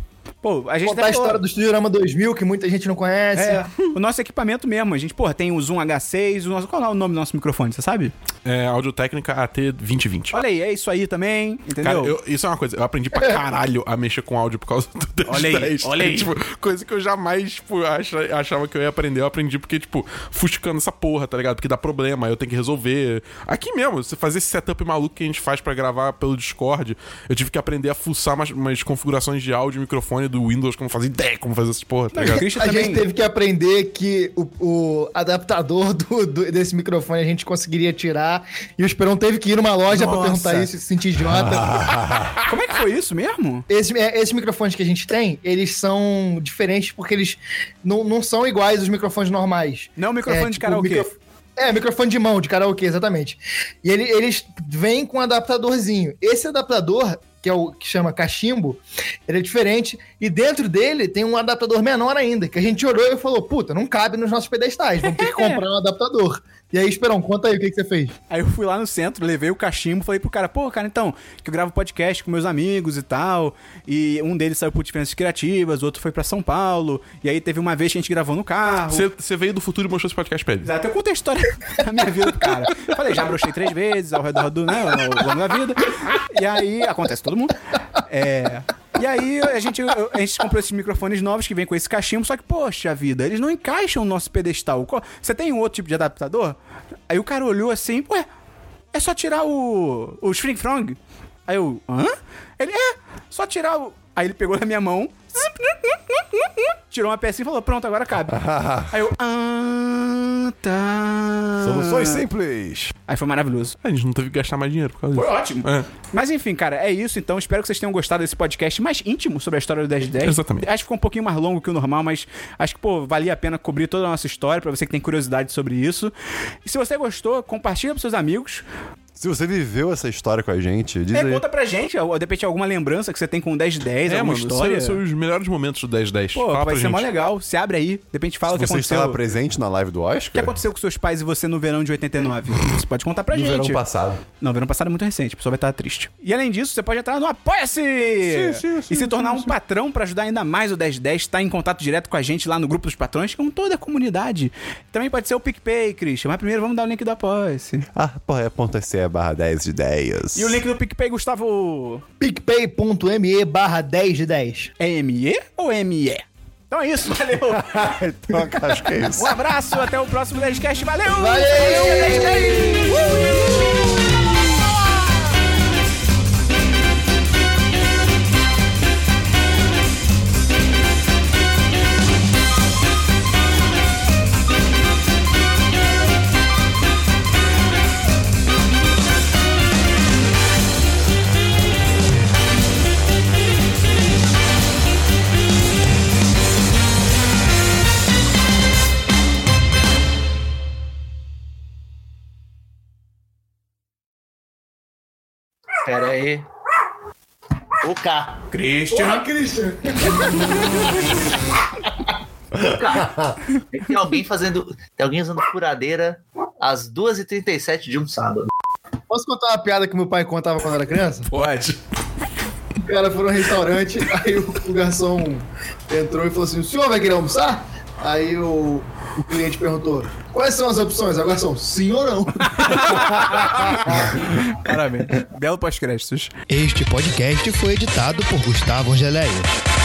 Pô, a gente Contar a história do Studiorama 2000, que muita gente não conhece. É, o nosso equipamento mesmo. A gente, porra, tem o Zoom H6, o nosso. Qual é o nome do nosso microfone, você sabe? É, Audio Técnica AT 2020. Olha aí, é isso aí também, entendeu? Cara, eu- isso é uma coisa, eu aprendi pra caralho a mexer com áudio por causa do 10 Olha aí, 10, olha aí. Tipo, coisa que eu jamais, tipo, acha- achava que eu ia aprender. Eu aprendi porque, tipo, fuscando essa porra, tá ligado? Porque dá problema, eu tenho que resolver. Aqui mesmo, você fazer esse setup maluco que a gente faz pra gravar pelo Discord, eu tive que aprender a fuçar umas, umas configurações de áudio e microfone do Windows, como fazer ideia como fazer essas porra, tá ligado? o A também. gente teve que aprender que o, o adaptador do- do- desse microfone a gente conseguiria tirar. E o Esperão teve que ir numa loja pra Nossa. perguntar isso e se sentir idiota. [laughs] Como é que foi isso mesmo? Esse, é, esses microfones que a gente tem, eles são diferentes porque eles não, não são iguais aos microfones normais. Não é um microfone de karaokê. micro- É, microfone de mão, de karaokê, exatamente. E ele- eles vêm com um adaptadorzinho. Esse adaptador, que é o que chama cachimbo, ele é diferente. E dentro dele tem um adaptador menor ainda, que a gente olhou e falou, puta, não cabe nos nossos pedestais, vamos ter que [laughs] comprar um adaptador. E aí, Esperão, conta aí o que, que você fez. Aí eu fui lá no centro, levei o cachimbo, falei pro cara, pô, cara, então, que eu gravo podcast com meus amigos e tal. E um deles saiu por diferenças criativas, o outro foi pra São Paulo. E aí teve uma vez que a gente gravou no carro. Você veio do futuro e mostrou esse podcast pra ele. Exato, eu contei a história [laughs] da minha vida pro cara. Falei, já brochei três vezes ao redor do, né, ao longo da vida. E aí, acontece com todo mundo. [laughs] É... E aí a gente, a gente comprou esses microfones novos que vem com esse cachimbo, só que, poxa vida, eles não encaixam no nosso pedestal. Você tem um outro tipo de adaptador? Aí o cara olhou assim, ué, é só tirar o, o Spring Frog. Aí eu, hã? Ele, é, só tirar o... Aí ele pegou na minha mão, tirou uma pecinha e falou, pronto, agora cabe. [laughs] Aí eu, ah, tá. Soluções simples. Aí foi maravilhoso. A gente não teve que gastar mais dinheiro por causa disso. Foi ótimo. É. Mas enfim, cara, é isso. Então, espero que vocês tenham gostado desse podcast mais íntimo sobre a história do 10 de 10. Exatamente. Acho que ficou um pouquinho mais longo que o normal, mas acho que, pô, valia a pena cobrir toda a nossa história pra você que tem curiosidade sobre isso. E se você gostou, compartilha pros seus amigos. Se você viveu essa história com a gente, diz É, aí. conta pra gente, ou, de repente, alguma lembrança que você tem com o 10 de 10, É, alguma mano, história. são, são os melhores momentos do 1010. Pô, Fala vai pra ser mó gente. legal. Se abre aí, de repente fala o que Você aconteceu. estava presente na live do O que Oscar? aconteceu com seus pais e você no verão de 89? Você pode contar pra No gente. verão passado. Não, verão passado é muito recente, a pessoa vai estar triste. E além disso, você pode entrar no Apoia-se! e se tornar um patrão pra ajudar ainda mais o 1010, estar em contato direto com a gente lá no grupo dos patrões, com toda a comunidade. Também pode ser o PicPay, Christian, mas primeiro vamos dar o link do Apoia-se. Ah, apoia.se barra 10 de 10. E o link do PicPay, Gustavo, picpay.me barra 10 de 10. é ME ou ME? Então é isso, valeu. [laughs] então, acho que é isso. Um abraço, até o próximo 10cast. Valeu! Valeu! Pera aí. O K. Christian. Christian. Tem alguém fazendo. Tem alguém usando furadeira às 2h37 de um sábado. Posso contar uma piada que meu pai contava quando era criança? Pode. O cara foi num restaurante, [laughs] aí o, o garçom entrou e falou assim: o senhor vai querer almoçar? Aí o, o cliente perguntou: quais são as opções? Aí o garçom, sim ou não? Parabéns. Belo pós-créditos. Este podcast foi editado por Gustavo Angeléia.